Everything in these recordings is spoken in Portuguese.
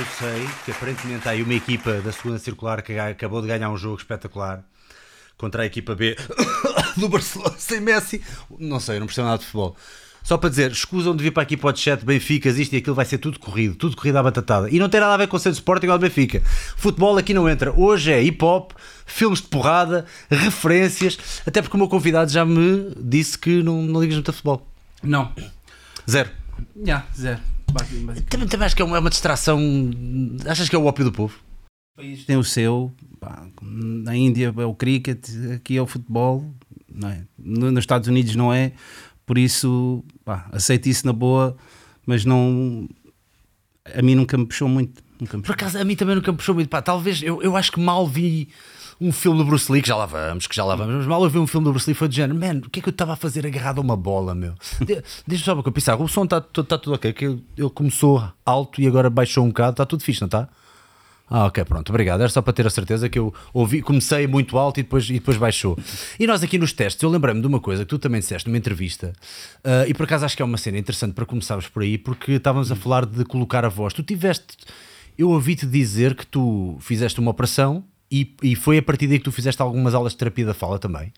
Eu sei que aparentemente há aí uma equipa da segunda circular que acabou de ganhar um jogo espetacular contra a equipa B do Barcelona sem Messi. Não sei, eu não percebo nada de futebol. Só para dizer, escusam de vir para aqui para o chat, Benfica, isto e aquilo vai ser tudo corrido, tudo corrido à batatada. E não tem nada a ver com o centro de Sporting ou de Benfica. Futebol aqui não entra. Hoje é hip hop, filmes de porrada, referências, até porque o meu convidado já me disse que não, não ligas muito a futebol. Não. Zero. Já, yeah, zero. Também, também acho que é uma, é uma distração. Achas que é o ópio do povo? O país tem o seu. Pá, na Índia é o cricket, aqui é o futebol. Não é? Nos Estados Unidos não é. Por isso, pá, aceito isso na boa, mas não. A mim nunca me puxou muito. Nunca me Por acaso, a mim também nunca me puxou muito. Pá, talvez eu, eu acho que mal vi um filme do Bruce Lee, que já lá vamos, que já lá vamos, mas mal eu vi um filme do Bruce Lee foi do género, man, o que é que eu estava a fazer agarrado a uma bola, meu? Deixa só para pensar, o som está tá tudo ok, que ele começou alto e agora baixou um bocado, está tudo fixe, não está? Ah, ok, pronto, obrigado. Era só para ter a certeza que eu ouvi, comecei muito alto e depois, e depois baixou. E nós aqui nos testes, eu lembrei-me de uma coisa que tu também disseste numa entrevista, uh, e por acaso acho que é uma cena interessante para começarmos por aí, porque estávamos a falar de colocar a voz. Tu tiveste, eu ouvi-te dizer que tu fizeste uma operação e, e foi a partir daí que tu fizeste algumas aulas de terapia da fala também?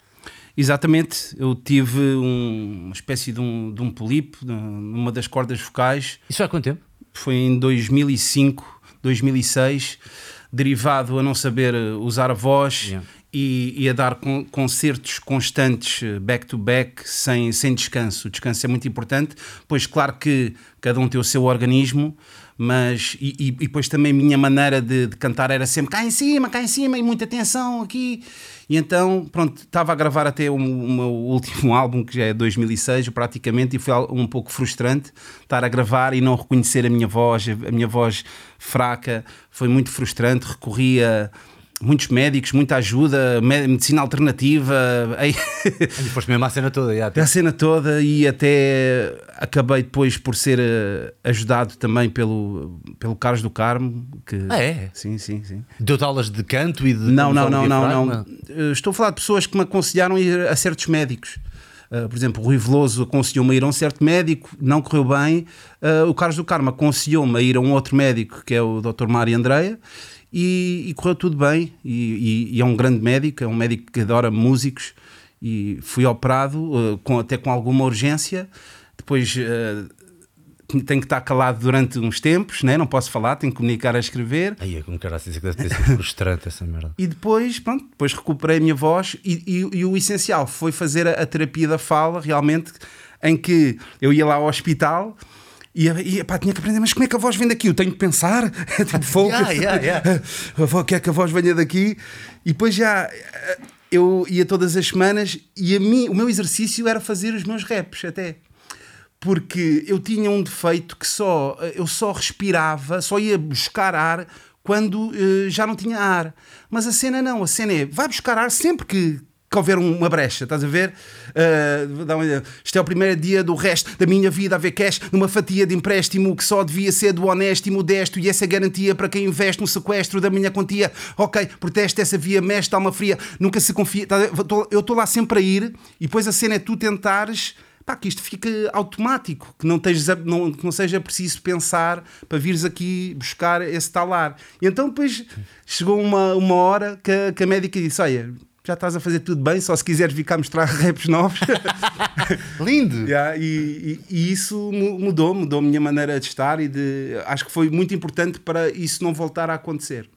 Exatamente, eu tive um, uma espécie de um, de um polipo numa das cordas vocais. Isso há quanto tempo? Foi em 2005 2006, derivado a não saber eh, usar a voz yeah. e, e, a dar con concertos constantes eh, back-to-back, -back, sem, sem descanso. O descanso é muito importante, pois claro que cada um tem o seu organismo, mas e, e, e depois também a minha maneira de, de, cantar era sempre cá em cima, cá em cima e muita atenção aqui. E então pronto, estava a gravar até o, o meu último álbum que já é 2006 praticamente e foi um pouco frustrante estar a gravar e não reconhecer a minha voz, a minha voz fraca, foi muito frustrante, recorria muitos médicos, muita ajuda, medicina alternativa. E foste mesmo à cena toda, já, A cena toda e até acabei depois por ser uh, ajudado também pelo, pelo Carlos do Carmo. Que, ah, é? Sim, sim, sim. Deu-te aulas de canto e de. Não, não, não, não, não. Uh, estou a falar de pessoas que me aconselharam a ir a certos médicos. Uh, por exemplo, o Rui Veloso aconselhou-me a ir a um certo médico, não correu bem. Uh, o Carlos do Carmo aconselhou-me a ir a um outro médico, que é o Dr. Mário Andreia, e, e correu tudo bem. E, e, e, é um grande médico, é um médico que adora músicos. E fui operado, uh, com, até com alguma urgência. Depois uh, tenho que estar calado durante uns tempos, né? não posso falar, tenho que comunicar a escrever. Aí é como isso que deve ter sido frustrante essa merda. E depois, pronto, depois recuperei a minha voz e, e, e o essencial foi fazer a, a, terapia da fala, realmente, em que eu ia lá ao hospital e, e pá, tinha que aprender, mas como é que a voz vem daqui? Eu tenho que pensar, tipo, fogo, yeah, yeah, yeah. quer que a voz venha daqui? E depois já eu ia todas as semanas e a mim, o meu exercício era fazer os meus raps até. Porque eu tinha um defeito que só eu só respirava, só ia buscar ar quando uh, já não tinha ar. Mas a cena não, a cena é vai buscar ar sempre que, que houver uma brecha, estás a ver? Uh, isto é o primeiro dia do resto da minha vida a ver cash numa fatia de empréstimo que só devia ser do honesto e modesto e essa é garantia para quem investe no sequestro da minha quantia. Ok, protesto essa via, mexe, alma fria, nunca se confia. Tá, eu estou lá sempre a ir e depois a cena é tu tentares pá, que isto fique automático, que não, tejas, não, que não seja preciso pensar para vires aqui buscar esse talar. E então depois chegou uma, uma hora que, que a médica disse: Olha, já estás a fazer tudo bem, só se quiseres vir cá mostrar raps novos. Lindo! yeah, e, e, e, isso mudou, mudou a minha maneira de estar e de. Acho que foi muito importante para isso não voltar a acontecer.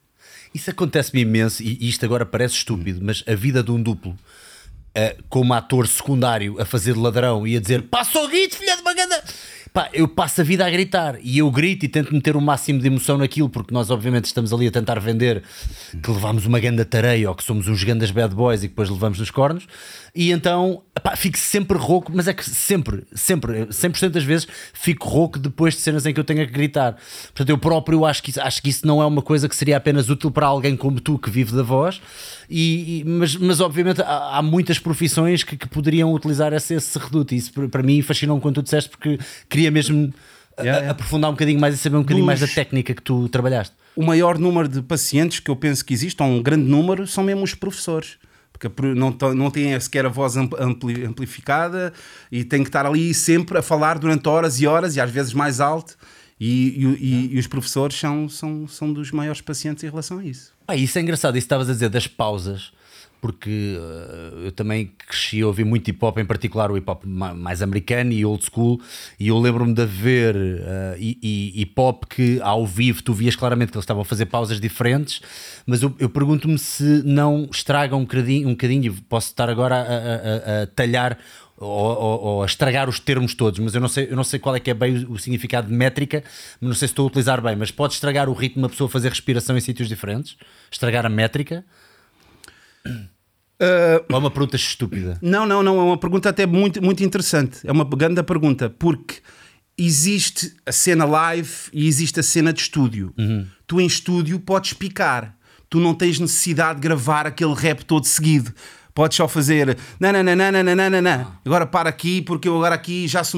Isso acontece-me imenso, e isto agora parece estúpido, mas a vida de um duplo, uh, como ator secundário a fazer ladrão e a dizer passou guito, filha de uma ganda pá, eu passo a vida a gritar e eu grito e tento meter o máximo de emoção naquilo, porque nós, obviamente, estamos ali a tentar vender que levamos uma ganda tareia ou que somos uns gandas bad boys e que depois levamos nos cornos. E então, pá, fico sempre rouco, mas é que sempre, sempre, 100% das vezes fico rouco depois de cenas em que eu tenho que gritar. Portanto, eu próprio acho que, isso, acho que isso não é uma coisa que seria apenas útil para alguém como tu que vive da voz, e, e mas, mas obviamente há, há muitas profissões que, que, poderiam utilizar esse, esse reduto. E isso para mim fascinou-me quando tu disseste, porque queria mesmo yeah, yeah. aprofundar um bocadinho mais e saber um bocadinho Dos... mais da técnica que tu trabalhaste. O maior número de pacientes que eu penso que existe, ou um grande número, são mesmo os professores não, não sequer a voz ampli, amplificada e tem que estar ali sempre a falar durante horas e horas e às vezes mais alto E, e, e, e os professores são, são, são dos maiores pacientes em relação a isso. Ah, isso é engraçado, isso estavas a dizer das pausas, porque uh, eu também cresci a ouvir muito hip hop, em particular o hip hop mais americano e old school, e eu lembro-me de ver uh, hip hop que ao vivo tu vias claramente que eles estavam a fazer pausas diferentes, mas eu, eu pergunto-me se não estraga um bocadinho, um bocadinho, e posso estar agora a, a, a talhar ou, ou, ou, a estragar os termos todos, mas eu não sei, eu não sei qual é que é bem o, o significado de métrica, não sei se estou a utilizar bem, mas pode estragar o ritmo de uma pessoa fazer respiração em sítios diferentes? Estragar a métrica? Uh, ou é uma pergunta estúpida? Não, não, não, é uma pergunta até muito, muito interessante. É uma grande pergunta, porque existe a cena live e existe a cena de estúdio. Uhum. Tu em estúdio podes picar, tu não tens necessidade de gravar aquele rap todo seguido Podes só fazer nananana, agora para aqui porque eu agora aqui já se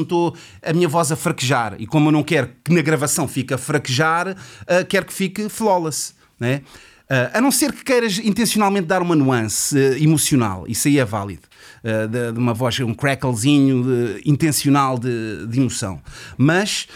a minha voz a fraquejar e como eu não quero que na gravação fique a fraquejar, uh, quero que fique flawless, né? Uh, a não ser que queiras intencionalmente dar uma nuance uh, emocional, isso aí é válido. Uh, de, de, uma voz, um cracklezinho de, intencional de, de, emoção. Mas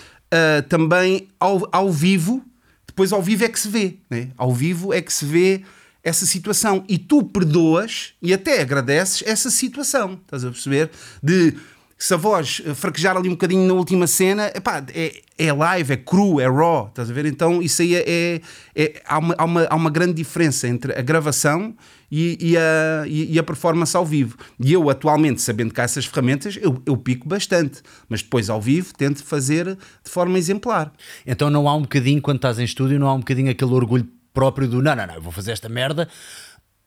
também ao, ao vivo, depois ao vivo é que se vê. Né? Ao vivo é que se vê essa situação e tu perdoas e até agradeces essa situação, estás a perceber? De se a voz fraquejar ali um bocadinho na última cena, epá, é, é live, é cru, é raw, estás a ver? Então isso aí é, é, há, uma, há, uma, há uma grande diferença entre a gravação e, e, a, e, a performance ao vivo. E eu atualmente, sabendo que há essas ferramentas, eu, eu pico bastante, mas depois ao vivo tento fazer de forma exemplar. Então não há um bocadinho, quando estás em estúdio, não há um bocadinho aquele orgulho próprio do não, não, não, eu vou fazer esta merda.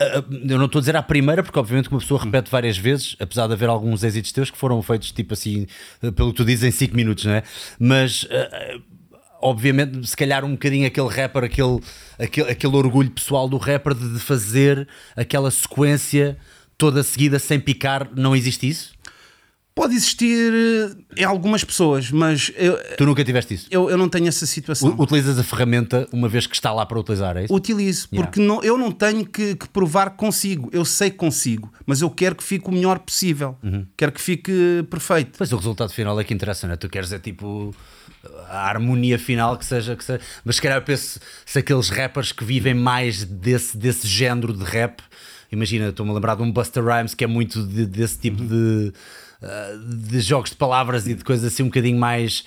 Ah, ah, eu não estou a dizer à primeira, porque obviamente uma pessoa repete várias vezes, apesar de haver alguns êxitos teus que foram feitos tipo assim, pelo que tu dizes, em 5 minutos, não é? Mas ah, obviamente, se calhar um bocadinho aquele rapper, aquele, aquele, aquele orgulho pessoal do rapper de fazer aquela sequência toda seguida sem picar, não existe isso? Pode existir eh, em algumas pessoas, mas. Eu, tu nunca tiveste isso? Eu, eu não tenho essa situação. U utilizas a ferramenta uma vez que está lá para utilizar, é isso? Utilizo, porque yeah. não, eu não tenho que, que, provar que consigo. Eu sei que consigo, mas eu quero que fique o melhor possível. Uhum. Quero que fique perfeito. Pois o resultado final é que interessa, não é? Tu queres é tipo a harmonia final que seja, que seja. mas se calhar eu penso se aqueles rappers que vivem mais desse, desse género de rap, imagina, estou-me a lembrar de um Buster Rhymes que é muito de, desse tipo uhum. de de jogos de palavras e de coisas assim um bocadinho mais.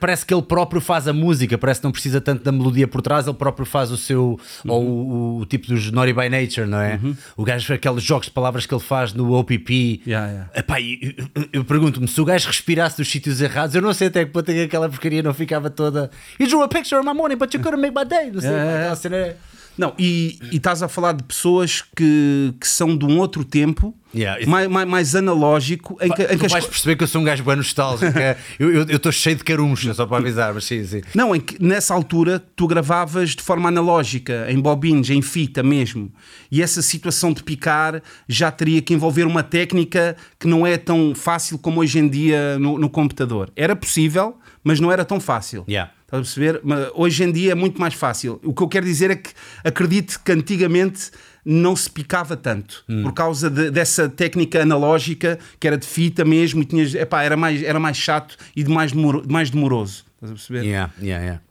Parece que ele próprio faz a música, parece que não precisa tanto da melodia por trás, ele próprio faz o seu. Uhum. Ou o, o, tipo dos Naughty by Nature, não é? Uhum. O gajo, aqueles jogos de palavras que ele faz no OPP. Yeah, yeah. Epá, eu, eu, eu pergunto-me se o gajo respirasse dos sítios errados, eu não sei até que ponto é que aquela porcaria não ficava toda. You drew a picture of my morning, but you couldn't make my day. Não sei, yeah, yeah. Não, e, e estás a falar de pessoas que, que são de um outro tempo. Yeah, mais, mais, mais, analógico em que, em que vais perceber que eu sou um gajo bem nostálgico é, eu estou cheio de caruns só para avisar mas sim, sim. não, em que nessa altura tu gravavas de forma analógica em bobines, em fita mesmo e essa situação de picar já teria que envolver uma técnica que não é tão fácil como hoje em dia no, no computador era possível, mas não era tão fácil yeah. Estás a perceber? Mas hoje em dia é muito mais fácil. O que eu quero dizer é que acredito que antigamente não se picava tanto hum. por causa de, dessa técnica analógica que era de fita mesmo e tinhas, epá, era, mais, era mais chato e de mais, demoro, mais demoroso. Estás a perceber? Yeah, yeah, yeah.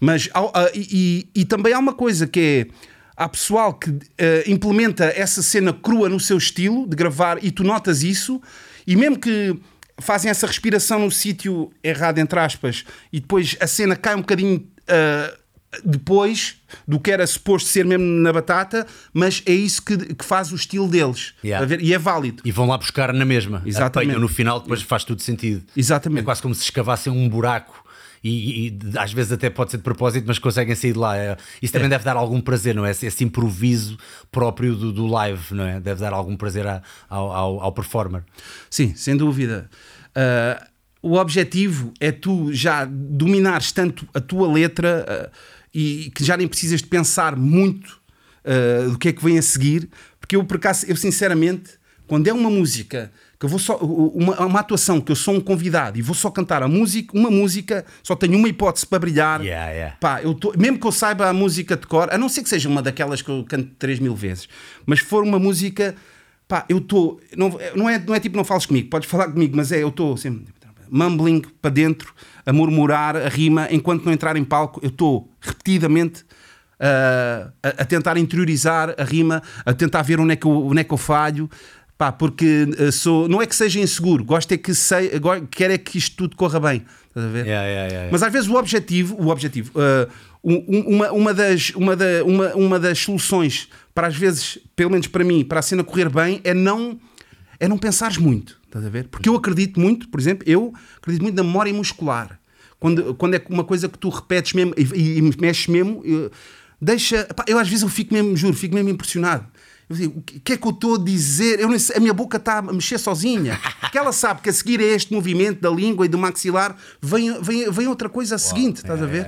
Mas uh, e, e, e, também há uma coisa que é há pessoal que uh, implementa essa cena crua no seu estilo de gravar e tu notas isso e mesmo que fazem essa respiração no sítio errado, entre aspas, e depois a cena cai um bocadinho uh, depois do que era suposto ser mesmo na batata, mas é isso que, que faz o estilo deles. Yeah. Ver, e é válido. E vão lá buscar na mesma. Exatamente. Apanham no final, depois faz tudo sentido. Exatamente. É quase como se escavassem um buraco. E, e, às vezes até pode ser de propósito, mas conseguem sair de lá. É, isso também é. deve dar algum prazer, não é? Esse, esse improviso próprio do, do, live, não é? Deve dar algum prazer a, ao, ao, ao performer. Sim, sem dúvida. Uh, o objetivo é tu já dominares tanto a tua letra uh, e que já nem precisas de pensar muito uh, do que é que vem a seguir, porque eu, por acaso, eu sinceramente, quando é uma música que eu vou só uma, uma, atuação que eu sou um convidado e vou só cantar a música, uma música, só tenho uma hipótese para brilhar. Yeah, yeah. Pá, eu tô, mesmo que eu saiba a música de cor, a não ser que seja uma daquelas que eu canto 3 mil vezes, mas for uma música pá, eu estou. Não, não, é, não é tipo não fales comigo, podes falar comigo, mas é eu estou sempre. mumbling para dentro, a murmurar a rima, enquanto não entrar em palco, eu estou repetidamente uh, a, a, tentar interiorizar a rima, a tentar ver onde é que eu, onde é que eu falho. Pá, porque uh, sou, não é que seja inseguro, gosto é que sei, quero é que isto tudo corra bem. Estás a ver? Yeah, yeah, yeah, Mas às vezes o objetivo, o objetivo, uh, uma, uma, das, uma, da, uma, uma das soluções para às vezes, pelo menos para mim, para a cena correr bem, é não, é não pensares muito. Estás a ver? Porque eu acredito muito, por exemplo, eu acredito muito na memória muscular. Quando, quando é uma coisa que tu repetes mesmo e, e mexes mesmo, eu, deixa. Pá, eu às vezes eu fico mesmo, juro, fico mesmo impressionado. Eu digo, o que é que eu estou a dizer? Eu sei, a minha boca está a mexer sozinha. Porque ela sabe que a seguir a este movimento da língua e do maxilar vem, vem, vem outra coisa a seguinte, estás a ver?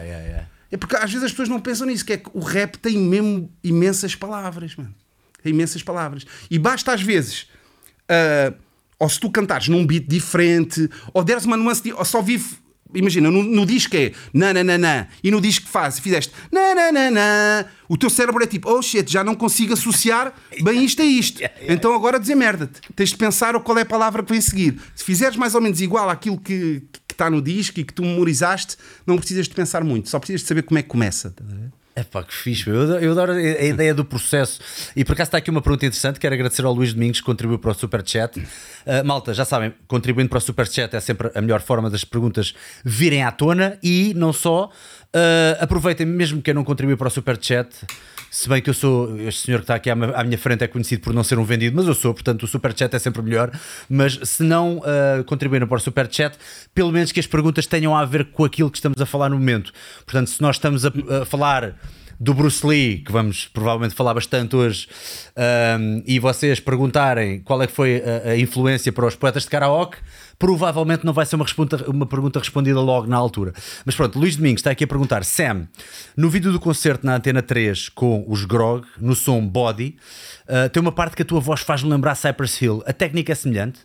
É porque às vezes as pessoas não pensam nisso, que é que o rap tem mesmo imensas palavras, mano. Tem imensas palavras. E basta às vezes. Uh, ou se tu cantares num beat diferente, ou deres uma nuance, ou só vive imagina, no, no disco é nananana, e no disco que faz, fizeste nananana, o teu cérebro é tipo, oh shit, já não consigo associar bem isto a isto. Então agora desemmerda-te. Tens de pensar qual é a palavra que vem seguir. Se fizeres mais ou menos igual àquilo que, que está no disco e que tu memorizaste, não precisas de pensar muito, só precisas de saber como é que começa. Tá é pá, que fixe, eu, eu adoro a ideia do processo. E por acaso está aqui uma pergunta interessante. Quero agradecer ao Luís Domingos que contribuiu para o Super Chat. Uh, malta, já sabem, contribuindo para o Super Chat é sempre a melhor forma das perguntas virem à tona. E não só, uh, aproveitem, mesmo que eu não contribui para o Super Chat. Se bem que eu sou, este senhor que está aqui à minha frente é conhecido por não ser um vendido, mas eu sou, portanto o super chat é sempre melhor. Mas se não uh, contribuírem para o super chat, pelo menos que as perguntas tenham a ver com aquilo que estamos a falar no momento. Portanto, se nós estamos a, a falar do Bruce Lee, que vamos provavelmente falar bastante hoje, um, e vocês perguntarem qual é que foi a, a, influência para os poetas de karaoke, provavelmente não vai ser uma, responda, uma pergunta respondida logo na altura. Mas pronto, Luís Domingos está aqui a perguntar: Sam, no vídeo do concerto na Antena 3 com os Grog, no som Body, uh, tem uma parte que a tua voz faz-me lembrar Cypress Hill. A técnica é semelhante?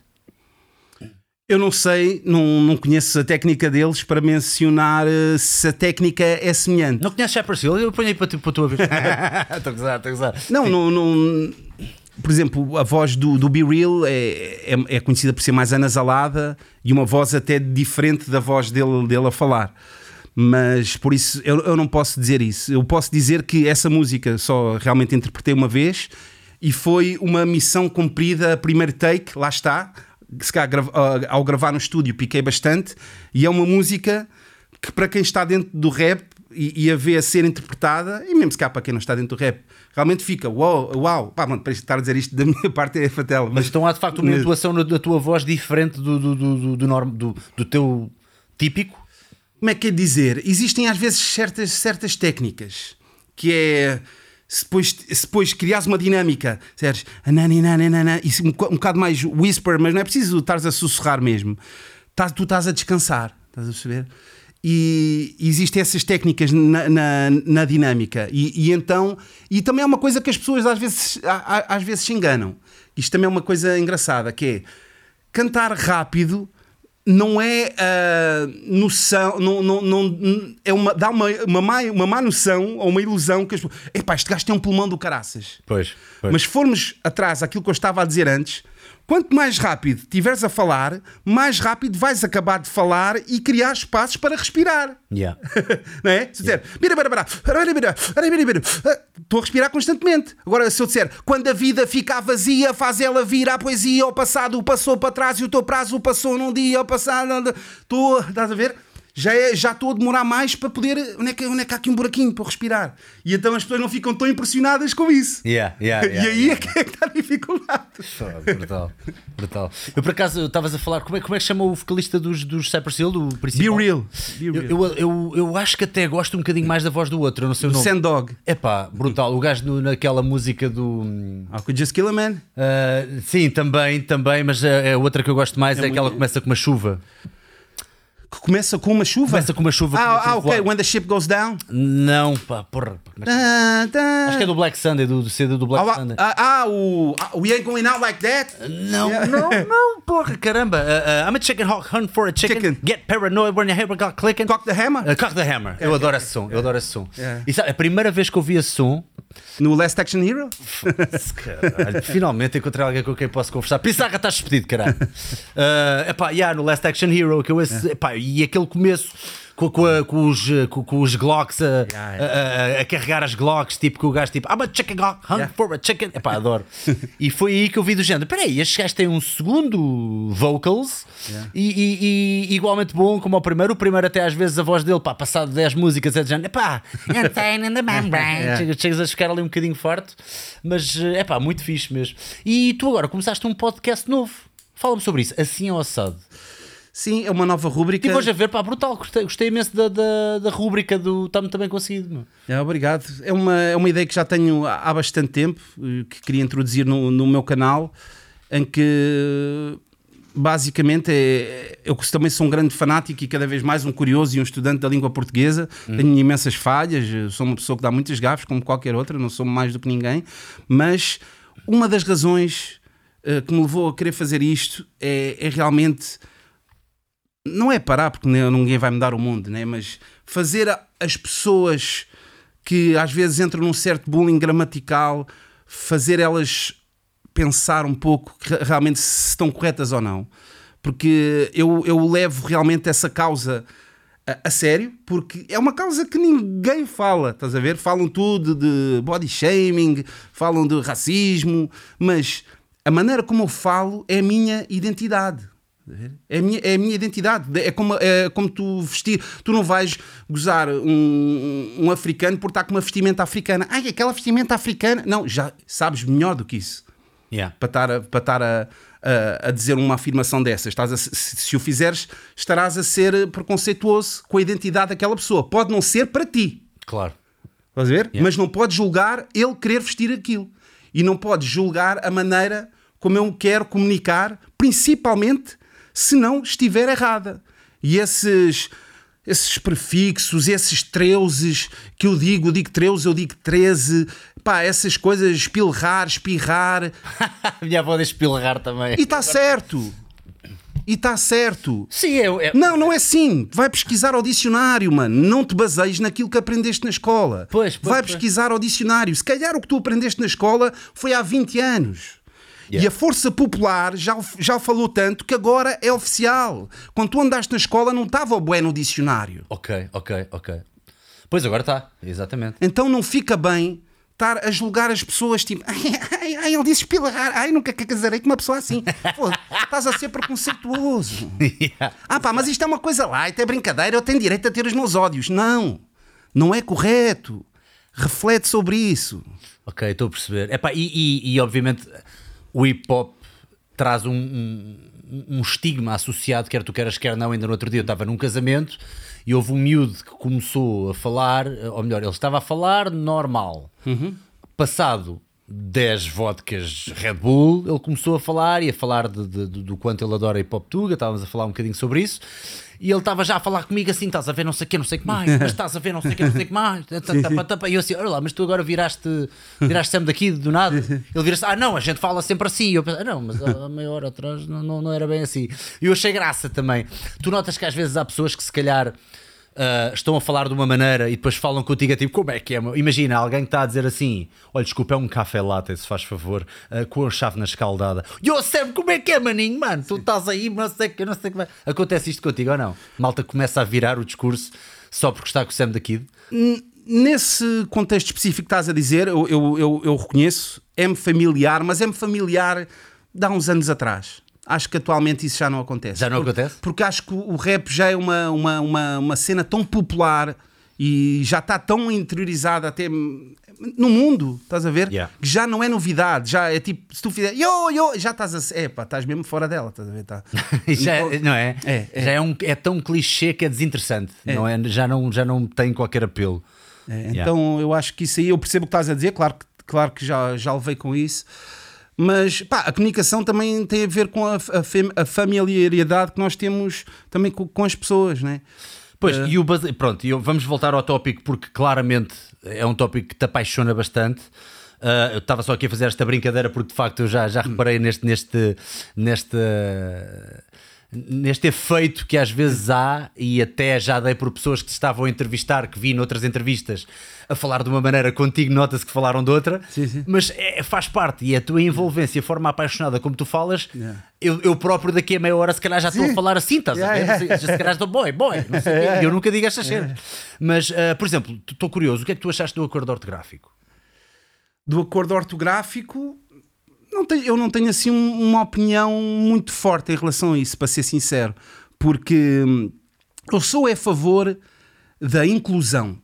Eu não sei, não, não conheço a técnica deles para mencionar uh, se a técnica é semelhante. Não conheces Cypress Hill? Eu ponho aí para, para a tua vez. Estou a gozar, estou a gozar. Não, não, não, Por exemplo, a voz do, do Be Real é, é, é, conhecida por ser mais anasalada e uma voz até diferente da voz dele, dele a falar. Mas por isso eu, eu não posso dizer isso. Eu posso dizer que essa música só realmente interpretei uma vez e foi uma missão cumprida, primeiro take, lá está se cá, ao gravar no estúdio piquei bastante e é uma música que para quem está dentro do rap e, e a ver a ser interpretada, e mesmo se cá para quem não está dentro do rap, realmente fica uau, uau, pá, mano, para estar a dizer isto da minha parte é fatela. Mas, mas então há de facto uma atuação da tua voz diferente do, do, do, do, do, norm, do, do teu típico? Como é que é dizer? Existem às vezes certas, certas técnicas que é se depois, se depois criares uma dinâmica, seres e um, um bocado mais whisper, mas não é preciso estares a sussurrar mesmo, tu estás a descansar, estás a perceber? E existem essas técnicas na, na, na dinâmica, e, e, então, e também é uma coisa que as pessoas às vezes, às vezes se enganam. Isto também é uma coisa engraçada, que é cantar rápido não é uh, noção, não, não, não, é uma, dá uma, uma, má, uma má noção ou uma ilusão que as epá, este gajo tem um pulmão do caraças. Pois, pois. Mas formos atrás aquilo que eu estava a dizer antes, Quanto mais rápido estiveres a falar, mais rápido vais acabar de falar e criar espaços para respirar. Yeah. não é? Se disser, estou a respirar constantemente. Agora, se eu disser, quando a vida fica vazia, faz ela vir à poesia, o passado passou para trás e o teu prazo passou num dia, ao passado. Estou, estás a ver? Já, é, já estou a demorar mais para poder. Onde é, que, onde é que há aqui um buraquinho para respirar? E então as pessoas não ficam tão impressionadas com isso. Yeah, yeah, yeah, e aí é que é que está a dificuldade. brutal, brutal. Eu por acaso estavas a falar, como é, como é que chama o vocalista dos, dos Cypress Hill, do principal? Be Real. Be real. Eu, eu, eu, eu, acho que até gosto um bocadinho mais da voz do outro, eu não sei o nome. Sandog. É pá, brutal. O gajo no, naquela música do. I could just kill a man. Uh, sim, também, também, mas a, a outra que eu gosto mais é, é aquela que começa com uma chuva. Que começa com uma chuva? Começa com uma chuva. Ah, ah ok. When the ship goes down. Não, pá, porra. é que- Ah, tá. Acho que é do Black Sunday, do, do CD do Black Ah, Sunday. ah, ah, o ah, We Ain't Going Out Like That. Não, não, não, porra, caramba. Uh, uh, I'm a chicken hawk, hunt for a chicken. Chicken. Get paranoid when your hammer got clicking. Cock the Hammer. Uh, Cock the Hammer. Eu adoro esse som. Eu adoro esse som. É. E sabe, a primeira vez que eu ouvi esse som, No Last Action Hero. caralho, finalmente encontrei alguém com quem posso conversar. Pissarra, estás despedido, caralho. Uh, epá, yeah, no Last Action Hero, que eu esse, epá, e aquele começo. Com, com, a- com os, com, com os Glocks a, a- a- a carregar as Glocks, tipo que o gajo tipo I'm a chicken Glock, hunt Yeah. for a chicken. Epá, adoro. e foi aí que eu vi do género. Peraí, estes gajos têm um segundo vocals e, e- e igualmente bom como o primeiro. O primeiro, até às vezes, a voz dele, pá, passado 10 músicas, é de género, epá, in the membrane. Chegas- Chegas a ficar ali um bocadinho forte, mas é pá, muito fixe mesmo. E tu agora começaste um podcast novo. Fala-me sobre isso, assim ou assado. Sim, é uma nova rúbrica. E hoje a ver, pá, brutal. Gostei, gostei imenso da, da, da rúbrica do Está-me também conseguido. É, obrigado. É uma, é uma ideia que já tenho há bastante tempo, eh, que queria introduzir no, no meu canal, em que basicamente é, eu também sou um grande fanático e cada vez mais um curioso e um estudante da língua portuguesa. Tenho imensas falhas, eh, sou uma pessoa que dá muitas gafes, como qualquer outra, não sou mais do que ninguém, mas uma das razões eh, que me levou a querer fazer isto é, é realmente não é parar porque ninguém vai mudar o mundo, né? mas fazer as pessoas que às vezes entram num certo bullying gramatical, fazer elas pensar um pouco que re- realmente se estão corretas ou não. Porque eu, eu levo realmente essa causa a, a sério, porque é uma causa que ninguém fala, estás a ver? Falam tudo de body shaming, falam de racismo, mas a maneira como eu falo é a minha identidade. É a minha, é a minha identidade. É como, é como tu vestir. Tu não vais gozar um, um africano por estar com uma vestimenta africana. Ai, aquela vestimenta africana. Não, já sabes melhor do que isso Yeah. para estar a, para estar a, a, a dizer uma afirmação dessas. Estás a- se, se o fizeres, estarás a ser preconceituoso com a identidade daquela pessoa. Pode não ser para ti, Claro. estás a ver? Mas não podes julgar ele querer vestir aquilo. E não podes julgar a maneira como eu quero comunicar, principalmente se não estiver errada. E esses. Esses prefixos, esses treuses que eu digo, eu digo treuze, eu digo 13, pá, essas coisas, espilrar, espirrar, A minha avó deixa pilgar também. e está certo. E está certo. Sim, eu, eu- Não, não é assim. Vai pesquisar ao dicionário, mano. Não te baseies naquilo que aprendeste na escola. Pois, pois, Vai pois. pesquisar ao dicionário. Se calhar o que tu aprendeste na escola foi há 20 anos. Yeah. E a força popular já, já falou tanto que agora é oficial. Quando tu andaste na escola não estava o bué no dicionário. Ok, ok, ok. Pois agora está, exatamente. Então não fica bem estar a julgar as pessoas tipo, ai, ai, ai ele disse espilhar, ai, nunca casarei com uma pessoa assim. Pô, estás a ser preconceituoso. Yeah. Ah pá, mas isto é uma coisa light, é brincadeira, eu tenho direito a ter os meus ódios. Não, não é correto. Reflete sobre isso. Ok, estou a perceber. Epá, e, e, e, obviamente o hip hop traz um, um, um estigma associado, quer tu queiras, quer não. Ainda no outro dia eu estava num casamento e houve um miúdo que começou a falar, ou melhor, ele estava a falar normal. Passado 10 vodkas Red Bull, ele começou a falar e a falar de- de- do quanto ele adora hip hop tuga, estávamos a falar um bocadinho sobre isso. E ele estava já a falar comigo assim: estás a ver não sei o que, não sei o que mais, mas estás a ver não sei o que, não sei o que mais. E eu assim: olha lá, mas tu agora viraste, viraste sempre daqui do nada. Ele vira-se: ah, não, a gente fala sempre assim. E eu pensei: ah, não, mas há meia hora atrás não, não, não era bem assim. E eu achei graça também. Tu notas que às vezes há pessoas que se calhar. Ah, estão a falar de uma maneira e depois falam contigo, é tipo, como é que é? meu? Imagina alguém que está a dizer assim: Olha, desculpa, é um café latte, se faz favor, ah, com a chave na escaldada. E eu sempre, como é que é, maninho, mano? Tu estás aí, não sei o que, não sei o que vai. Acontece isto contigo ou não? Malta começa a virar o discurso só porque está com o Sam da Kid. N- Nesse contexto específico que estás a dizer, eu, eu, eu, eu reconheço, é-me familiar, mas é-me familiar de há uns anos atrás. Acho que atualmente isso já não acontece. Já não Porque- acontece? Porque acho que o rap já é uma, uma, uma, uma cena tão popular e já está tão interiorizada até no mundo, estás a ver? Yeah. Que já não é novidade, já é tipo, se tu fizer yo, yo, já estás a. É pá, estás mesmo fora dela, estás a ver? Tá. já, é- não é? É, é. Já é, um, é tão clichê que é desinteressante. Não é? Já, não, já não tem qualquer apelo. É, Yeah. Então eu acho que isso aí, eu percebo o que estás a dizer, claro que, claro que já, já levei com isso, Mas pá, a comunicação também tem a ver com a, a a familiaridade que nós temos também com, com as pessoas, né? Pois, e o base... pronto, vamos voltar ao tópico porque claramente é um tópico que te apaixona bastante. Ah, eu estava só aqui a fazer esta brincadeira porque de facto eu já, já reparei neste, neste, neste, neste efeito que às vezes há, e até já dei por pessoas que te estavam a entrevistar, que vi noutras entrevistas a falar de uma maneira contigo, nota-se que falaram de outra, Sim, sim. mas é- faz parte e a tua envolvência, a forma apaixonada como tu falas, Yeah. eu, eu próprio daqui a meia hora se calhar já estou a falar assim, estás a Yeah, ver? yeah. Se calhar estou boy, boy, não sei quê. eu nunca digo estas cenas. Mas, ah, por exemplo, estou curioso, o que é que tu achaste do acordo ortográfico? do acordo ortográfico, não tenho- eu não tenho assim um- uma opinião muito forte em relação a isso, para ser sincero, porque hum, eu sou a favor da inclusão.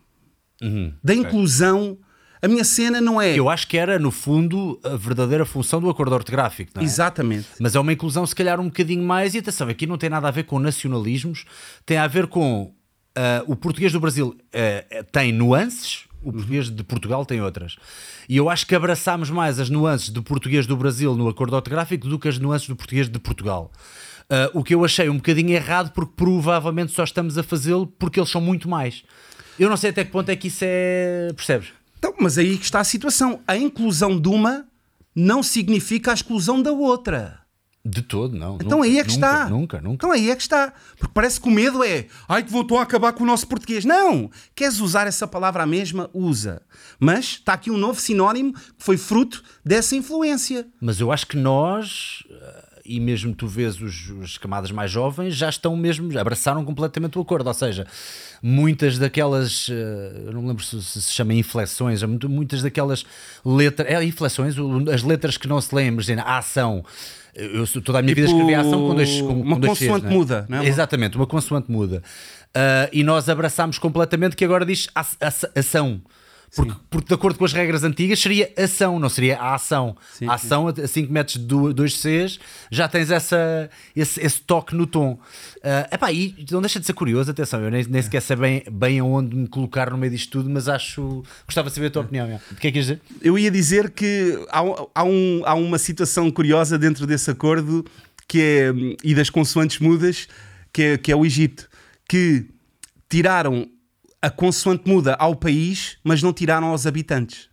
Da inclusão, a minha cena não é. Eu acho que era, no fundo, a verdadeira função do acordo ortográfico, não é? Exatamente. Mas é uma inclusão, se calhar, um bocadinho mais. E atenção, aqui não tem nada a ver com nacionalismos, tem a ver com. ah, o português do Brasil ah, tem nuances, o português de Portugal tem outras. E eu acho que abraçámos mais as nuances do português do Brasil no acordo ortográfico do que as nuances do português de Portugal. Ah, o que eu achei um bocadinho errado, porque provavelmente só estamos a fazê-lo porque eles são muito mais. Eu não sei até que ponto é que isso é. Percebes? Então, mas aí que está a situação. A inclusão de uma não significa a exclusão da outra. De todo, não. Então Nunca, aí é que nunca, está. Nunca, nunca. Então aí é que está. Porque parece que o medo é ai que voltou a acabar com o nosso português. Não! Queres usar essa palavra à mesma? Usa. Mas está aqui um novo sinónimo que foi fruto dessa influência. Mas eu acho que nós, eh, e mesmo tu vês os, as camadas mais jovens, já estão mesmo, abraçaram completamente o acordo. Ou seja, muitas daquelas, eh, eu não me lembro se se, chama inflexões, muito- muitas daquelas letras, é inflexões, as letras que não se imagina, a ação. Eu toda a minha vida Tipo, escrevi a ação com dois com, uma com dois consoante não é? muda, não é? Exatamente, uma consoante muda. Ah, e nós abraçámos completamente que agora diz aç- aç- ação. Porque, porque, de acordo com as regras antigas, seria ação, não seria a ação. Sim, a ação, assim que metes du- dois Cs, já tens essa, esse, esse toque no tom. Ah, epá, e não deixa de ser curioso, atenção, eu nem, nem sequer sei bem, bem aonde me colocar no meio disto tudo, mas acho. Gostava de saber a tua opinião. é. O que é que queres dizer? Eu ia dizer que há, há, um, há uma situação curiosa dentro desse acordo que é, e das consoantes mudas, que é, que é o Egito, que tiraram a consoante muda ao país, mas não tiraram aos habitantes.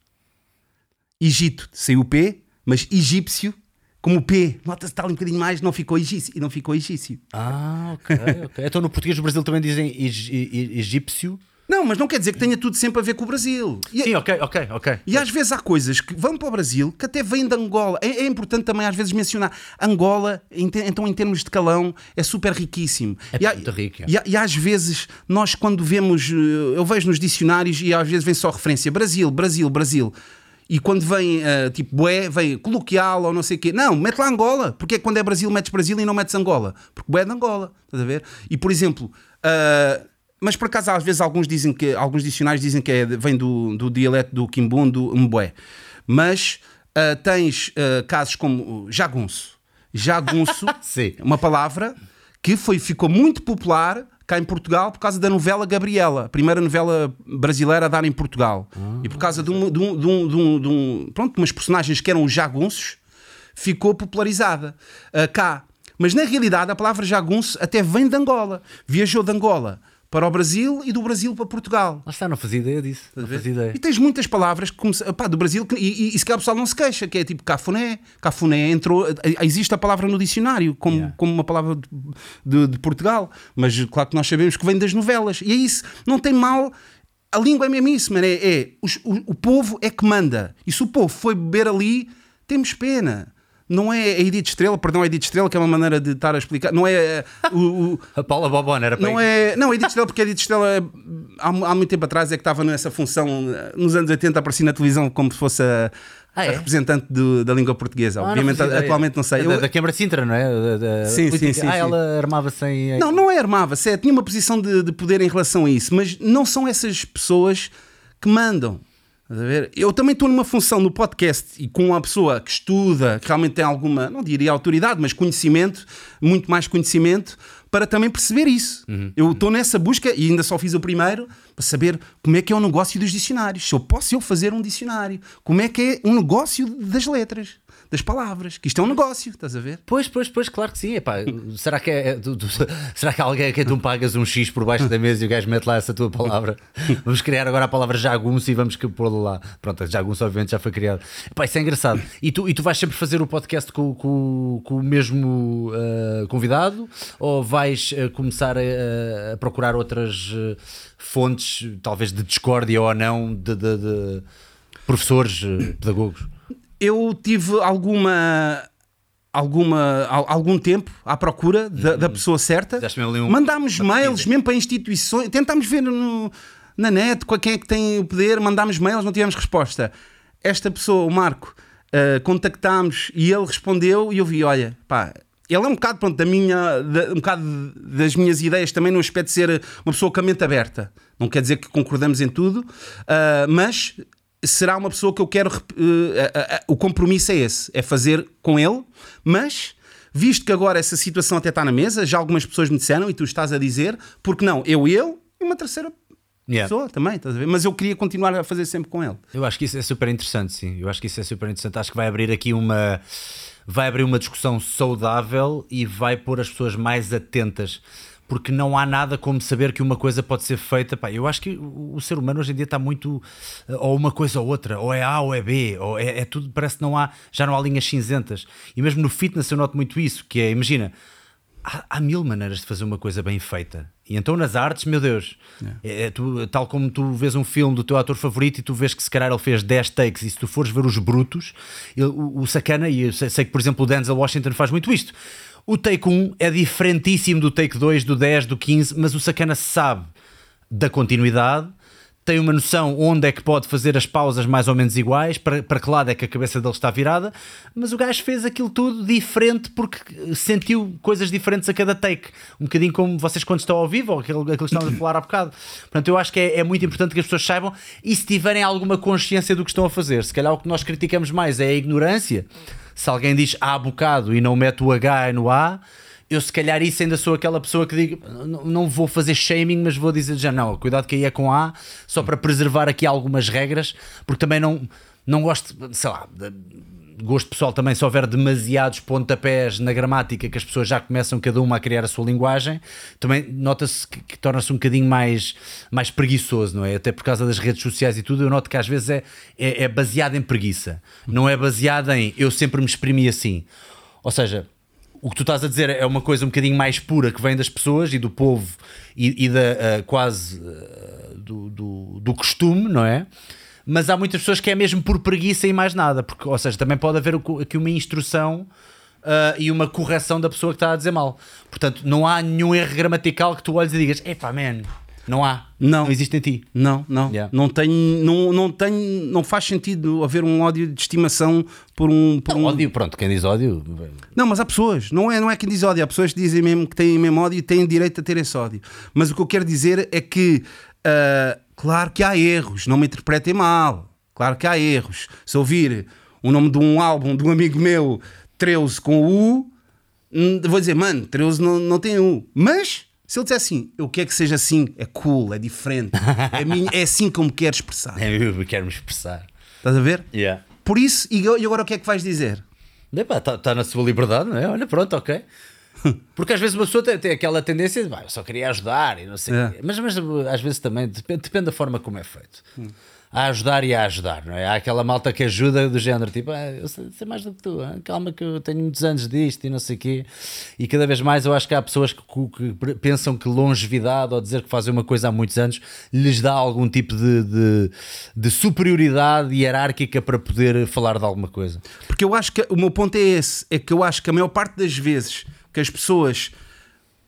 Egito saiu o P, mas egípcio, como o P, nota-se ali um bocadinho mais, não ficou egípcio. E não ficou egípcio. Ah, ok, ok. Então no português do Brasil também dizem eg- egípcio. Não, mas não quer dizer que tenha tudo sempre a ver com o Brasil. E, Sim, ok, ok, ok. E às vezes há coisas que vão para o Brasil que até vêm de Angola. É, é importante também às vezes mencionar. Angola, em te- então em termos de calão, é super riquíssimo. É e, há- muito rico, é. e e às vezes nós quando vemos, eh, eu vejo nos dicionários e às vezes vem só referência Brasil, Brasil, Brasil. E quando vem eh, tipo bué, vem coloquial ou não sei o quê. Não, mete lá Angola. Porque é que quando é Brasil metes Brasil e não metes Angola? Porque bué é de Angola. Estás a ver? E por exemplo, ah, mas por acaso às vezes alguns dizem que alguns dicionários dizem que é, vem do, do dialeto do Quimbundo, Mbué. Mas ah, tens ah, casos como jagunço. Jagunço, uma palavra que foi, ficou muito popular cá em Portugal por causa da novela Gabriela, a primeira novela brasileira a dar em Portugal. e por causa de, um, de, um, de, um, de, um, pronto, umas personagens que eram os jagunços, ficou popularizada ah, cá. Mas na realidade a palavra jagunço até vem de Angola. Viajou de Angola para o Brasil e do Brasil para Portugal. Lá está, não fazia ideia disso. Não fazia ideia. E tens muitas palavras que come- pá, do Brasil que, e, e, e se calhar o pessoal não se queixa, que é tipo cafuné. Cafuné entrou. eh, Existe a palavra no dicionário como, Yeah. como uma palavra de, de- de Portugal, mas claro que nós sabemos que vem das novelas. E é isso, não tem mal. A língua é mesmo isso, mano. É, é os- o, o povo é que manda. E se o povo foi beber ali, temos pena. Não é a Edith Estrela, perdão, a Edith Estrela, que é uma maneira de estar a explicar. Não é eh, o- o, A Paula Bobona era para não é. Não, Edith Estrela, porque a Edith Estrela há, há muito tempo atrás é que estava nessa função, eh, nos anos 80 aparecia na televisão como se fosse a, Ah, a é? representante do- da língua portuguesa. Ah, não Obviamente, ideia. atualmente não sei. Da, Eu- da Câmara de Sintra, não é? Da- da- Sim, política. sim, sim, Ah, sim. ela armava-se em. Não, não é armava-se, é, tinha uma posição de, de poder em relação a isso, mas não são essas pessoas que mandam. Eu também estou numa função no podcast e com uma pessoa que estuda, que realmente tem alguma, não diria autoridade, mas conhecimento, muito mais conhecimento, para também perceber isso. Eu estou nessa busca e ainda só fiz o primeiro para saber como é que é o negócio dos dicionários. Se eu posso eu fazer um dicionário, como é que é um negócio das letras, das palavras, que isto é um negócio, estás a ver? Pois, pois, pois, claro que sim. Epá, será, que é, tu- tu- será que alguém a quem tu pagas um X por baixo da mesa e o gajo mete lá essa tua palavra? Vamos criar agora a palavra jagunço e vamos pô-la lá. Pronto, jagunço obviamente já foi criado. Epá, isso é engraçado. E tu, e tu vais sempre fazer o podcast com, com- com o mesmo ah, convidado ou vais ah, começar a, a procurar outras ah, fontes, talvez de discórdia ou não, de, de- de professores, pedagogos? Eu tive alguma alguma al- algum tempo à procura da, da pessoa certa. Um- mandámos mails mesmo para instituições. Tentámos ver no- na net com quem é que tem o poder. Mandámos mails não tivemos resposta. Esta pessoa o Marco eh, contactámos e ele respondeu e eu vi olha pá ele é um bocado pronto, da minha, da- um bocado das minhas ideias também no aspecto de ser uma pessoa com a mente aberta. Não quer dizer que concordamos em tudo, ah, mas será uma pessoa que eu quero. ah, o compromisso é esse: é fazer com ele, mas. Visto que agora essa situação até está na mesa, já algumas pessoas me disseram e tu estás a dizer, porque não, eu e ele e uma terceira Yeah. pessoa também, estás a ver? Mas eu queria continuar a fazer sempre com ele. Eu acho que isso é super interessante, sim. Eu acho que isso é super interessante. Acho que vai abrir aqui uma. Vai abrir uma discussão saudável e vai pôr as pessoas mais atentas. Porque não há nada como saber que uma coisa pode ser feita. Pá, eu acho que o o ser humano hoje em dia está muito. eh, Ou uma coisa ou outra, ou é A ou é B, ou é, é tudo. Parece que não há. Já não há linhas cinzentas. E mesmo no fitness eu noto muito isso. Que é, imagina, há, há mil maneiras de fazer uma coisa bem feita. E então nas artes, meu Deus, é, é tu- tal como tu vês um filme do teu ator favorito e tu vês que se calhar ele fez 10 takes e se tu fores ver os brutos, ele- o, o sacana, e eu sei, sei que por exemplo o Denzel Washington faz muito isto. O take 1 é diferentíssimo do take 2, do 10, do 15, mas o sacana sabe da continuidade, tem uma noção onde é que pode fazer as pausas mais ou menos iguais, para, para que lado é que a cabeça dele está virada, mas o gajo fez aquilo tudo diferente porque sentiu coisas diferentes a cada take. Um bocadinho como vocês quando estão ao vivo, ou aquilo, aquilo que estávamos a falar há bocado. Portanto, eu acho que é, é muito importante que as pessoas saibam e se tiverem alguma consciência do que estão a fazer. Se calhar o que nós criticamos mais é a ignorância. Se alguém diz há bocado e não mete o H no A, eu se calhar isso ainda sou aquela pessoa que digo, não, vou fazer shaming, mas vou dizer já não, cuidado que aí é com A, só para preservar aqui algumas regras, porque também não, não gosto, sei lá, gosto pessoal também, se houver demasiados pontapés na gramática que as pessoas já começam cada uma a criar a sua linguagem, também nota-se que, que torna-se um bocadinho mais, mais preguiçoso, não é? Até por causa das redes sociais e tudo, eu noto que às vezes é, é, é baseado em preguiça, não é baseado em eu sempre me exprimi assim. Ou seja, o que tu estás a dizer é uma coisa um bocadinho mais pura que vem das pessoas e do povo e, e da ah, quase ah, do, do, do costume, não é? Mas há muitas pessoas que é mesmo por preguiça e mais nada, porque, ou seja, também pode haver aqui uma instrução ah, e uma correção da pessoa que está a dizer mal. Portanto, não há nenhum erro gramatical que tu olhes e digas, epá, man, não há, Não. não existe em ti. Não, não. Yeah. Não tem, não, não tem, não faz sentido haver um ódio de estimação por um, por um... Ódio, pronto, quem diz ódio, Não, mas há pessoas, não é, não é quem diz ódio, há pessoas que dizem mesmo que têm mesmo ódio e têm direito a ter esse ódio. Mas o que eu quero dizer é que, ah, claro que há erros, não me interpretem mal, claro que há erros. Se ouvir o nome de um álbum de um amigo meu, 13 com U, hum, vou dizer, mano, 13 não, não tem U. Mas, se ele disser assim, eu quero que seja assim, é cool, é diferente, é, minha- é assim que eu me quero expressar. eu quero me expressar. Estás a ver? Yeah. Por isso, e e agora o que é que vais dizer? Está tá na sua liberdade, não é? Olha, pronto, ok. Porque às vezes uma pessoa tem, tem aquela tendência de, "Bah, eu só queria ajudar e não sei. É. o quê." Mas, mas às vezes também depende, depende da forma como é feito. A ajudar e a ajudar, não é? Há aquela malta que ajuda do género, tipo, "Ah, eu sei, sei mais do que tu, ah, calma que eu tenho muitos anos disto e não sei o quê. E cada vez mais eu acho que há pessoas que, que- que pensam que longevidade ou dizer que fazem uma coisa há muitos anos lhes dá algum tipo de, de, de superioridade hierárquica para poder falar de alguma coisa. Porque eu acho que o meu ponto é esse: é que eu acho que a maior parte das vezes que as pessoas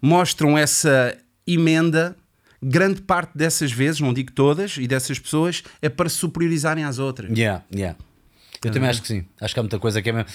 mostram essa emenda, grande parte dessas vezes, não digo todas, e dessas pessoas, é para superiorizarem às outras. Yeah, yeah. Eu também acho que sim. Acho que há muita coisa que é mesmo.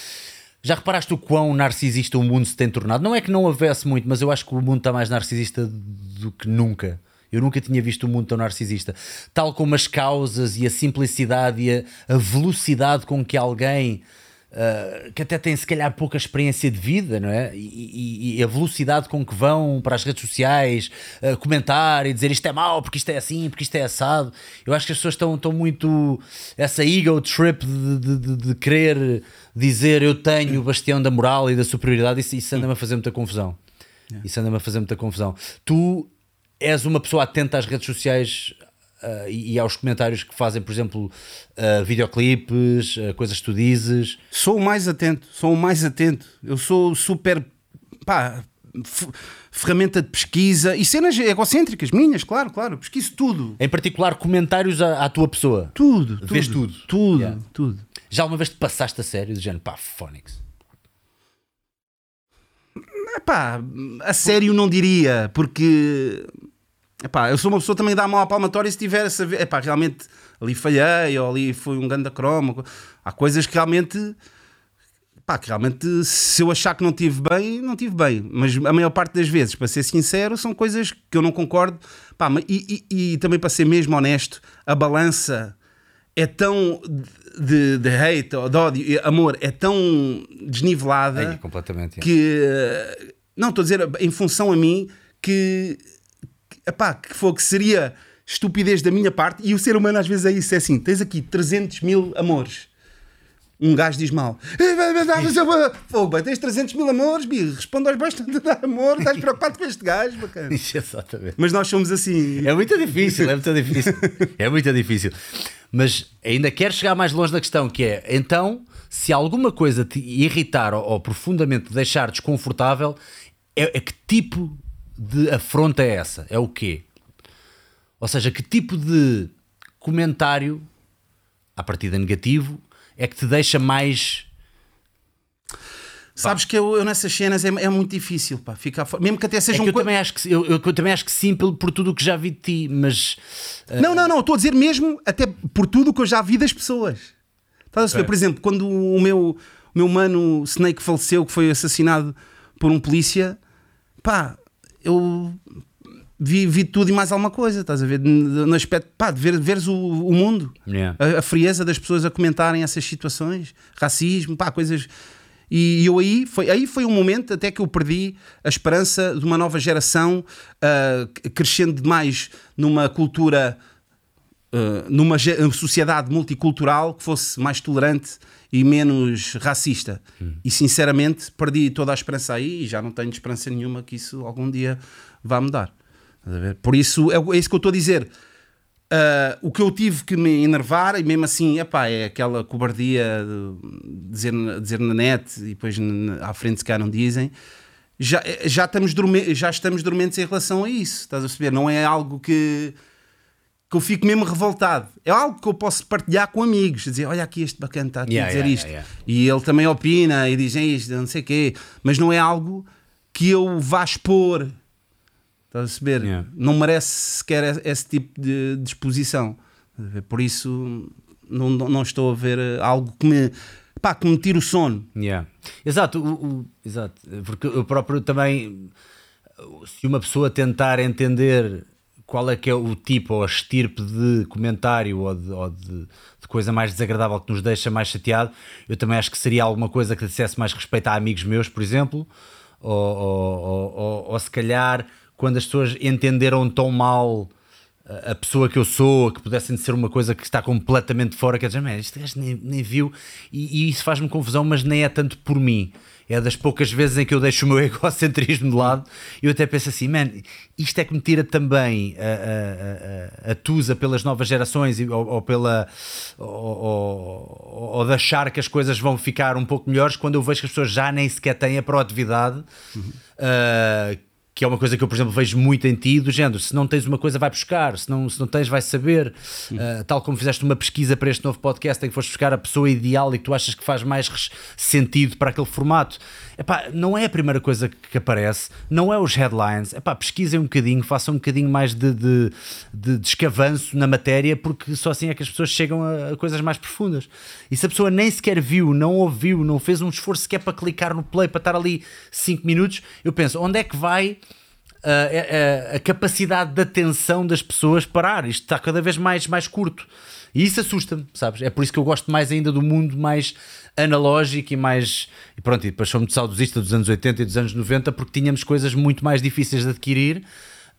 Já reparaste o quão narcisista o mundo se tem tornado? Não é que não houvesse muito, mas eu acho que o mundo está mais narcisista do que nunca. Eu nunca tinha visto o mundo tão narcisista. Tal como as causas e a simplicidade e a, a velocidade com que alguém Uh, que até têm se calhar pouca experiência de vida, não é? E, e, e a velocidade com que vão para as redes sociais uh, comentar e dizer isto é mau, porque isto é assim, porque isto é assado. Eu acho que as pessoas estão, estão muito. essa ego trip de, de, de, de querer dizer eu tenho o bastião da moral e da superioridade, isso, isso anda-me a fazer muita confusão. Isso anda-me a fazer muita confusão. Tu és uma pessoa atenta às redes sociais uh, e, e, aos comentários que fazem, por exemplo, uh, videoclipes, uh, coisas que tu dizes? Sou o mais atento, sou o mais atento. Eu sou super. pá. Ferramenta de pesquisa e cenas egocêntricas, minhas, claro, claro, pesquiso tudo. Em particular, comentários à, à tua pessoa. Tudo, tudo. Vês tudo. Tudo, yeah. tudo. Já alguma vez te passaste a sério, do género, pá, Phonics? Epá, a sério não diria, porque Epá, eu sou uma pessoa também dá a mão à palmatória se tiver a saber, epá, realmente ali falhei ou ali foi um ganda cromo. Há coisas que realmente, que realmente se eu achar que não tive bem, não tive bem. Mas a maior parte das vezes, para ser sincero, são coisas que eu não concordo. E, e, e também para ser mesmo honesto, a balança é tão de, de hate ou de ódio, amor, é tão desnivelada é, completamente, que não estou a dizer em função a mim que epá, que, foi, que seria estupidez da minha parte, e o ser humano às vezes é isso, é assim, tens aqui 300 mil amores. Um gajo diz mal. Fogo, bem, tens 300 mil amores, bi, responde aos bastante de amor, estás preocupado com este gajo, bacana. Exatamente. Mas nós somos assim. É muito difícil, é muito difícil. É muito difícil. Mas ainda quero chegar mais longe da questão, que é, então, se alguma coisa te irritar ou, ou profundamente deixar desconfortável, é, é que tipo de afronta é essa? É o quê? Ou seja, que tipo de comentário, a partir negativo, é que te deixa mais. Sabes que eu, eu, nessas cenas é, é, muito difícil, pá, ficar mesmo que até seja é um eu, também acho que, eu, eu, também acho que sim, por, por tudo o que já vi de ti, mas. Uh... Não, não, não, estou a dizer mesmo até por tudo o que eu já vi das pessoas. Estás a ver? Por exemplo, quando o meu, o meu mano Snake faleceu, que foi assassinado por um polícia, pá, eu vi, vi tudo e mais alguma coisa, estás a ver? No aspecto, pá, de ver, veres o, o mundo, yeah. a, a, frieza das pessoas a comentarem essas situações, racismo, pá, coisas. E eu aí foi, aí foi um momento até que eu perdi a esperança de uma nova geração uh, crescendo demais numa cultura, uh, numa sociedade multicultural que fosse mais tolerante e menos racista. Hum. E sinceramente perdi toda a esperança aí e já não tenho esperança nenhuma que isso algum dia vá mudar. Por isso, é, é isso que eu estou a dizer. Uh, o que eu tive que me enervar, e mesmo assim, epá, é aquela cobardia de dizer, dizer na net e depois à frente se cá não dizem. Já, já, estamos dorme, já estamos dormentes em relação a isso, estás a perceber? Não é algo que que eu fico mesmo revoltado. É algo que eu posso partilhar com amigos, dizer, olha aqui este bacana está aqui yeah, a dizer yeah, isto. Yeah, e ele também opina e diz isto, não sei o quê, mas não é algo que eu vá expor. Estás a perceber? Não merece sequer esse tipo de disposição. Por isso não, não estou a ver algo que me, pá, que me tire o sono. Yeah. Exato, o, o, exato, porque eu próprio também, se uma pessoa tentar entender qual é que é o tipo ou a estirpe de comentário ou, de, ou de, de, coisa mais desagradável que nos deixa mais chateado, eu também acho que seria alguma coisa que dissesse mais respeito a amigos meus, por exemplo, ou, ou, ou, ou se calhar quando as pessoas entenderam tão mal a pessoa que eu sou, que pudessem ser uma coisa que está completamente fora, quer dizer, este gajo nem, nem viu, e, e isso faz-me confusão, mas nem é tanto por mim é das poucas vezes em que eu deixo o meu egocentrismo de lado e eu até penso assim, man, isto é que me tira também a, a, a, a tusa pelas novas gerações ou, ou pela ou, ou, ou, de achar que as coisas vão ficar um pouco melhores quando eu vejo que as pessoas já nem sequer têm a proatividade uhum. uh, que é uma coisa que eu, por exemplo, vejo muito em ti, do género, se não tens uma coisa, vai buscar, se não, se não tens, vai saber. Uh, tal como fizeste uma pesquisa para este novo podcast em que foste buscar a pessoa ideal e que tu achas que faz mais sentido para aquele formato. Epá, não é a primeira coisa que aparece, não é os headlines. Epá, pesquisem um bocadinho, façam um bocadinho mais de, de, de, de escavanço na matéria, porque só assim é que as pessoas chegam a, a, coisas mais profundas. E se a pessoa nem sequer viu, não ouviu, não fez um esforço sequer para clicar no play, para estar ali 5 minutos, eu penso, onde é que vai a, a- a capacidade de atenção das pessoas parar. Isto está cada vez mais, mais curto. E isso assusta-me, sabes? É por isso que eu gosto mais ainda do mundo mais analógico e mais. E pronto, e depois sou muito saudosista dos anos 80 e dos anos 90 porque tínhamos coisas muito mais difíceis de adquirir.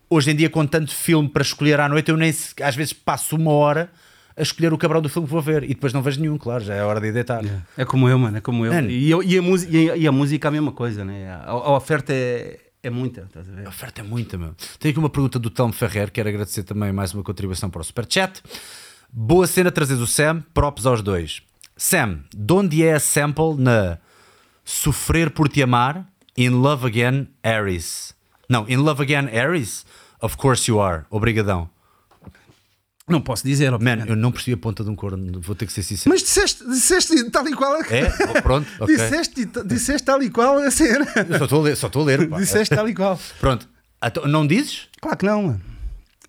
Hoje em dia, com tanto filme para escolher à noite, eu nem às vezes passo uma hora a escolher o cabrão do filme que vou ver e depois não vejo nenhum, claro, já é hora de ir deitar. É como eu, mano, é como eu. E, eu- e a música, e, a, e a música é a mesma coisa, né? A, a oferta é, é muita, estás a ver? A oferta é muita, meu. Tenho aqui uma pergunta do Telmo Ferrer, quero agradecer também mais uma contribuição para o Superchat. Boa cena trazeres o Sam, props aos dois. Sam, de onde é a sample na Sofrer por Te Amar, In Love Again, Aries? Não, In Love Again, Aries? Of course you are. Obrigadão. Não posso dizer, Man, obviamente. eu não percebi a ponta de um corno, vou ter que ser sincero. Mas disseste, disseste tal e qual. É? Oh, pronto, ok. Disseste, disseste tal e qual a cena. Eu Só estou a ler, só estou a ler. pá. Disseste tal e qual. Pronto. Então, não dizes? Claro que não, mano.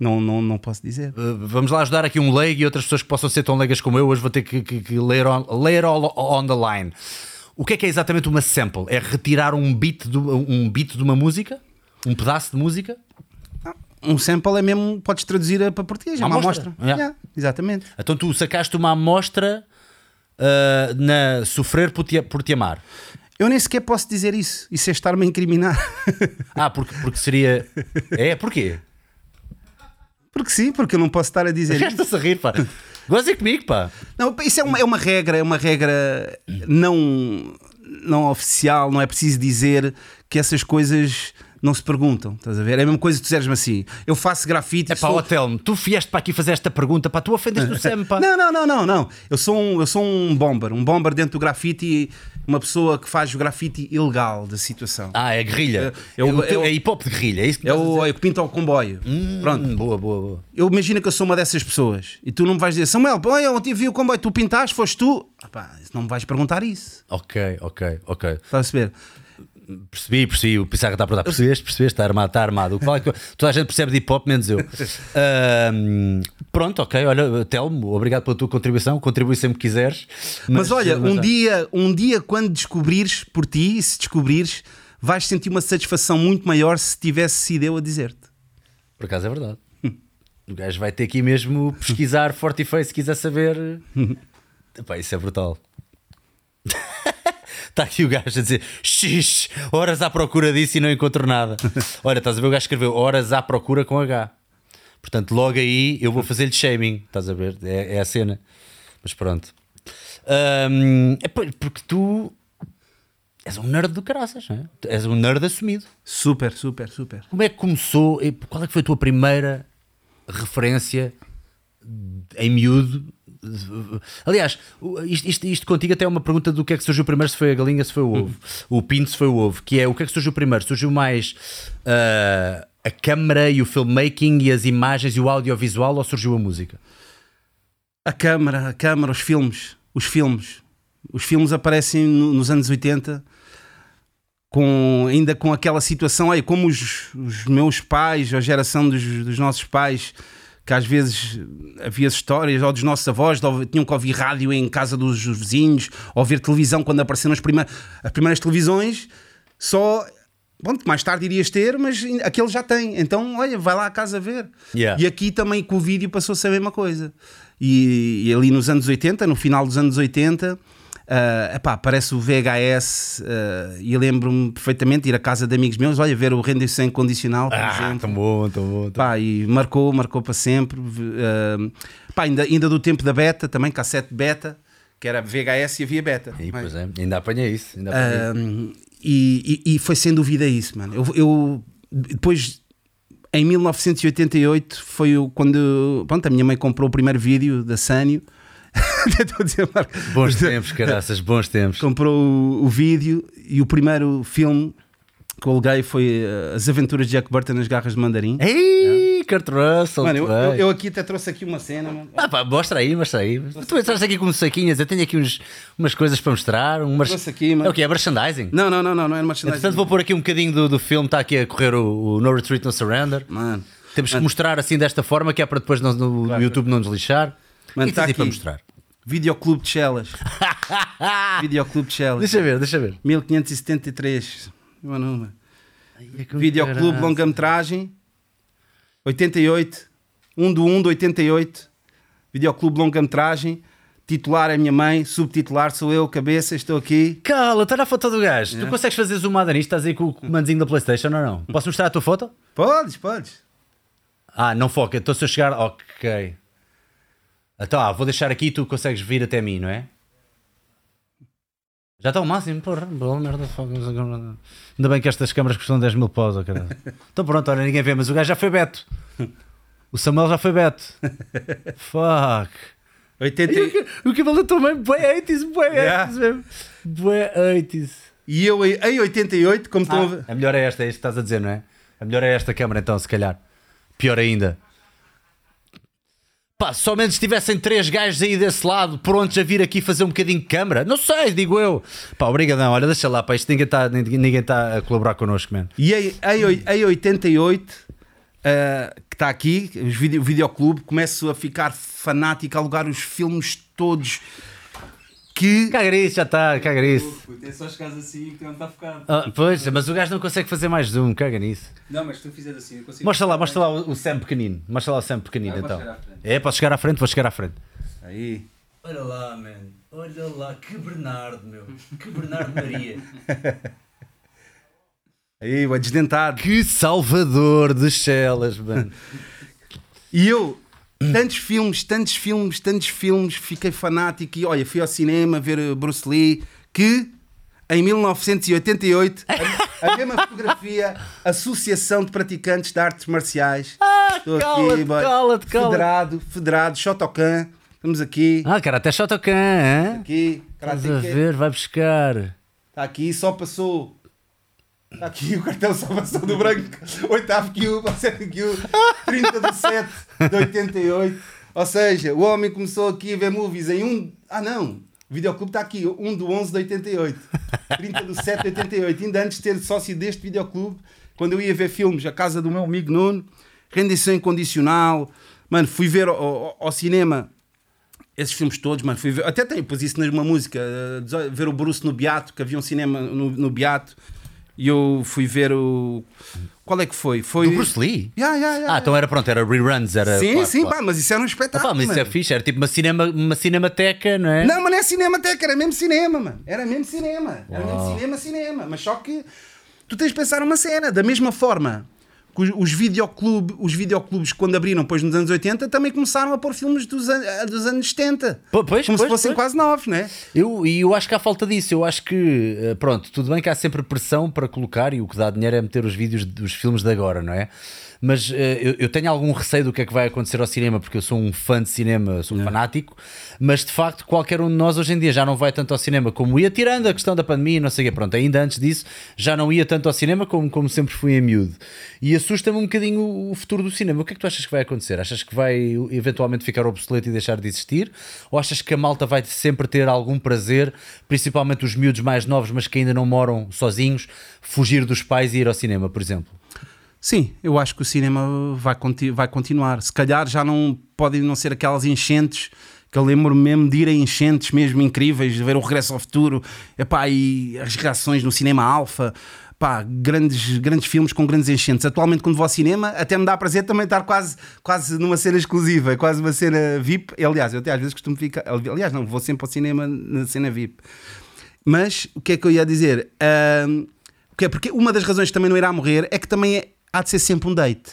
Não, não, não posso dizer. Uh, vamos lá ajudar aqui um leigo e outras pessoas que possam ser tão leigas como eu. Hoje vou ter que, que, que ler, on, ler all on the line. O que é que é exatamente uma sample? É retirar um beat, do, um beat de uma música? Um pedaço de música? Um sample é mesmo, podes traduzir a- para português, é Uma uma amostra. amostra. Yeah. Yeah, exatamente. Então tu sacaste uma amostra uh, na Sofrer por te, por te Amar. Eu nem sequer posso dizer isso. Isso é estar-me a incriminar. Ah, porque, porque seria. É? Porquê? Porque sim, porque eu não posso estar a dizer isso. Resta-se a rir, pá. Goza comigo, pá. Não, isso é uma, é uma regra, é uma regra não, não oficial, não é preciso dizer que essas coisas não se perguntam, estás a ver? É a mesma coisa que tu disseres-me assim, eu faço grafite É pá, sou- Telmo, tu vieste para aqui fazer esta pergunta, pá, tu ofendeste o Sam, pá. Não, não, não, não, não. Eu sou um, eu sou um bomber, um bomber dentro do grafite, uma pessoa que faz o grafite ilegal da situação. Ah, é guerrilha. É- é o- é, o é hip hop de guerrilha, é isso que é o, é o que pinta o comboio. Pronto. Hum, boa, boa, boa. Eu imagino que eu sou uma dessas pessoas e tu não me vais dizer, Samuel, olha, ontem vi o comboio, tu pintaste, foste tu. Epá, não me vais perguntar isso. Ok, ok, ok. Estás a perceber? Percebi, percebi. O Pissarra está a perguntar. Percebeste, percebeste, está armado, está armado. O que vale é que Toda a gente percebe de hip hop, menos eu. Ahm, pronto, ok. Olha, Telmo, obrigado pela tua contribuição. Contribui sempre que quiseres. Mas, olha, mas um já- dia, um dia quando descobrires por ti, se descobrires, vais sentir uma satisfação muito maior se tivesse sido eu a dizer-te. Por acaso é verdade. O gajo vai ter aqui mesmo pesquisar Forty Face se quiser saber. Epá, isso é brutal. Está aqui o gajo a dizer X, horas à procura disso e não encontro nada. Olha, estás a ver o gajo escreveu horas à procura com H. Portanto, logo aí eu vou fazer-lhe shaming. Estás a ver? É, é a cena. Mas pronto. Ahm, é por- porque tu és um nerd do caraças, não é? Tu És um nerd assumido. Super, super, super. Como é que começou? Qual é que foi a tua primeira referência em miúdo? Aliás, isto, isto, isto contigo até é uma pergunta do que é que surgiu primeiro, se foi a galinha, se foi o ovo. O pinto, se foi o ovo. Que é o que é que surgiu primeiro? Surgiu mais ah, a câmara e o filmmaking e as imagens e o audiovisual ou surgiu a música? A câmara, a câmara, os filmes, os filmes. Os filmes aparecem no- nos anos 80 com, ainda com aquela situação, aí como os, os meus pais, a geração dos, dos nossos pais, que às vezes havia histórias, ou dos nossos avós, de tinham que ouvir rádio em casa dos vizinhos, ou ver televisão quando apareceram as, prime- as primeiras televisões, só. Bom, mais tarde irias ter, mas aquele já tem. Então, olha, vai lá à casa ver. Yeah. E aqui também com o vídeo passou-se a mesma coisa. E, e ali nos anos 80, no final dos anos 80, ah, epá, aparece o VHS ah, e lembro-me perfeitamente de ir à casa de amigos meus, olha, ver o Rendição Incondicional, por Ah, exemplo. tão bom, tão bom. tão- Pá, e marcou, marcou para sempre. Pá, ainda, ainda do tempo da beta, também, cassete beta, que era VHS e havia beta. E, pois é, ainda apanhei isso. Ainda apanhei isso. E, e- e foi sem dúvida isso, mano. Eu, eu- depois, em 1988, foi quando pronto, a minha mãe comprou o primeiro vídeo da Sânio. Estou a dizer, Marco. Bons tempos, caraças, bons tempos. Comprou o, o vídeo e o primeiro filme que eu aluguei foi uh, As Aventuras de Jack Burton nas Garras de Mandarim. Ei, Kurt Russell, Mano, eu, eu- eu aqui até trouxe aqui uma cena, mano. Ah, pá, mostra aí, mostra aí. Tu entraste aqui com uns saquinhos, eu tenho aqui uns, umas coisas para mostrar. Um Trouxe aqui, mano. É o que? É merchandising? Não, não, não, não, não é merchandising. Portanto, vou pôr aqui um bocadinho do, do filme, está aqui a correr o, o No Retreat, No Surrender. Mano, Temos que mostrar assim desta forma, que é para depois no, no Claro. YouTube não nos lixar. Mano, e tá tens aí para aqui. mostrar. Videoclube de Chelas. Videoclube de Chelas. Deixa ver, deixa ver. 1573. Mano, mano. Videoclube, longa-metragem, 88, 1 do 1 de 88, Videoclube, longa-metragem, titular é minha mãe, subtitular sou eu, cabeça, estou aqui. Cala, está na foto do gajo. Tu consegues fazer zoomada nisto? Estás aí com o comandozinho da Playstation ou não? Posso mostrar a tua foto? Podes, podes. Ah, não foca. Então se eu chegar... Ok. Então, ah, vou deixar aqui e tu consegues vir até mim, não é? Já está ao máximo, porra. Merda. Ainda bem que estas câmaras custam 10 mil paus, oh, caralho. Então pronto, olha, ninguém vê, mas o gajo já foi beto. O Samuel já foi beto. Fuck. 80... E o, o cabelo também, bué 80s, bué Yeah. 80s mesmo. Bué 80s. E eu em em 88, como estão a ver. A melhor é esta, é isto que estás a dizer, não é? A melhor é esta câmara então, se calhar. Pior ainda. Pá, se somente estivessem três gajos aí desse lado, prontos a vir aqui fazer um bocadinho de câmara. Não sei, digo eu. Pá, obrigadão. Olha, deixa lá, pá, isto ninguém está ninguém tá a colaborar connosco, mano. E em, oi- em 88, ah, que está aqui, o videoclube, começo a ficar fanático, a alugar os filmes todos que. Caga nisso, já está, caga. Puto, é só chegares assim que não está focado. Ah, pois, mas o gajo não consegue fazer mais zoom, caga nisso. Não, mas se tu fizeres assim, eu consigo. Mostra lá, mostra lá o, o Sam pequenino. Mostra lá o Sam pequenino Ah, posso então. chegar à frente? É, posso chegar à frente? Vou chegar à frente. Aí. Olha lá, man. Olha lá, que Bernardo, meu. Que Bernardo Maria. Aí, o desdentado. Que salvador de Chelas, mano. E eu, tantos filmes, tantos filmes, tantos filmes, fiquei fanático e olha, fui ao cinema ver uh, Bruce Lee, que em 1988, a, a mesma fotografia, Associação de Praticantes de Artes Marciais. Estou cala-te, boy. cala-te, cala-te. Federado, federado, Shotokan, estamos aqui, Ah, cara, até Shotokan, hein? aqui, Estás a ver, vai buscar. Está aqui, só passou. Está aqui o cartão só passou do branco. Oitavo cube, sétimo cube, 30 de 7 de 88. Ou seja, o homem começou aqui a ver movies em um. Ah, não! O videoclube está aqui, 1 do 11 de 88. 30 de 7 de 88. Ainda antes de ter sócio deste videoclube, quando eu ia ver filmes, a casa do meu amigo Nuno, rendição incondicional. Mano, fui ver ao, ao- cinema esses filmes todos, mano, fui ver, até tenho, pus isso numa música, eh, ver o Bruce no Beato, que havia um cinema no, no Beato, e eu fui ver o. Qual é que foi? Foi. Do Bruce Lee? Yeah, yeah, yeah. Ah, então era pronto, era reruns, era. sim, claro, sim, claro. pá, mas isso era um espetáculo. Opa, mas isso é mano. fixe, era tipo uma, cinema, uma cinemateca, não é? Não, mas não é cinemateca, era mesmo cinema, mano. Era mesmo cinema. Era mesmo Uau. cinema, cinema. Mas só que tu tens de pensar uma cena, da mesma forma os, os, videoclube, os videoclubes, quando abriram depois nos anos 80, também começaram a pôr filmes dos, an- dos anos 70. Po- pois, como pois, se fossem pois. quase novos, não é? Eu, e eu acho que há falta disso. Eu acho que, eh, pronto, tudo bem que há sempre pressão para colocar e o que dá dinheiro é meter os vídeos dos filmes de agora, não é? Mas eh, eu, eu tenho algum receio do que é que vai acontecer ao cinema, porque eu sou um fã de cinema, sou um fanático, mas de facto qualquer um de nós hoje em dia já não vai tanto ao cinema como ia, tirando a questão da pandemia e não sei o quê. Pronto, ainda antes disso já não ia tanto ao cinema como, como sempre fui em miúdo. E assusta-me um bocadinho o, o futuro do cinema. O que é que tu achas que vai acontecer? Achas que vai eventualmente ficar obsoleto e deixar de existir? Ou achas que a malta vai sempre ter algum prazer, principalmente os miúdos mais novos, mas que ainda não moram sozinhos, fugir dos pais e ir ao cinema, por exemplo? Sim, eu acho que o cinema vai, conti- vai continuar. Se calhar já não podem não ser aquelas enchentes que eu lembro mesmo de ir a enchentes mesmo incríveis, de ver o Regresso ao Futuro epá, e as reações no cinema alfa. Pá, grandes, grandes filmes com grandes enchentes. Atualmente, quando vou ao cinema, até me dá prazer também estar quase, quase numa cena exclusiva, quase uma cena VIP. Aliás, eu até às vezes costumo ficar. Aliás, não, vou sempre ao cinema na cena VIP. Mas o que é que eu ia dizer? É? Porque uma das razões que também não irá morrer é que também é- há de ser sempre um date.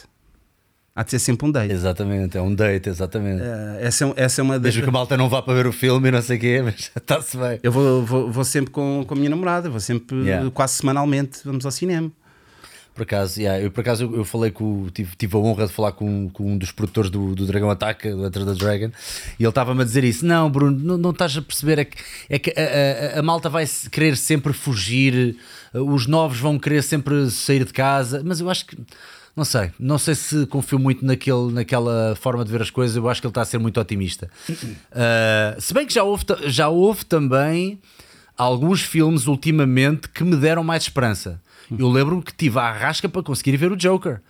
Há de ser sempre um date. Exatamente, é um date, exatamente. Ah, essa, é- essa é uma das. Mesmo que a malta não vá para ver o filme e não sei o quê, mas está-se bem. Eu vou, vou, vou sempre com, com a minha namorada, vou sempre, Yeah. quase semanalmente, vamos ao cinema. Por acaso, yeah, eu por acaso eu, eu falei com tive, tive a honra de falar com, com um dos produtores do, do Dragão Ataca, do Enter the Dragon, e ele estava-me a dizer isso. Não, Bruno, não, não estás a perceber, é que, é que a, a- a malta vai querer sempre fugir, os novos vão querer sempre sair de casa, mas eu acho que. Não sei, não sei se confio muito naquele, naquela forma de ver as coisas. Eu acho que ele está a ser muito otimista. Uh, se bem que já houve, já houve também alguns filmes ultimamente que me deram mais esperança. Eu lembro-me que tive a rasca para conseguir ver o Joker.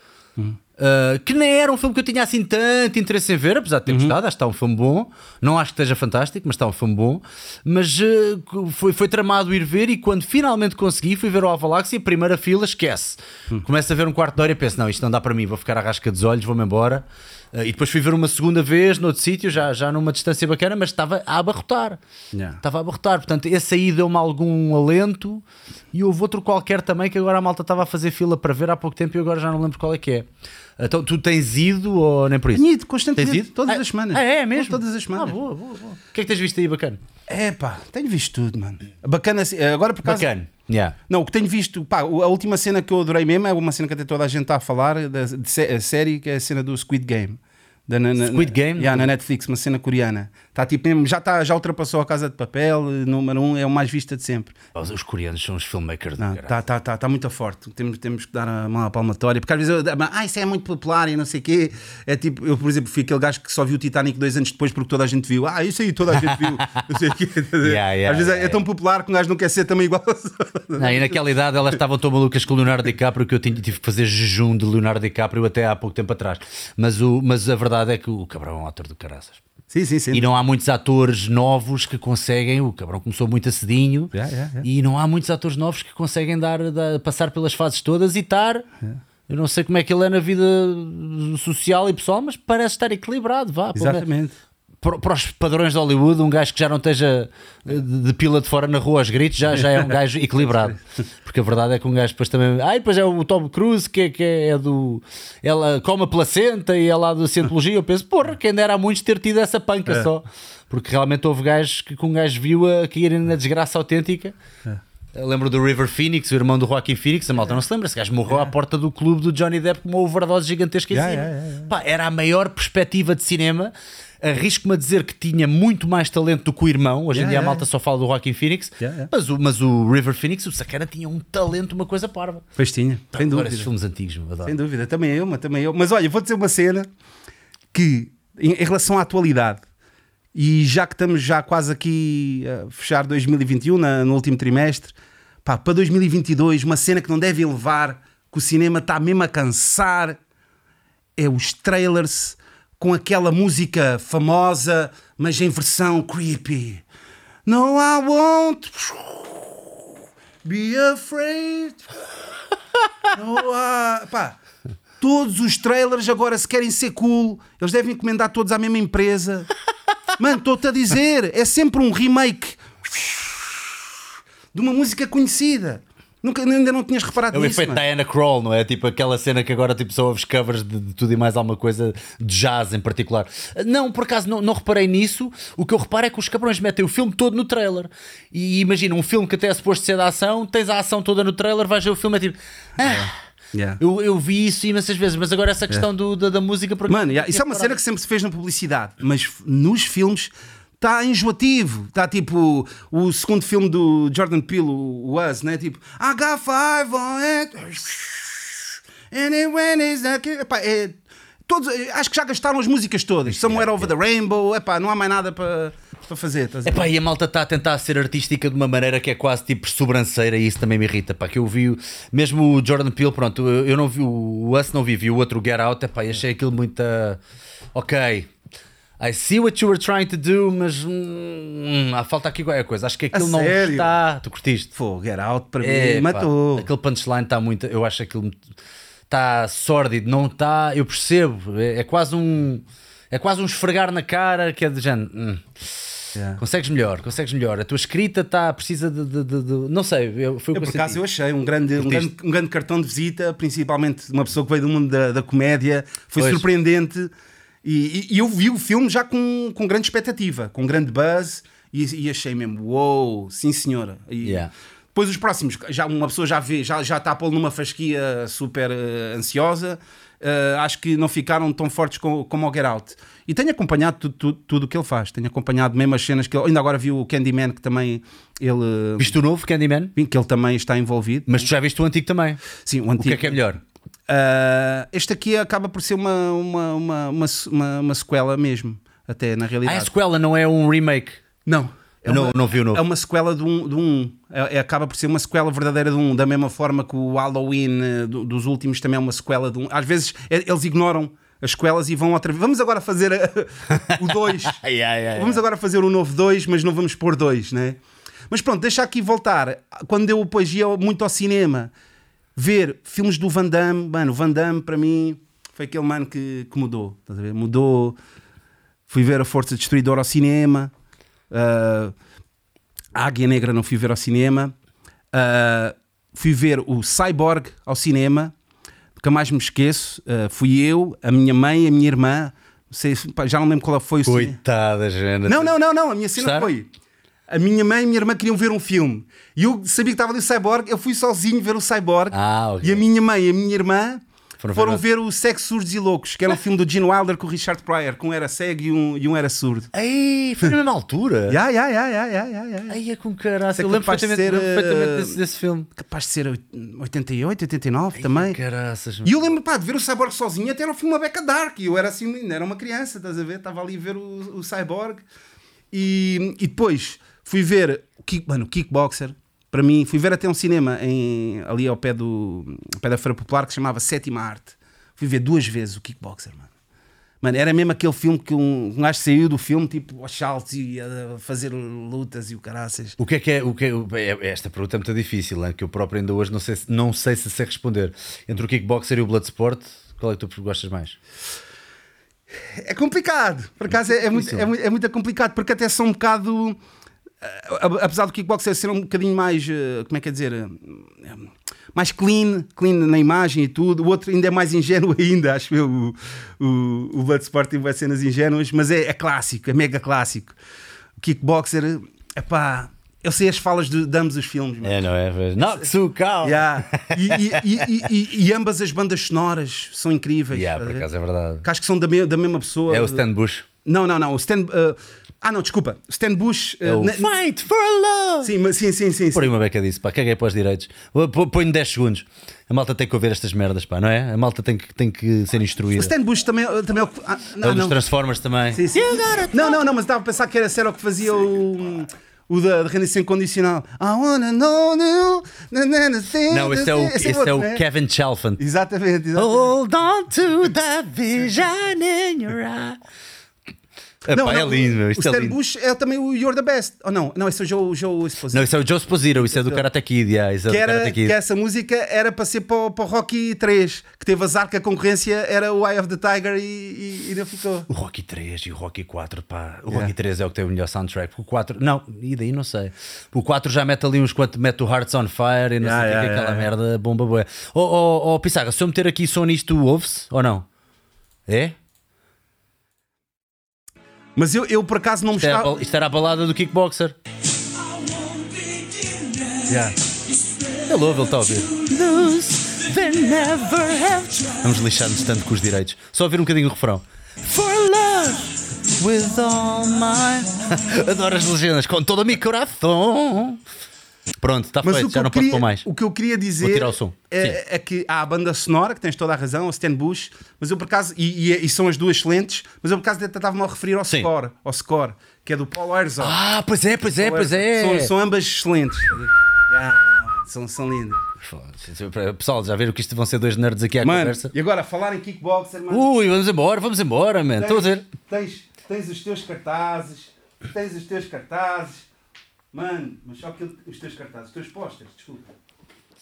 Uh, que nem era um filme que eu tinha assim tanto interesse em ver, apesar de ter gostado, acho que está um filme bom. Não acho que esteja fantástico, mas está um filme bom. Mas uh, foi, foi tramado ir ver e quando finalmente consegui, fui ver o Alva Galaxy, a primeira fila, esquece. Começo a ver um quarto de hora e penso: não, isto não dá para mim, vou ficar à rasca dos olhos, vou-me embora. Uh, e depois fui ver uma segunda vez noutro sítio, já, já numa distância bacana, mas estava a abarrotar. Yeah. Estava a abarrotar. Portanto, esse aí deu-me algum alento. E houve outro qualquer também que agora a malta estava a fazer fila para ver há pouco tempo e agora já não lembro qual é que é. Então, tu tens ido ou nem por isso? Tenho ido constantemente, Tens ido? todas Ah, as semanas. Ah, é mesmo? Todas as semanas. Ah, boa, boa, boa. O que é que tens visto aí bacana? É pá, tenho visto tudo, mano. Bacana, assim, agora por causa. Bacana. Yeah. Não, o que tenho visto, pá, a última cena que eu adorei mesmo é uma cena que até toda a gente está a falar, da de série, que é a cena do Squid Game. Da, na, na- Squid Game? Yeah, na Netflix, uma cena coreana. Tá, tipo, mesmo, já, tá, já ultrapassou a Casa de Papel, eh, número um, é o mais vista de sempre. Os, os coreanos são os filmmakers Não, caralho. tá, tá, tá, tá muito forte. Temos, temos que dar a mão à palmatória. Porque às vezes eu, ah, isso é muito popular e não sei o quê. É tipo, eu, por exemplo, fui aquele gajo que só viu o Titanic dois anos depois porque toda a gente viu. Ah, isso aí toda a gente viu. Não sei o quê. Yeah, yeah, às vezes é- yeah, é tão popular que um gajo não quer ser também igual. Não, e naquela idade elas estavam tão malucas com o Leonardo DiCaprio que eu tinha, tive que fazer jejum de Leonardo DiCaprio até há pouco tempo atrás. Mas, o, mas a verdade é que o cabrão é um ator do caraças. Sim, sim, sim. E não há muitos atores novos que conseguem. O cabrão começou muito a cedinho. Yeah, yeah, yeah. E não há muitos atores novos que conseguem dar, dar- passar pelas fases todas e estar. Eu não sei como é que ele é na vida social e pessoal, mas parece estar equilibrado. Vá. Exatamente. Para, os padrões de Hollywood, um gajo que já não esteja eh, de, pila de fora na rua aos gritos já, já é um gajo equilibrado. Porque a verdade é que um gajo depois também. Ah, e depois é o Tom Cruise que, é- que é do. Ela come a placenta e é lá da Cientologia. Eu penso, porra, quem dera a muitos ter tido essa panca só. Porque realmente houve gajos que, que um gajo viu a caírem na desgraça autêntica. Eu lembro do River Phoenix, o irmão do Joaquin Phoenix, a malta não se lembra, esse gajo morreu à porta do clube do Johnny Depp com uma overdose gigantesca em Yeah, cima. yeah, Pá, era a maior perspectiva de cinema. Arrisco-me a dizer que tinha muito mais talento do que o irmão. Hoje em Yeah, dia a yeah, malta só fala do Joaquin Phoenix. Mas, o, mas o River Phoenix, o Sacana, tinha um talento, uma coisa parva. Pois tinha, sem Adoro dúvida. filmes antigos, adoro. Sem dúvida, também eu, mas também eu. Mas olha, vou dizer uma cena que, em, em relação à atualidade, e já que estamos já quase aqui a fechar 2021, na- no último trimestre, pá, para 2022, uma cena que não deve elevar, que o cinema está mesmo a cansar, é os trailers com aquela música famosa, mas em versão creepy. No, I won't be afraid. No, I... Pá, todos os trailers agora se querem ser cool, eles devem encomendar todos à mesma empresa. Mano, estou-te a dizer, é sempre um remake de uma música conhecida. Nunca, ainda não tinhas reparado É o nisso. efeito mano. Diana Kroll, não é? Tipo aquela cena que agora tipo, só ouves covers de, de tudo e mais alguma coisa, de jazz em particular. Não, por acaso não, não reparei nisso. O que eu reparo é que os cabrões metem o filme todo no trailer. E imagina, um filme que até é suposto ser da ação, tens a ação toda no trailer, vais ver o filme é tipo. Ah, Yeah. eu, eu vi isso imensas vezes, mas agora essa questão do, da, da música. Mano, yeah, isso é uma cena que sempre se fez na publicidade, mas nos filmes está enjoativo. Está tipo o segundo filme do Jordan Peele, o Us, né? Tipo, I got five on it. When is that Epá, é, todos, acho que já gastaram as músicas todas. Somewhere Over the Rainbow. Epá, não há mais nada para para fazer. ver? Epá, e a malta está a tentar ser artística de uma maneira que é quase tipo sobranceira e isso também me irrita. Pá, que eu vi, mesmo o Jordan Peele, pronto, eu, eu não vi o Us, não vi, vi o outro Get Out, epá, e achei aquilo muito. ah, ok. I see what you were trying to do, mas hum, há falta aqui qualquer coisa. Acho que aquilo não sério? está. Tu curtiste? Pô, Get Out para É, mim pá, matou. Aquele punchline está muito. Eu acho aquilo está sórdido, não está. Eu percebo. É, é quase um. É quase um esfregar na cara que é de género. hum. Yeah. Consegues melhor, consegues melhor. A tua escrita está precisa de, de- de- de- não sei, eu, foi o Eu, que por acaso eu achei um grande, um, grande, um grande cartão de visita, principalmente de uma pessoa que veio do mundo da, da comédia. Foi Pois. surpreendente. E, e- eu vi o filme já com, com grande expectativa, com grande buzz. E, e achei mesmo, uou, sim senhora. E Yeah. Depois os próximos, já uma pessoa já vê, já, já está a pô-lo numa fasquia super eh, ansiosa. Eh, acho que não ficaram tão fortes como, como o Get Out. E tenho acompanhado tudo, tudo, tudo o que ele faz. Tenho acompanhado mesmo as cenas que ele. Ainda agora vi o Candyman, que também ele, Viste o novo Candyman? que ele também está envolvido. Mas tu já viste o antigo também. Sim, o O antigo. que é que é melhor? Ah, este aqui acaba por ser uma, uma, uma, uma, uma, uma sequela mesmo, até na Ah, realidade. a sequela não é um remake. Não. É não, uma- não vi o novo. É uma sequela de um. De um é, é- acaba por ser uma sequela verdadeira de um, da mesma forma que o Halloween eh, do- dos últimos também é uma sequela de um. Às vezes é- eles ignoram as sequelas e vão outra vez. Vamos agora fazer a- o 2. Ai, ai, ai, Vamos agora fazer o novo 2, mas não vamos pôr 2, né? Mas pronto, deixa aqui voltar. Quando eu depois ia muito ao cinema ver filmes do Van Damme, mano, o Van Damme para mim foi aquele mano que, que mudou. Estás a ver? Mudou. Fui ver a Força Destruidora ao cinema. ah, a Águia Negra não fui ver ao cinema. ah, fui ver o Cyborg ao cinema. Nunca mais me esqueço. ah, fui eu, a minha mãe, a minha irmã. Não sei, já não lembro qual foi o cinema. Coitada, Joana. Não, não, não, não. A minha cena Gostaram? foi. A minha mãe e a minha irmã queriam ver um filme. E eu sabia que estava ali o Cyborg. Eu fui sozinho ver o Cyborg. Ah, ok. E a minha mãe e a minha irmã Foram foram, ver- o Sexo Surdos e Loucos, que era um filme do Gene Wilder com o Richard Pryor, que um era cego e um, e um era surdo. Ei, foi na mesma altura. Ya, ya, ya, ya, ya. Ai, é com caralho. É Eu lembro perfeitamente, ser, lembro perfeitamente eh, desse, desse filme. Capaz de ser oit- 88, 89 também. Caraças. E eu lembro pá, de ver o Cyborg sozinho, até era um filme a Beca Dark. E eu era assim, ainda era uma criança, estás a ver? Estava ali a ver o, o Cyborg. E, e depois fui ver o Kick, mano, Kickboxer. Para mim, fui ver até um cinema em, ali ao pé, do, ao pé da Feira Popular que se chamava Sétima Arte. Fui ver duas vezes o Kickboxer, mano. Mano, era mesmo aquele filme que um, um gajo saiu do filme, tipo, aos saltos e a fazer lutas e o caraças. O que é que é, o que é, o- é- esta pergunta é muito difícil, hein, que eu próprio ainda hoje não sei, se- não sei se sei responder. Entre o kickboxer e o bloodsport, qual é que tu gostas mais? É complicado, por acaso é, é, muito, é, é muito complicado, porque até são um bocado. Eh, Apesar do kickboxer ser um bocadinho mais. eh, Como é que é dizer? eh, Mais clean, clean na imagem e tudo. O outro ainda é mais ingênuo ainda, acho eu. O, o, o Bloodsport tem vai cenas ingênuas, mas é, é clássico, é mega clássico. O kickboxer, é pá. Eu sei as falas de, de ambos os filmes. mano. É, não é? Noxucal! Yeah. E, e, e, e- ambas as bandas sonoras são incríveis. Yeah, por acaso é verdade. Que acho que são da, me- da mesma pessoa. É o Stan Bush. Não, não, não. O Stan. uh, ah, não, desculpa. Stan Bush. uh, É o na- Fight for Love! sim, mas- sim, sim, sim. Por sim. aí uma beca disso, pá, caguei para os direitos. Põe-me 10 segundos. A malta tem que ouvir estas merdas, pá, não é? A malta tem que, tem que ser O instruída. Stan Bush também, uh, também é o que. Ah, É não, o dos não. Transformers também. Sim, sim. Não, não, não, mas estava a pensar que era sério o que fazia o. O da, da rendição incondicional. I wanna know you. na, na, na, thing, Não, esse é o, esse esse outro, é o né? Kevin Chalfant. Exatamente, exatamente. Hold on to that vision in your eye. Epá, é lindo, meu. O Isto é Stan lindo. Bush é também o You're the Best. Oh, não, não, esse é o Joe, Joe Esposito. Não, isso é o Joe Esposito, isso é do Karate Kid. Yeah, isso é que, do era, Kid. que essa música era para ser para, o- para o Rocky 3, que teve azar que a concorrência era o Eye of the Tiger e, e, e não ficou. O Rocky 3 e o Rocky 4, pá. O Yeah. Rocky 3 é o que tem o melhor soundtrack. O 4, não, e daí não sei. O 4 já mete ali uns quantos, mete o Hearts on Fire e não Yeah, sei o que, yeah, que é aquela merda bomba boa. Oh, oh, oh, Pissaga, se eu meter aqui som nisto, ouve-se ou não? É? Mas eu, eu por acaso não me Isto, era a estava. bal- isto era a balada do kickboxer. Yeah. Ele ouve, ele está a ouvir. Vamos lixar-nos tanto com os direitos. Só ouvir um bocadinho o refrão. For love with all my. Adoro as legendas com todo o meu coração. Pronto, está feito, que, já não posso queria, pôr mais. o que eu queria dizer. É, é que há a banda sonora, que tens toda a razão, o Stan Bush, mas eu por acaso, e, e- e são as duas excelentes, mas eu por acaso estava-me a referir ao Sim. score, ao score, que é do Paul Herzog. Ah, pois é, pois é, pois é. São, são ambas excelentes. Yeah, são, são lindas. Pessoal, já viram que isto vão ser dois nerds aqui à Mano, conversa? e agora falar em kickboxer, mano. Ui, vamos embora, vamos embora, man. Estou a dizer. Tens, tens os teus cartazes, tens os teus cartazes. Mano, mas só que os teus cartazes, os teus pósteres, desculpa.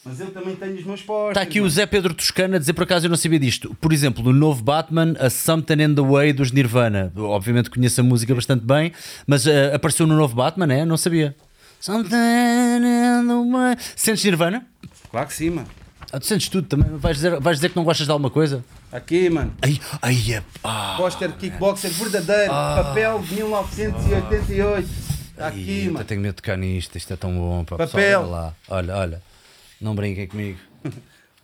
Mas eu também tenho os meus pósteres. Está aqui o mano. Zé Pedro Toscana a dizer por acaso eu não sabia disto. Por exemplo, no novo Batman, a Something in the Way dos Nirvana. Obviamente conheço a música bastante bem, mas eh, apareceu no novo Batman, é? Não sabia. Something in the Way. Sentes Nirvana? Claro que sim, mano. Ah, tu sentes tudo também. Vais dizer, vais dizer que não gostas de alguma coisa? Aqui, mano. Ai, ai, é- ah, Póster kickboxer verdadeiro, papel de 1988. Ai, aqui, eu mano. tenho medo de tocar nisto. Isto é tão bom. Pá. Papel. Olha lá. Olha, olha. Não brinquem comigo.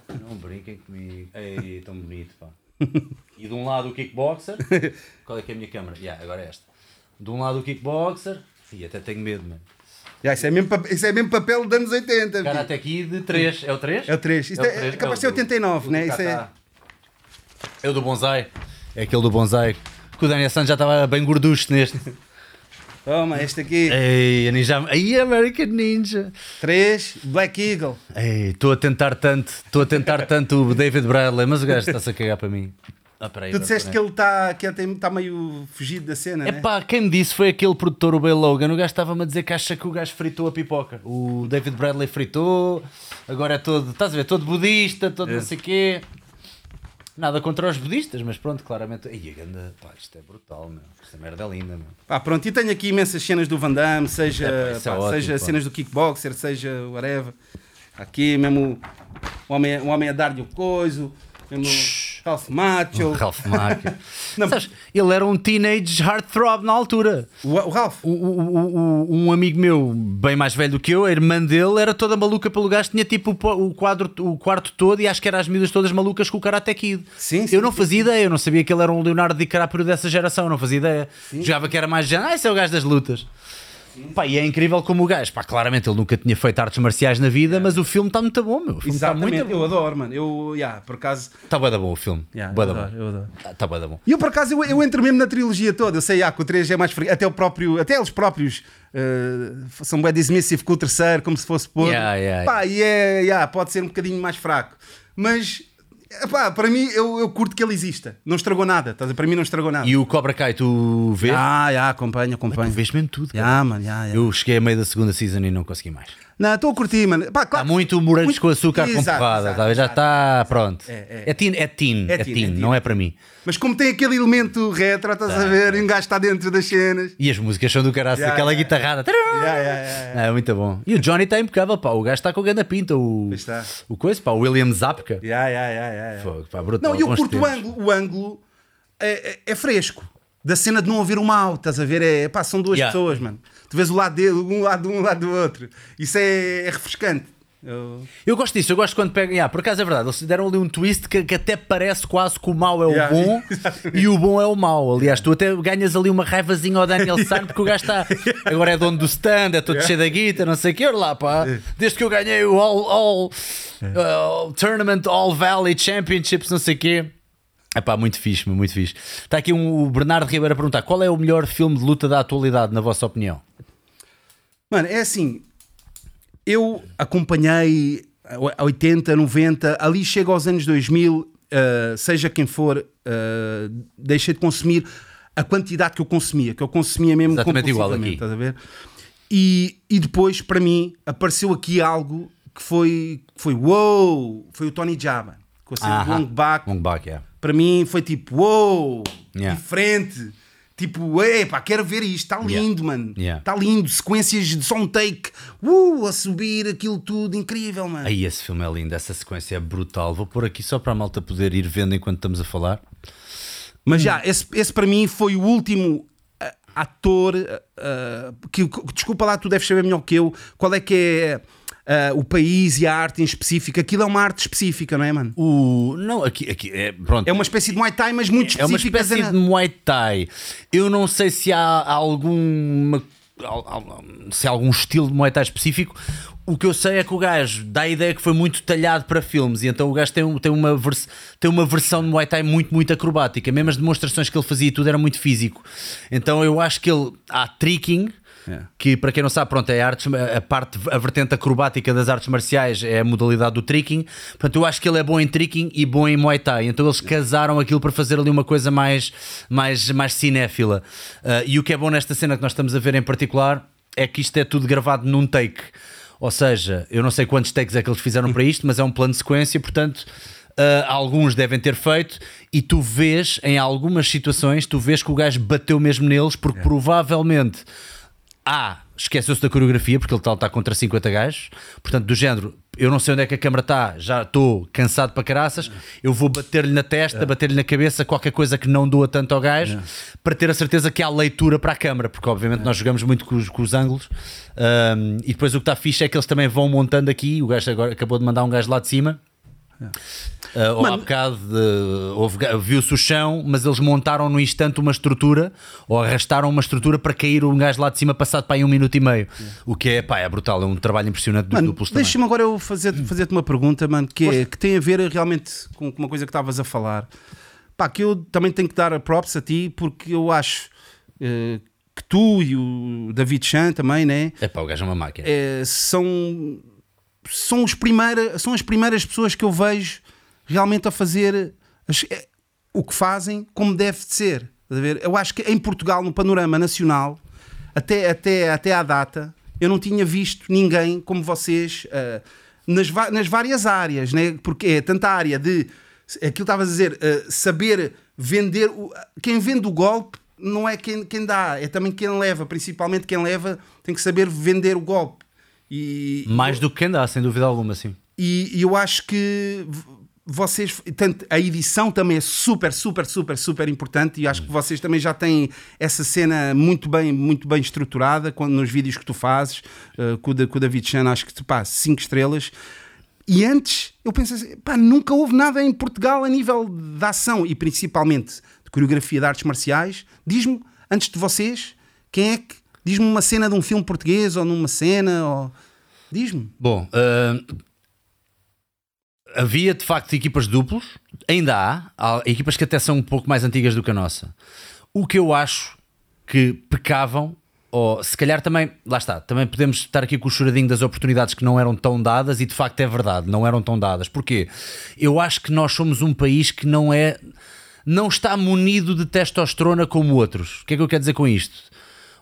Não brinquem comigo. Ei, tão bonito, pá. E de um lado o kickboxer. Qual é que é a minha câmera? Yeah, agora é esta. De um lado o kickboxer. E até tenho medo, mano. Já, isso, é mesmo, isso é mesmo papel dos anos 80. filho. Karate aqui de 3. É o 3? É o 3. Isto é, é capaz de ser 89, né? Isso é... É o do bonsai. É aquele do bonsai. Que o Daniel Santos já estava bem gorducho neste. Toma, este aqui. Ei, a Ninja. Aí, American Ninja. 3, Black Eagle. Ei, estou a tentar tanto, estou a tentar tanto o David Bradley, mas o gajo está-se a cagar para mim. Ah, peraí, Tu disseste que ele está que ele tem- tá meio fugido da cena, É né? pá, quem me disse foi aquele produtor, o Bay Logan. O gajo estava-me a dizer que acha que o gajo fritou a pipoca. O David Bradley fritou, agora é todo, estás a ver, todo budista, todo não sei o quê. Nada contra os budistas, mas pronto, claramente. Ai, a ganda, pá, isto é brutal, meu. Esta merda é linda, meu. Pá, pronto, e tenho aqui imensas cenas do Van Damme, seja, É, pá, é ótimo, seja cenas do kickboxer, seja whatever. Aqui mesmo o homem, o homem a dar-lhe o coiso, mesmo Ralph Macho. Ralph Macchio. Não. Sabes, ele era um teenage heartthrob na altura. O, o Ralph. O- o- um amigo meu, bem mais velho do que eu, a irmã dele, era toda maluca pelo gajo, tinha tipo o, quadro, o quarto todo e acho que era as miúdas todas malucas com o Karate Kid. Sim, sim, eu não sim, fazia ideia, eu não sabia que ele era um Leonardo DiCaprio dessa geração, eu não fazia ideia. Jogava que era mais ah, esse é o gajo das lutas. Pá, e é incrível como o gajo, pá, claramente ele nunca tinha feito artes marciais na vida, mas o filme está muito bom, meu. O filme está Exatamente, muito eu bom. adoro, mano. Eu, yeah, por acaso. Está bué da bom o filme. Yeah, bué eu da adoro, bom. eu adoro. Está da bom. E eu, por acaso, eu, eu entro mesmo na trilogia toda. Eu sei ah, que o 3 é mais frio. Até o próprio, até eles próprios eh, são bem dismissive com o terceiro, como se fosse podre. Yeah, yeah, Pá, e é, yeah, pode ser um bocadinho mais fraco. Mas, pá, para mim, eu, eu curto que ele exista. Não estragou nada. estás a ver? Para mim, não estragou nada. E o Cobra Kai, tu vês? Ah, yeah, acompanho, Tu acompanho. vês mesmo tudo. cara. Yeah, mano, yeah, yeah. Eu cheguei a meio da segunda season e não consegui mais. Não, estou a curtir, mano. Pá, Há claro, muito morangos muito- com açúcar com Exato, porrada, exato, tá a ver? já está pronto. É, é. É teen, é teen, É é teen, teen, é teen. não é para mim. Mas como tem aquele elemento retro, estás a ver? E um gajo está dentro das cenas. E as músicas são do caraço, Yeah, aquela yeah, guitarrada. Yeah, yeah. É muito bom. E o Johnny está impecável, pá. O gajo está com a grande pinta. O, está. o coisa, pá. O William Zapka. Yeah, yeah, yeah. Fogo, pá, brutal. Não, eu curto o ângulo. O ângulo é, é- fresco. Da cena de não haver o mal, estás a ver? É, pá, são duas pessoas, mano. Tu vês o lado dele, um lado de um, lado do outro. Isso é, é refrescante. Eu- Eu gosto disso, eu gosto quando pegam. Yeah, por acaso é verdade, eles deram ali um twist que, que até parece quase que o mau é o Yeah, bom exatamente. e o bom é o mau. Aliás, tu até ganhas ali uma raivazinha ao Daniel San porque o gajo está. Agora é dono do stand, é todo cheio da guita, não sei o que. Olha lá, pá. Desde que eu ganhei o All, all uh, Tournament All Valley Championships, não sei o quê. É pá, muito fixe, muito fixe. Está aqui um, o Bernardo Ribeiro a perguntar: qual é o melhor filme de luta da atualidade, na vossa opinião? Mano, é assim. Eu acompanhei a 80, 90, ali chega aos anos 2000, eh, seja quem for, eh, deixei de consumir a quantidade que eu consumia, que eu consumia mesmo Exatamente igual aqui. estás a ver? E, e depois, para mim, apareceu aqui algo que foi, que foi wow, foi o Tony Java, com a Aham. Long Back. Long back, yeah. Para mim foi tipo, wow, Yeah. diferente. Tipo, epá, quero ver isto, está Yeah. lindo, mano. Yeah. Está lindo, sequências de só um take, uh, a subir aquilo tudo, incrível, mano. Aí esse filme é lindo, essa sequência é brutal. Vou pôr aqui só para a malta poder ir vendo enquanto estamos a falar. Mas já, esse, esse para mim foi o último ah, ator que, que- desculpa lá, tu deves saber melhor que eu, qual é que é ah, o país e a arte em específico. Aquilo é uma arte específica, não é, mano? O... Não, aqui, aqui é, pronto. É uma espécie de Muay Thai, mas muito É uma específica. espécie de Muay Thai. Eu não sei se há alguma. al- al- Se há algum estilo de Muay Thai específico. O que eu sei é que o gajo dá a ideia que foi muito talhado para filmes e então o gajo tem, tem, uma, vers- tem uma versão de Muay Thai muito, muito acrobática. Mesmo as demonstrações que ele fazia e tudo era muito físico. Então eu acho que ele. Há tricking. Yeah. Que para quem não sabe, pronto, é artes, a parte, a vertente acrobática das artes marciais é a modalidade do tricking. Portanto, eu acho que ele é bom em tricking e bom em Muay Thai. Então eles casaram aquilo para fazer ali uma coisa mais, mais, mais cinéfila. Ah, e o que é bom nesta cena que nós estamos a ver em particular é que isto é tudo gravado num take. Ou seja, eu não sei quantos takes é que eles fizeram para isto, mas é um plano de sequência, portanto. ah, alguns devem ter feito e tu vês em algumas situações tu vês que o gajo bateu mesmo neles porque provavelmente a esqueceu-se da coreografia porque ele está, está contra 50 gajos. Portanto, do género, eu não sei onde é que a câmara está, já estou cansado para caraças. Eu vou bater-lhe na testa, bater-lhe na cabeça, qualquer coisa que não doa tanto ao gajo, para ter a certeza que há leitura para a câmara, porque obviamente nós jogamos muito com os, com os ângulos. Um, e depois o que está fixe é que eles também vão montando aqui. O gajo agora acabou de mandar um gajo lá de cima. Uh, ou há bocado ga- viu-se o chão, mas eles montaram no instante uma estrutura ou arrastaram uma estrutura para cair um gajo lá de cima passado para aí um minuto e meio. O que é, pá, é brutal, é um trabalho impressionante dos Mano, duplos também. deixa-me agora eu fazer, fazer-te uma pergunta, mano, que, é, que tem a ver realmente com uma coisa que estavas a falar. Pá, que eu também tenho que dar a props a ti, porque eu acho eh, que tu e o David Chan também, né? É pá, o gajo é uma máquina. É, são, são, os são as primeiras pessoas que eu vejo realmente a fazer as- é, o que fazem como deve de ser. Eu acho que em Portugal, no panorama nacional, até, até, até à data, eu não tinha visto ninguém como vocês ah, nas, nas várias áreas, né? porque é tanta área de aquilo que estavas a dizer, ah, saber vender. o- quem vende o golpe não é quem, quem dá, é também quem leva, principalmente quem leva tem que saber vender o golpe. E, Mais do que dá, sem dúvida alguma, sim. e, e eu acho que vocês, tanto a edição também é super, super, super, super importante e acho que vocês também já têm essa cena muito bem, muito bem estruturada quando, nos vídeos que tu fazes eh, com, o, Da- com o David Chan, acho que pá, 5 estrelas. E antes eu pensei assim, pá, nunca houve nada em Portugal a nível de ação e principalmente de coreografia de artes marciais. Diz-me, antes de vocês, quem é que. Diz-me uma cena de um filme português ou numa cena. Ou... Diz-me. Bom, ah, havia de facto equipas duplos, ainda há, há equipas que até são um pouco mais antigas do que a nossa. O que eu acho que pecavam, ou se calhar também, lá está, também podemos estar aqui com o choradinho das oportunidades que não eram tão dadas, e de facto é verdade, não eram tão dadas. Porquê? Eu acho que nós somos um país que não é. Não está munido de testosterona como outros. O que é que eu quero dizer com isto?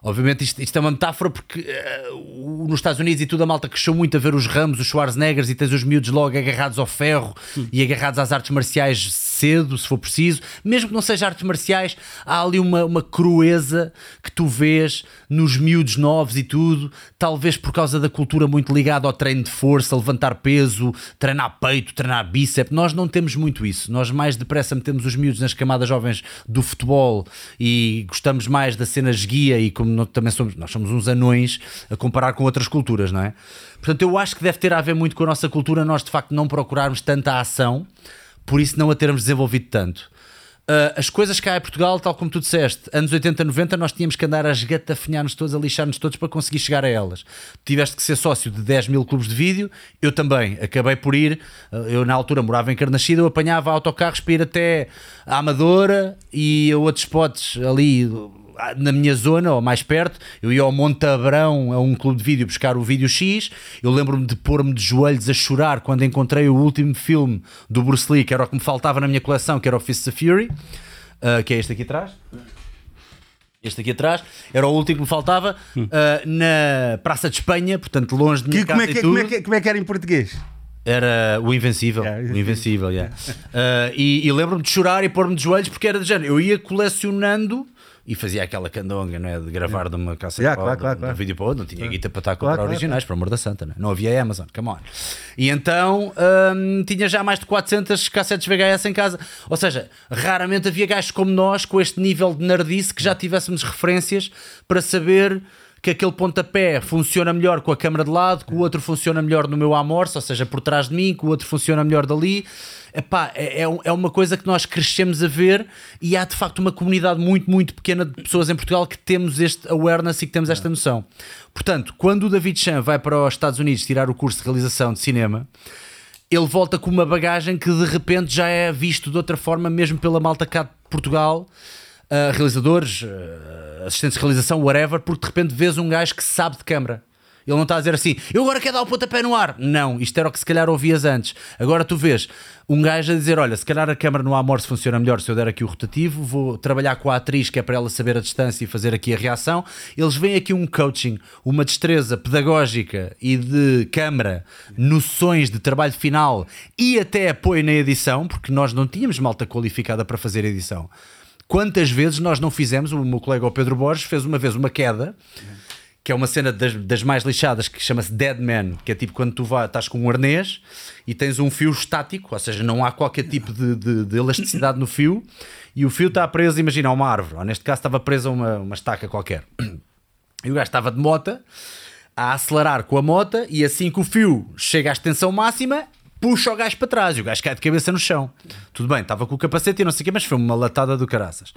Obviamente isto, isto é uma metáfora porque o- nos Estados Unidos e tudo a malta cresceu muito a ver os Ramos, os Schwarzeneggers e tens os miúdos logo agarrados ao ferro e agarrados às artes marciais cedo, se for preciso. Mesmo que não seja artes marciais, há ali uma, uma crueza que tu vês nos miúdos novos e tudo, talvez por causa da cultura muito ligada ao treino de força, levantar peso, treinar peito, treinar bíceps. Nós não temos muito isso. Nós mais depressa metemos os miúdos nas camadas jovens do futebol e gostamos mais da cena esguia e como nós também somos, nós somos uns anões a comparar com outras culturas, não é? Portanto, eu acho que deve ter a ver muito com a nossa cultura, nós de facto não procurarmos tanta ação, por isso não a termos desenvolvido tanto. Uh, as coisas cá em Portugal, tal como tu disseste, anos 80, 90, nós tínhamos que andar a esgatafinhar-nos todos, a lixar-nos todos para conseguir chegar a elas. Tiveste que ser sócio de 10 mil clubes de vídeo, eu também. Acabei por ir, uh, eu na altura morava em Carnachida, eu apanhava autocarros para ir até a Amadora e a outros spots ali na minha zona, ou mais perto, eu ia ao Monte Abrão a um clube de vídeo buscar o vídeo X. Eu lembro-me de pôr-me de joelhos a chorar quando encontrei o último filme do Bruce Lee, que era o que me faltava na minha coleção, que era o Fists of Fury, uh, que é este aqui atrás. Este aqui atrás era o último que me faltava uh, na Praça de Espanha, portanto, longe de minha Que, como, casa é que, e como, é que, como é que era em português? Era o Invencível. Yeah, o Invencível, yeah. Uh, e, e lembro-me de chorar e pôr-me de joelhos porque era de género. Eu ia colecionando e fazia aquela candonga, não é? De gravar de uma caça Yeah, para claro, claro, de um vídeo para outro, não tinha guita para estar a comprar originais, por amor da santa, não, é? não havia Amazon, come on. E então hum, tinha já mais de 400 cassetes VHS em casa. Ou seja, raramente havia gajos como nós com este nível de nerdice que já tivéssemos referências para saber que aquele pontapé funciona melhor com a câmara de lado, que o outro funciona melhor no meu amorço, ou seja, por trás de mim, que o outro funciona melhor dali. Epá, é, é, é uma coisa que nós crescemos a ver e há de facto uma comunidade muito, muito pequena de pessoas em Portugal que temos este awareness e que temos esta noção. Portanto, quando o David Chan vai para os Estados Unidos tirar o curso de realização de cinema, ele volta com uma bagagem que de repente já é visto de outra forma, mesmo pela malta cá de Portugal, ah, realizadores, ah, assistentes de realização, whatever, porque de repente vês um gajo que sabe de câmara. Ele não está a dizer assim, eu agora quero dar o pontapé no ar. Não, isto era o que se calhar ouvias antes. Agora tu vês um gajo a dizer: Olha, se calhar a câmara no amor se funciona melhor se eu der aqui o rotativo, vou trabalhar com a atriz que é para ela saber a distância e fazer aqui a reação. Eles veem aqui um coaching, uma destreza pedagógica e de câmara, noções de trabalho final e até apoio na edição, porque nós não tínhamos malta qualificada para fazer edição. Quantas vezes nós não fizemos? O meu colega o Pedro Borges fez uma vez uma queda que é uma cena das, das mais lixadas que chama-se Dead Man, que é tipo quando tu vai, estás com um arnês e tens um fio estático, ou seja, não há qualquer tipo de, de- de elasticidade no fio e o fio está preso, imagina, a uma árvore, ou neste caso estava preso a uma, uma estaca qualquer. E o gajo estava de mota a acelerar com a mota e assim que o fio chega à extensão máxima, puxa o gajo para trás e o gajo cai de cabeça no chão. Tudo bem, estava com o capacete e não sei o quê, mas foi uma latada do caraças.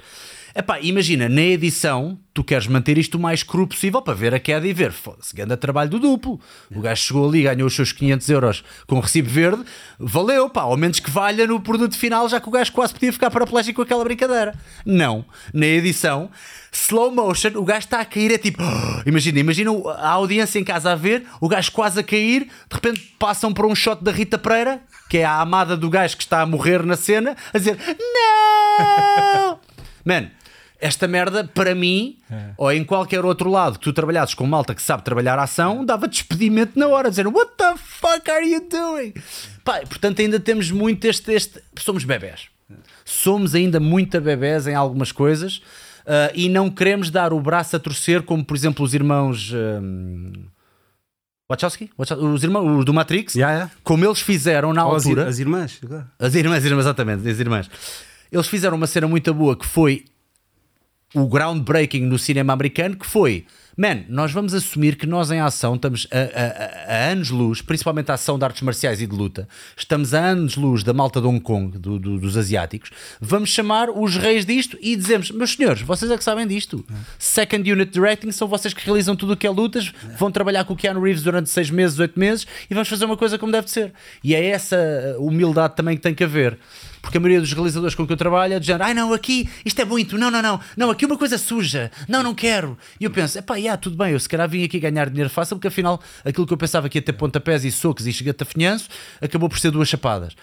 Epá, imagina, na edição, tu queres manter isto o mais cru possível para ver a queda e ver. Foda-se, grande trabalho do duplo. O gajo chegou ali, ganhou os seus 500 euros com o recibo verde, valeu, pá, ao menos que valha no produto final, já que o gajo quase podia ficar paraplégico com aquela brincadeira. Não. Na edição, slow motion, o gajo está a cair, é tipo. imagina, imagina a audiência em casa a ver, o gajo quase a cair, de repente passam para um shot da Rita Pereira, que é a amada do gajo que está a morrer na cena, a dizer: Não! Man, esta merda, para mim, ou em qualquer outro lado que tu trabalhasses com malta que sabe trabalhar a ação, dava despedimento na hora, dizendo What the fuck are you doing? Pá, portanto, ainda temos muito este, este. Somos bebés. Somos ainda muito bebés em algumas coisas uh, e não queremos dar o braço a torcer, como por exemplo os irmãos. Um, Wachowski? Wachowski? Os irmãos os do Matrix, Yeah, yeah. como eles fizeram na Ou altura. as. As irmãs, as irmãs, exatamente, as irmãs. Eles fizeram uma cena muito boa que foi o groundbreaking no cinema americano, que foi, man, nós vamos assumir que nós em ação estamos a, a- a- anos-luz, principalmente a ação de artes marciais e de luta, estamos a anos-luz da malta de Hong Kong, do- do- dos asiáticos, vamos chamar os reis disto e dizemos, meus senhores, vocês é que sabem disto. Second Unit Directing são vocês que realizam tudo o que é lutas, vão trabalhar com o Keanu Reeves durante seis meses, oito meses e vamos fazer uma coisa como deve ser. E é essa humildade também que tem que haver. Porque a maioria dos realizadores com que eu trabalho é de género, ai não, aqui isto é muito, não, não, não, não, aqui uma coisa suja, não, não quero. E eu penso, epá, yeah, tudo bem, eu se calhar vim aqui ganhar dinheiro fácil, porque afinal aquilo que eu pensava que ia ter pontapés e socos e chegatafinhanço acabou por ser duas chapadas.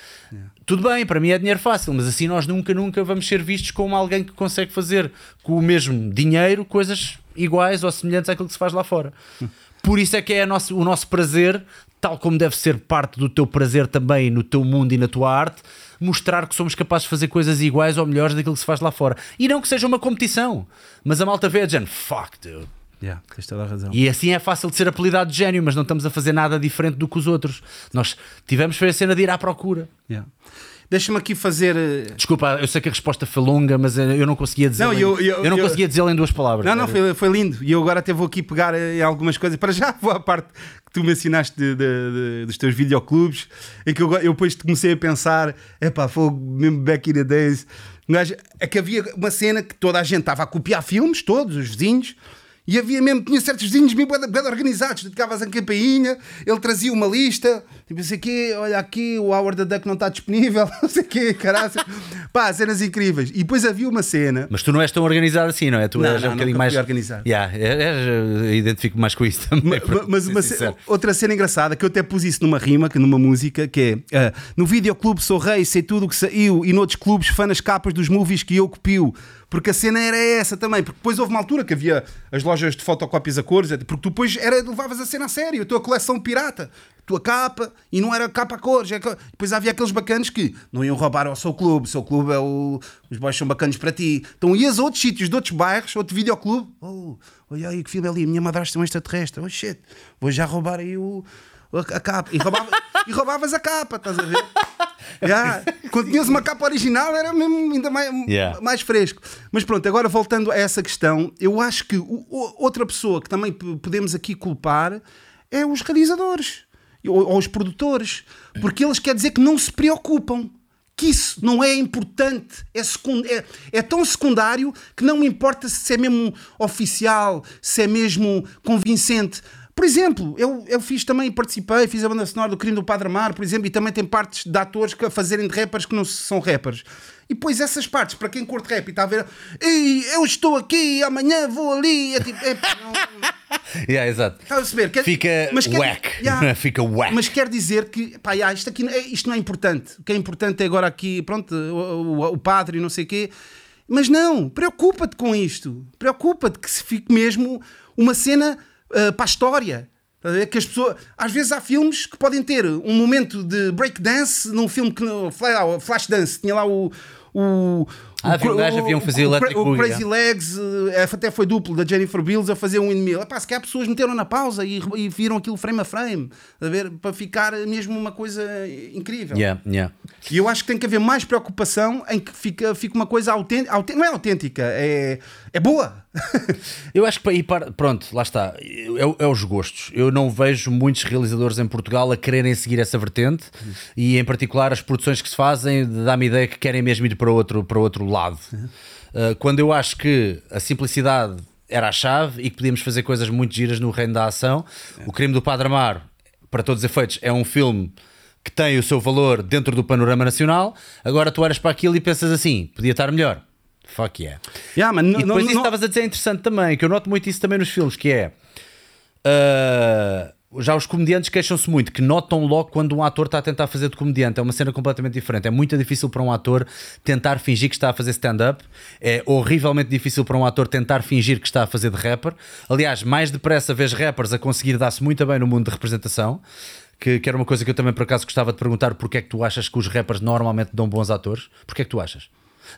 Tudo bem, para mim é dinheiro fácil, mas assim nós nunca, nunca vamos ser vistos como alguém que consegue fazer com o mesmo dinheiro coisas iguais ou semelhantes àquilo que se faz lá fora. Por isso é que é nosso- o nosso prazer, tal como deve ser parte do teu prazer também no teu mundo e na tua arte, mostrar que somos capazes de fazer coisas iguais ou melhores daquilo que se faz lá fora. E não que seja uma competição, mas a malta vê a gente, fuck, dude. Yeah, tens toda a razão. E assim é fácil de ser apelidado de gênio, mas não estamos a fazer nada diferente do que os outros. Nós tivemos foi a cena de ir à procura. Yeah. Deixa-me aqui fazer. eh, Desculpa, eu sei que a resposta foi longa, mas eh, eu não conseguia dizer. Não, eu- eu- não eu- conseguia dizer em duas palavras. Não, não, foi, foi lindo. E eu agora até vou aqui pegar eh, em algumas coisas. Para já vou à parte que tu mencionaste de- de- de- dos teus videoclubes, em que eu, eu depois comecei a pensar: epá, foi mesmo back in the days. Gajo- É que havia uma cena que toda a gente estava a copiar filmes, todos os vizinhos. E havia mesmo, tinha certos vizinhos bem, bem organizados, dedicavas a campainha, ele trazia uma lista, tipo, não sei o quê, olha aqui, o Howard the Duck não está disponível, não sei o quê, caralho. Pá, cenas incríveis. E depois havia uma cena Mas tu não és tão organizado assim, não é? Tu Não, és não, um bocadinho mais. organizado. Yeah, és- és- identifico mais com isso também. Mas ser uma outra cena engraçada que eu até pus isso numa rima, que numa música, que é ah, no videoclube sou rei, sei tudo o que saiu, e noutros clubes fã nas capas dos movies que eu copio. Porque a cena era essa também, porque depois houve uma altura que havia as lojas de fotocópias a cores, porque tu depois era, levavas a cena a sério, a tua coleção pirata, a tua capa, e não era capa a cores. é Depois havia aqueles bacanos que não iam roubar ao seu clube, o seu clube é o. Os boys são bacanos para ti. Então ias a outros sítios, de outros bairros, outro videoclube, oh, olha aí que filme é ali, a minha madrasta é um extraterrestre, oh shit, vou já roubar aí o. A capa e, roubava- e roubavas a capa, estás a ver? Já, Quando tinhas uma capa original era mesmo ainda mais, Yeah. mais fresco. Mas pronto, agora voltando a essa questão, eu acho que o- outra pessoa que também podemos aqui culpar é os realizadores ou, ou os produtores, porque eles quer dizer que não se preocupam. Que isso não é importante, é, é, é tão secundário que não me importa se é mesmo oficial, se é mesmo convincente. Por exemplo, eu, eu fiz também, participei, fiz a banda sonora do Crime do Padre Amar, por exemplo, e também tem partes de atores que a fazerem de rappers que não são rappers. E depois essas partes, para quem curte rap e está a ver, Ei, eu estou aqui, amanhã vou ali, é tipo, é, não, Yeah, exato. Estás a perceber? Quer- Fica quer- whack. Yeah. Fica whack. Mas quer dizer que pá, yeah, isto, aqui, é- isto não é importante. O que é importante é agora aqui, pronto, o, o- o padre e não sei o quê. Mas não, preocupa-te com isto. Preocupa-te que se fique mesmo uma cena ah, para a história. Que as pessoas, às vezes há filmes que podem ter um momento de breakdance num filme que Flash Dance tinha lá o. o Ah, havia um gajo, havia um fazia o, o Boogie, Crazy Legs, eh, até foi duplo da Jennifer Bills a fazer um windmill. Epá, se calhar pessoas meteram na pausa e, e viram aquilo frame a frame, a ver, para ficar mesmo uma coisa incrível. Yeah, yeah. E eu acho que tem que haver mais preocupação em que fica, fica uma coisa autêntica, autê- não é autêntica, é, é boa. Eu acho que para ir para. Pronto, lá está. É, é os gostos. Eu não vejo muitos realizadores em Portugal a quererem seguir essa vertente e, em particular, as produções que se fazem dá-me ideia que querem mesmo ir para outro, para outro lado. Uh, quando eu acho que a simplicidade era a chave e que podíamos fazer coisas muito giras no reino da ação. O Crime do Padre Amaro, para todos os efeitos, é um filme que tem o seu valor dentro do panorama nacional. Agora tu olhas para aquilo e pensas assim: podia estar melhor. Fuck yeah. Yeah, E depois não- isso estavas a dizer é interessante também, que eu noto muito isso também nos filmes, que é. uh, já os comediantes queixam-se muito que notam logo quando um ator está a tentar fazer de comediante. É uma cena completamente diferente. É muito difícil para um ator tentar fingir que está a fazer stand-up. É horrivelmente difícil para um ator tentar fingir que está a fazer de rapper. Aliás, mais depressa vês rappers a conseguir dar-se muito bem no mundo de representação. Que, que era uma coisa que eu também por acaso gostava de perguntar: porque é que tu achas que os rappers normalmente dão bons atores? Porque é que tu achas?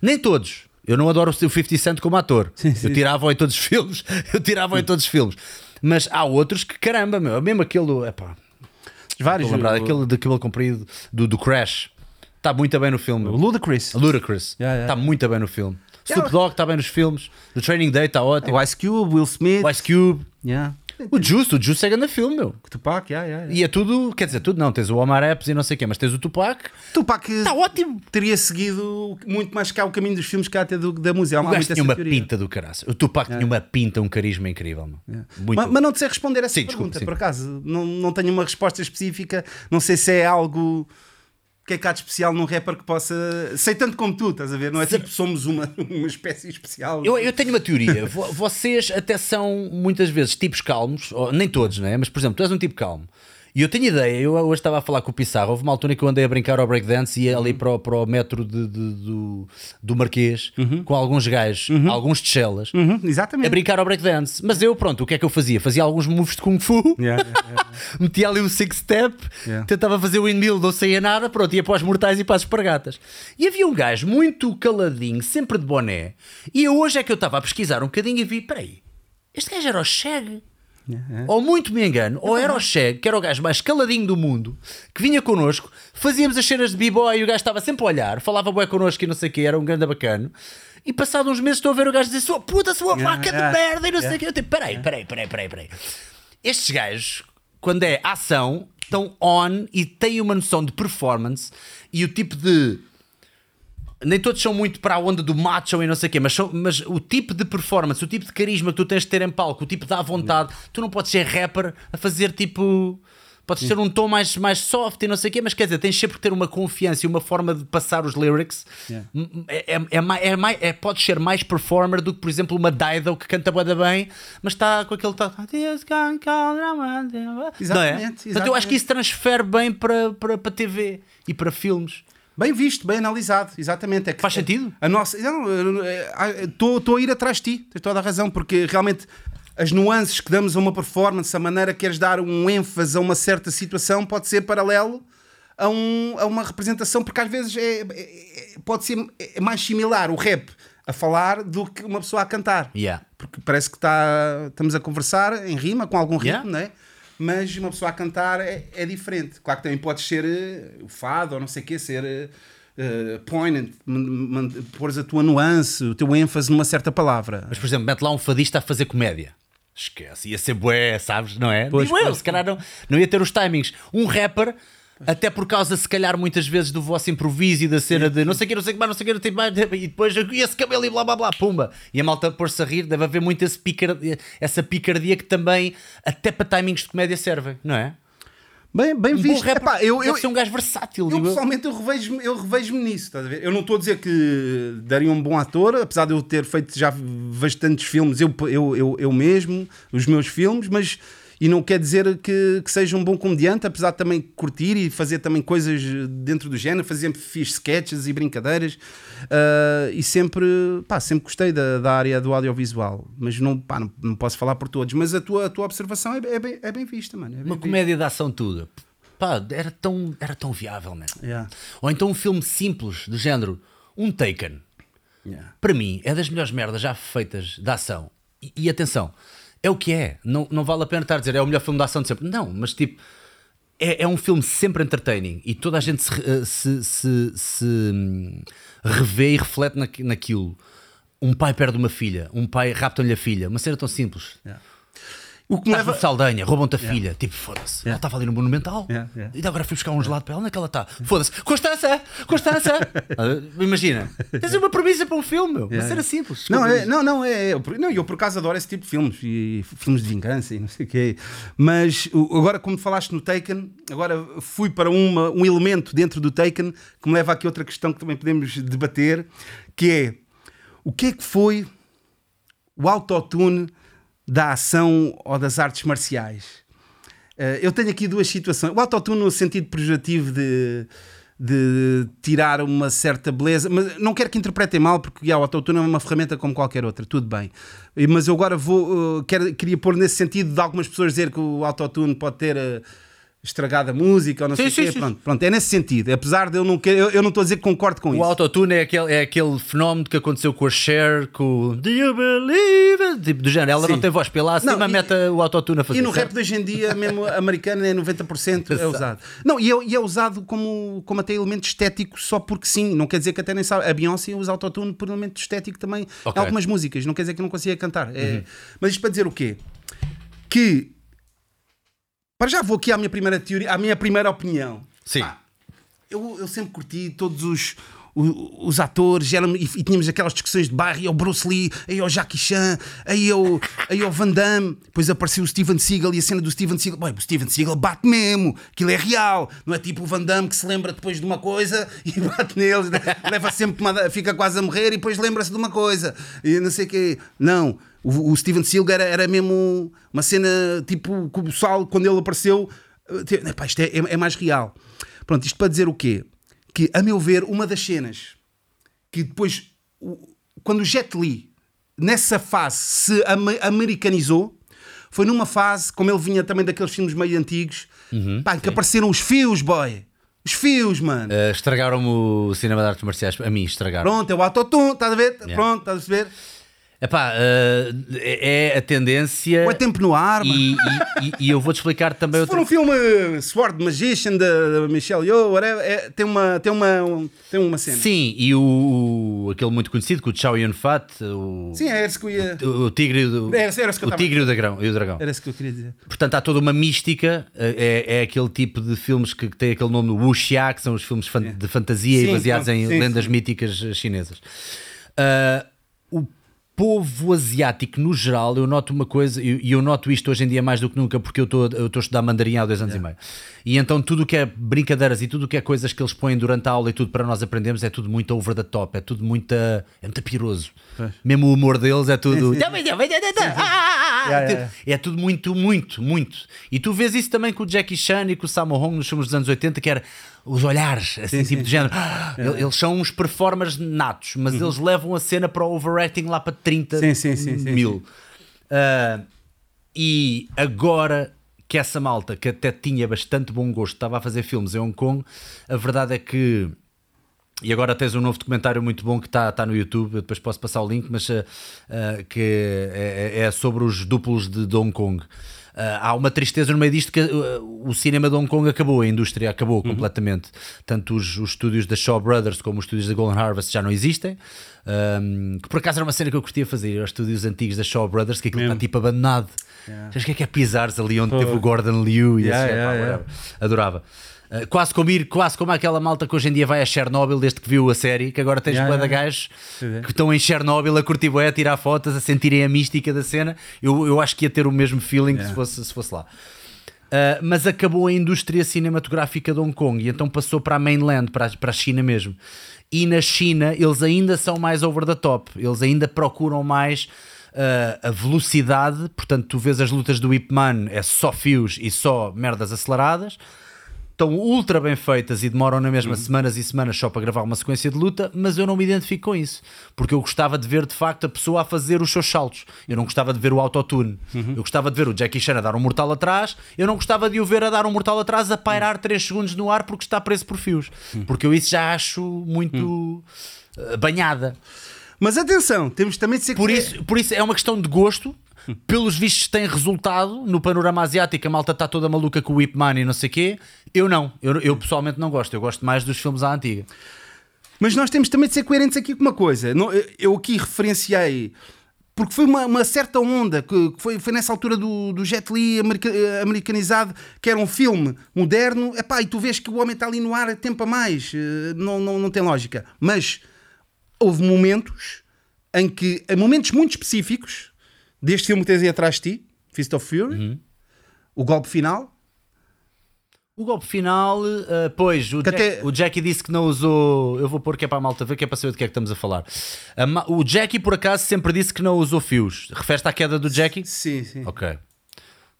Nem todos. Eu não adoro o 50 Cent como ator. eu tirava-o em todos os filmes. Eu tirava-o em todos os filmes. Mas há outros que, caramba, meu, mesmo aquele. Epá, vários. estou lembrar, o- aquele de cabelo comprido do, do Crash. Está muito bem no filme. o Ludacris. Ludacris. Está Yeah, yeah. muito bem no filme. Yeah. Snoop Dogg está bem nos filmes. Do Training Day está ótimo. O Ice Cube, Will Smith. O Ice Cube. Yeah. O Juice, o Juice é grande filme, meu. Tupac, yeah, yeah, yeah. E é tudo, quer dizer, tudo não. Tens o Omar Epps e não sei o quê, mas tens o Tupac. Tupac Está ótimo. teria seguido muito mais cá o caminho dos filmes que até do, da música. Há O gajo tinha uma teoria. pinta do caraças. O Tupac tinha uma pinta, um carisma incrível, meu. Muito. Mas, mas não te sei responder essa Sim, pergunta, desculpa, por acaso. Não, não tenho uma resposta específica. Não sei se é algo que é cá de especial num rapper que possa. Sei tanto como tu, estás a ver? Não é tipo somos uma, uma espécie especial. Eu, eu tenho uma teoria. Vo- Vocês até são muitas vezes tipos calmos, nem todos, né? mas por exemplo, tu és um tipo calmo. E eu tenho ideia, eu hoje estava a falar com o Pissarro, houve uma altura que eu andei a brincar ao breakdance e ia ali para o, para o metro de- de- do, do Marquês com alguns gajos, alguns de chelas, Uhum, a exatamente. brincar ao breakdance. Mas eu, pronto, o que é que eu fazia? Fazia alguns moves de Kung Fu, Yeah, yeah, yeah. metia ali um six step, tentava fazer o windmill, não saía nada, pronto, ia para os mortais e para as espargatas. E havia um gajo muito caladinho, sempre de boné, e eu hoje é que eu estava a pesquisar um bocadinho e vi: peraí, este gajo era o Cheg. Ou muito me engano, ou era o Cheg, que era o gajo mais caladinho do mundo, que vinha connosco, fazíamos as cenas de b-boy e o gajo estava sempre a olhar, falava bué connosco e não sei o que, era um grande bacano. E passado uns meses estou a ver o gajo dizer: Sua puta, sua Yeah, vaca yeah, de merda, e não sei o yeah. que. Eu tipo: peraí, peraí, peraí, peraí, peraí. Estes gajos, quando é ação, estão on e têm uma noção de performance e o tipo de. Nem todos são muito para a onda do macho e não sei o quê, mas, são- mas o tipo de performance, o tipo de carisma que tu tens de ter em palco, o tipo de à vontade, tu não podes ser rapper a fazer tipo. Podes ter um tom mais, mais soft e não sei o quê, mas quer dizer, tens sempre que ter uma confiança e uma forma de passar os lyrics. Yeah. É, é, é, é, é- podes ser mais performer do que, por exemplo, uma Dido que canta bué da bem, mas está com aquele. Não é? Exatamente, Portanto, eu acho que isso transfere bem para, para, para TV e para filmes. Bem visto, bem analisado, exatamente. É que Faz sentido? A nossa. Estou a ir atrás de ti, tens toda a razão, porque realmente as nuances que damos a uma performance, a maneira que queres dar um ênfase a uma certa situação, pode ser paralelo a, um, a uma representação, porque às vezes é, é- é- pode ser é mais similar o rap a falar do que uma pessoa a cantar. Yeah. Porque parece que tá, estamos a conversar em rima, com algum ritmo, Yeah. não é? Mas uma pessoa a cantar é, é diferente. Claro que também pode ser o fado ou não sei o quê, ser eh, poignant, pôres a tua nuance, o teu ênfase numa certa palavra. Mas, por exemplo, mete lá um fadista a fazer comédia. Esquece, ia ser bué, sabes? Não é? Pois, Digo eu, se calhar não, não ia ter os timings. Um rapper, até por causa, se calhar, muitas vezes do vosso improviso e da cena de não sei o que, não sei o que mais, não sei o que, não tem mais, e depois e esse cabelo e blá blá blá, pumba. E a malta pôr-se a rir, deve haver muito esse essa picardia que também, até para timings de comédia, servem, não é? Bem, bem Um bom visto. rapper Epá, eu, eu, ser um gajo versátil, eu. pessoalmente eu revejo-me eu revejo nisso, estás a ver? Eu não estou a dizer que daria um bom ator, apesar de eu ter feito já bastantes filmes, eu, eu, eu, eu mesmo, os meus filmes, mas e não quer dizer que, que seja um bom comediante, apesar de também curtir e fazer também coisas dentro do género, fazer fiz sketches e brincadeiras ah, e sempre, pá, sempre gostei da, da área do audiovisual, mas não, pá, não, não posso falar por todos, mas a tua, a tua observação é, é bem, é bem vista, mano. é bem Uma vista. comédia de ação tudo. Pá, era tão, era tão viável, mano. Yeah. Ou então um filme simples, do género, um Taken. Yeah. Para mim, é das melhores merdas já feitas de ação. E, e atenção, é o que é. Não, não vale a pena estar a dizer é o melhor filme de ação de sempre. Não, mas tipo, é, é um filme sempre entertaining e toda a gente se, eh, se, se, se, hum, revê e reflete naqui- naquilo. Um pai perde uma filha, um pai rapta-lhe a filha, uma cena tão simples. Yeah. O que leva. Saldanha, roubam-te a filha. Tipo, foda-se. Ela estava ali no Monumental. Yeah, yeah. E agora fui buscar um gelado para ela. Onde é que ela está? Foda-se. Constança! Constança! Ah, Imagina. Tens uma premissa para um filme, meu. Uma cena simples. Não, é, não, não, é, é- não, eu por acaso adoro esse tipo de filmes, e filmes de vingança e não sei o quê. Mas agora, como falaste no Taken, agora fui para uma, um elemento dentro do Taken que me leva aqui a outra questão que também podemos debater, que é o que é que foi o autotune da ação ou das artes marciais? Eh, eu tenho aqui duas situações. O autotune no sentido pejorativo de, de tirar uma certa beleza, mas não quero que interpretem mal, porque yeah, o autotune é uma ferramenta como qualquer outra, tudo bem. Mas eu agora vou, eh, quero, queria pôr nesse sentido de algumas pessoas dizer que o autotune pode ter eh, estragado a música ou não sei Sim, o quê. sim. Pronto, pronto, é nesse sentido. Apesar de eu não querer, eu, eu não estou a dizer que concordo com O isso. autotune é aquele, é aquele fenómeno que aconteceu com a Cher, com o Do You Believe? It? Tipo, do género, ela Sim. não tem voz, pela acima Não, e- mete o autotune a fazer. E no certo? rap de hoje em dia, mesmo americano, é 90% é usado. Não, e é, e é usado como, como até elemento estético só porque sim. Não quer dizer que até nem sabe. A Beyoncé usa autotune por elemento estético também Ok. em algumas músicas. Não quer dizer que não consiga cantar. É- Mas isto para dizer o quê? Que. Para já vou aqui à minha primeira teoria, à minha primeira opinião. Sim. Pá, eu, eu sempre curti todos os, o- os atores eram, e, e tínhamos aquelas discussões de bairro, aí o Bruce Lee, aí o Jackie Chan, aí o, aí o Van Damme, depois apareceu o Steven Seagal e a cena do Steven Seagal, Bem, o Steven Seagal bate mesmo, aquilo é real, não é tipo o Van Damme que se lembra depois de uma coisa e bate neles, né? leva sempre uma, fica quase a morrer e depois lembra-se de uma coisa e não sei o quê. Não, o, o Steven Seagal era, era mesmo uma cena tipo pessoal, quando ele apareceu, eh, te- epá, isto é, é- é mais real. Pronto, isto para dizer o quê? Que, a meu ver, uma das cenas que depois, quando o Jet Li, nessa fase, se americanizou, foi numa fase, como ele vinha também daqueles filmes meio antigos, pá, em que apareceram os fios, boy. Os fios, mano. Uh, Estragaram-me o cinema de artes marciais. A mim estragaram. Pronto, é o autotune, estás a ver? Pronto, estás a perceber? Epá, uh, é é a tendência. Ou é tempo no ar. E, e- e- e eu vou te explicar também Se for outra um filme Sword Magician da Michelle Yeoh, é- tem, uma, tem, uma, um- tem uma cena. Sim, e o, aquele muito conhecido, que o Chow Yun Fat, o, Sim, é esse que eu ia. o, o tigre, e o, Era- era o tigre e o dragão. E o dragão. Era isso que eu queria dizer. Portanto, há toda uma mística. É, é aquele tipo de filmes que, tem aquele nome do wuxia, que são os filmes de fantasia e Sim, baseados pronto, em sim, lendas míticas eh, chinesas. O povo asiático, no geral, eu noto uma coisa, e e eu, noto isto hoje em dia mais do que nunca, porque eu estou eu estou a estudar mandarim há dois anos e meio. E então tudo o que é brincadeiras e tudo o que é coisas que eles põem durante a aula e tudo para nós aprendermos é tudo muito over the top, é tudo muito, é muito piroso. Mesmo o humor deles é tudo. Yeah. É tudo muito, muito, muito. E tu vês isso também com o Jackie Chan e com o Sammo Hung nos filmes dos anos 80, que era os olhares, assim, tipo de género. Ah, Eles são uns performers natos, mas eles levam a cena para o overacting lá para 30 Uhum. Sim, sim, sim, sim, mil. Ah, e agora que essa malta, que até tinha bastante bom gosto, estava a fazer filmes em Hong Kong, a verdade é que. E agora tens um novo documentário muito bom que está tá no YouTube, eu depois posso passar o link, mas ah, que é, é- é sobre os duplos de, Hong Kong. Ah, há uma tristeza no meio disto que o cinema de Hong Kong acabou, a indústria acabou completamente. Tanto os, os estúdios da Shaw Brothers como os estúdios da Golden Harvest já não existem. Ahm, que por acaso era uma cena que eu curtia fazer, ir aos estúdios antigos da Shaw Brothers, que aquilo está tipo abandonado. Sabes o que é que é pisares ali onde teve o Gordon Liu e Yeah, esse- yeah, pá, yeah. Adorava. Uh, quase como ir, quase como aquela malta que hoje em dia vai a Chernobyl desde que viu a série, que agora tens Yeah, yeah, yeah. gajos que estão em Chernobyl a curtir bué, a tirar fotos, a sentirem a mística da cena. Eu, eu acho que ia ter o mesmo feeling Yeah. se, fosse, se fosse lá. Uh, mas acabou a indústria cinematográfica de Hong Kong e então passou para a mainland, para a, para a China mesmo. E na China eles ainda são mais over the top, eles ainda procuram mais uh, a velocidade. Portanto, tu vês as lutas do Ip Man, é só fios e só merdas aceleradas. Estão ultra bem feitas e demoram na mesma semanas e semanas só para gravar uma sequência de luta, mas eu não me identifico com isso, porque eu gostava de ver de facto a pessoa a fazer os seus saltos. Eu não gostava de ver o autotune. Eu gostava de ver o Jackie Chan a dar um mortal atrás, eu não gostava de o ver a dar um mortal atrás a pairar 3 segundos no ar porque está preso por fios. Porque eu isso já acho muito uh, banhada. Mas atenção, temos também de ser Por isso, por isso é uma questão de gosto. Pelos vistos tem resultado no panorama asiático, a malta está toda maluca com o Whip e não sei o quê. Eu não, eu, eu pessoalmente não gosto, eu gosto mais dos filmes à antiga. Mas nós temos também de ser coerentes aqui com uma coisa. Eu aqui referenciei porque foi uma, uma certa onda, que foi, foi nessa altura do, do Jet Li america- eh, americanizado, que era um filme moderno, epá, e tu vês que o homem está ali no ar tempo a mais, eh, não, não, não tem lógica. Mas houve momentos em que, em momentos muito específicos, deste filme que tens aí atrás de ti, Fist of Fury, Uhum. o golpe final, O golpe final, uh, pois, o, Jack- até- o Jackie disse que não usou. Eu vou pôr que é para a malta ver, que é para saber do que é que estamos a falar. A ma- o Jackie, por acaso, sempre disse que não usou fios. Refere-te à queda do Jackie? sim, sim. Ok.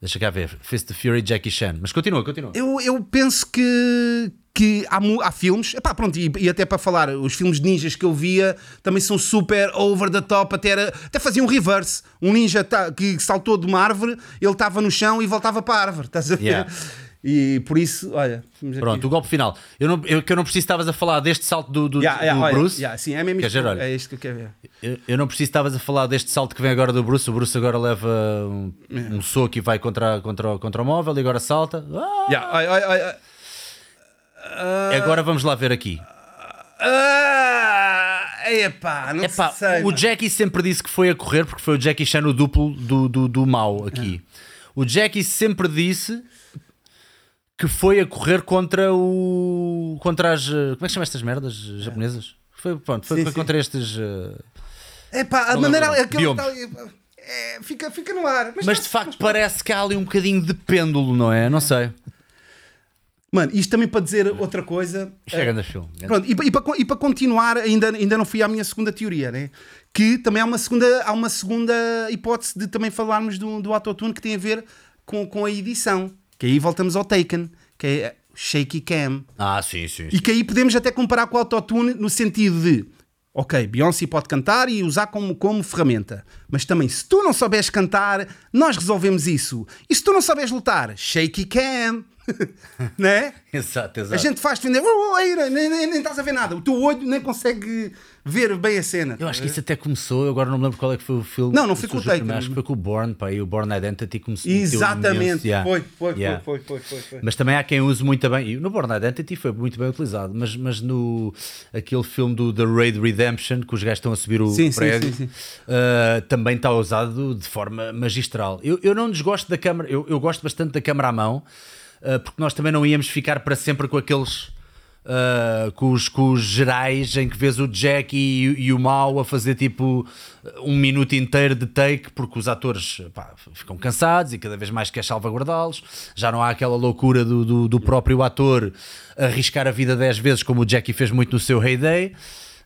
Deixa cá ver. Fist of Fury, Jackie Chan. Mas continua, continua. Eu, eu penso que, que há, há filmes, epá, pronto, e, e até para falar, os filmes de ninjas que eu via também são super over the top, até, era, até faziam um reverse. Um ninja que saltou de uma árvore, ele estava no chão e voltava para a árvore, estás a ver? Yeah. E por isso, olha, vamos aqui. Pronto, o golpe final. Eu não, eu, que eu não preciso estavas a falar deste salto do, do, Yeah, yeah, do olha, Bruce. yeah, sim, é mesmo isto, dizer, olha, é isto que eu quero ver. Eu, eu não preciso estavas a falar deste salto que vem agora do Bruce. O Bruce agora leva um, um soco e vai contra, contra, contra o móvel e agora salta. Ah! Olha. Agora vamos lá ver aqui. Ah, epá, não Epá, sei. o. Jackie sempre disse que foi a correr porque foi o Jackie Chan o duplo do, do, do mal aqui. O Jackie sempre disse que foi a correr contra o. contra as. Como é que chama estas merdas japonesas? Foi, pronto, foi, Sim, foi sim. contra estes. uh, Epá, a Não maneira. aquele Biomes. tal- é, fica, fica no ar. Mas de facto parece que há ali um bocadinho de pêndulo, não é? Não sei. Mano, isto também para dizer outra coisa. Isto é grande filme. Pronto, e, e para, e para continuar, ainda, ainda não fui à minha segunda teoria, né? Que também há uma segunda, há uma segunda hipótese de também falarmos do, do autotune que tem a ver com, com a edição. Que aí voltamos ao Taken, que é shaky cam. Ah, sim, sim. E que aí podemos até comparar com o autotune no sentido de, ok, Beyoncé pode cantar e usar como, como ferramenta, mas também se tu não souberes cantar, nós resolvemos isso. E se tu não souberes lutar, shaky cam, né? Exato, A exato. gente faz defender, "Oh, oh, nem, nem, nem estás a ver nada, o teu olho nem consegue ver bem a cena. Eu acho que isso até começou, agora não me lembro qual é que foi o filme. Não, não foi com o Taken. Acho que foi com o Born, pá, e o Born Identity começou Exatamente, foi, foi, foi, foi, foi. Mas também há quem use muito bem, e no Born Identity foi muito bem utilizado, mas, mas no aquele filme do The Raid Redemption, que os gajos estão a subir o Sim, prédio, sim, sim. uh, também está usado de forma magistral. Eu, eu não desgosto da câmara, eu, eu gosto bastante da câmara à mão, porque nós também não íamos ficar para sempre com aqueles. uh, com, os, com os gerais em que vês o Jack e, e o Mau a fazer tipo um minuto inteiro de take porque os atores pá, ficam cansados e cada vez mais quer salvaguardá-los já não há aquela loucura do, do, do próprio ator arriscar a vida 10 vezes como o Jackie fez muito no seu heyday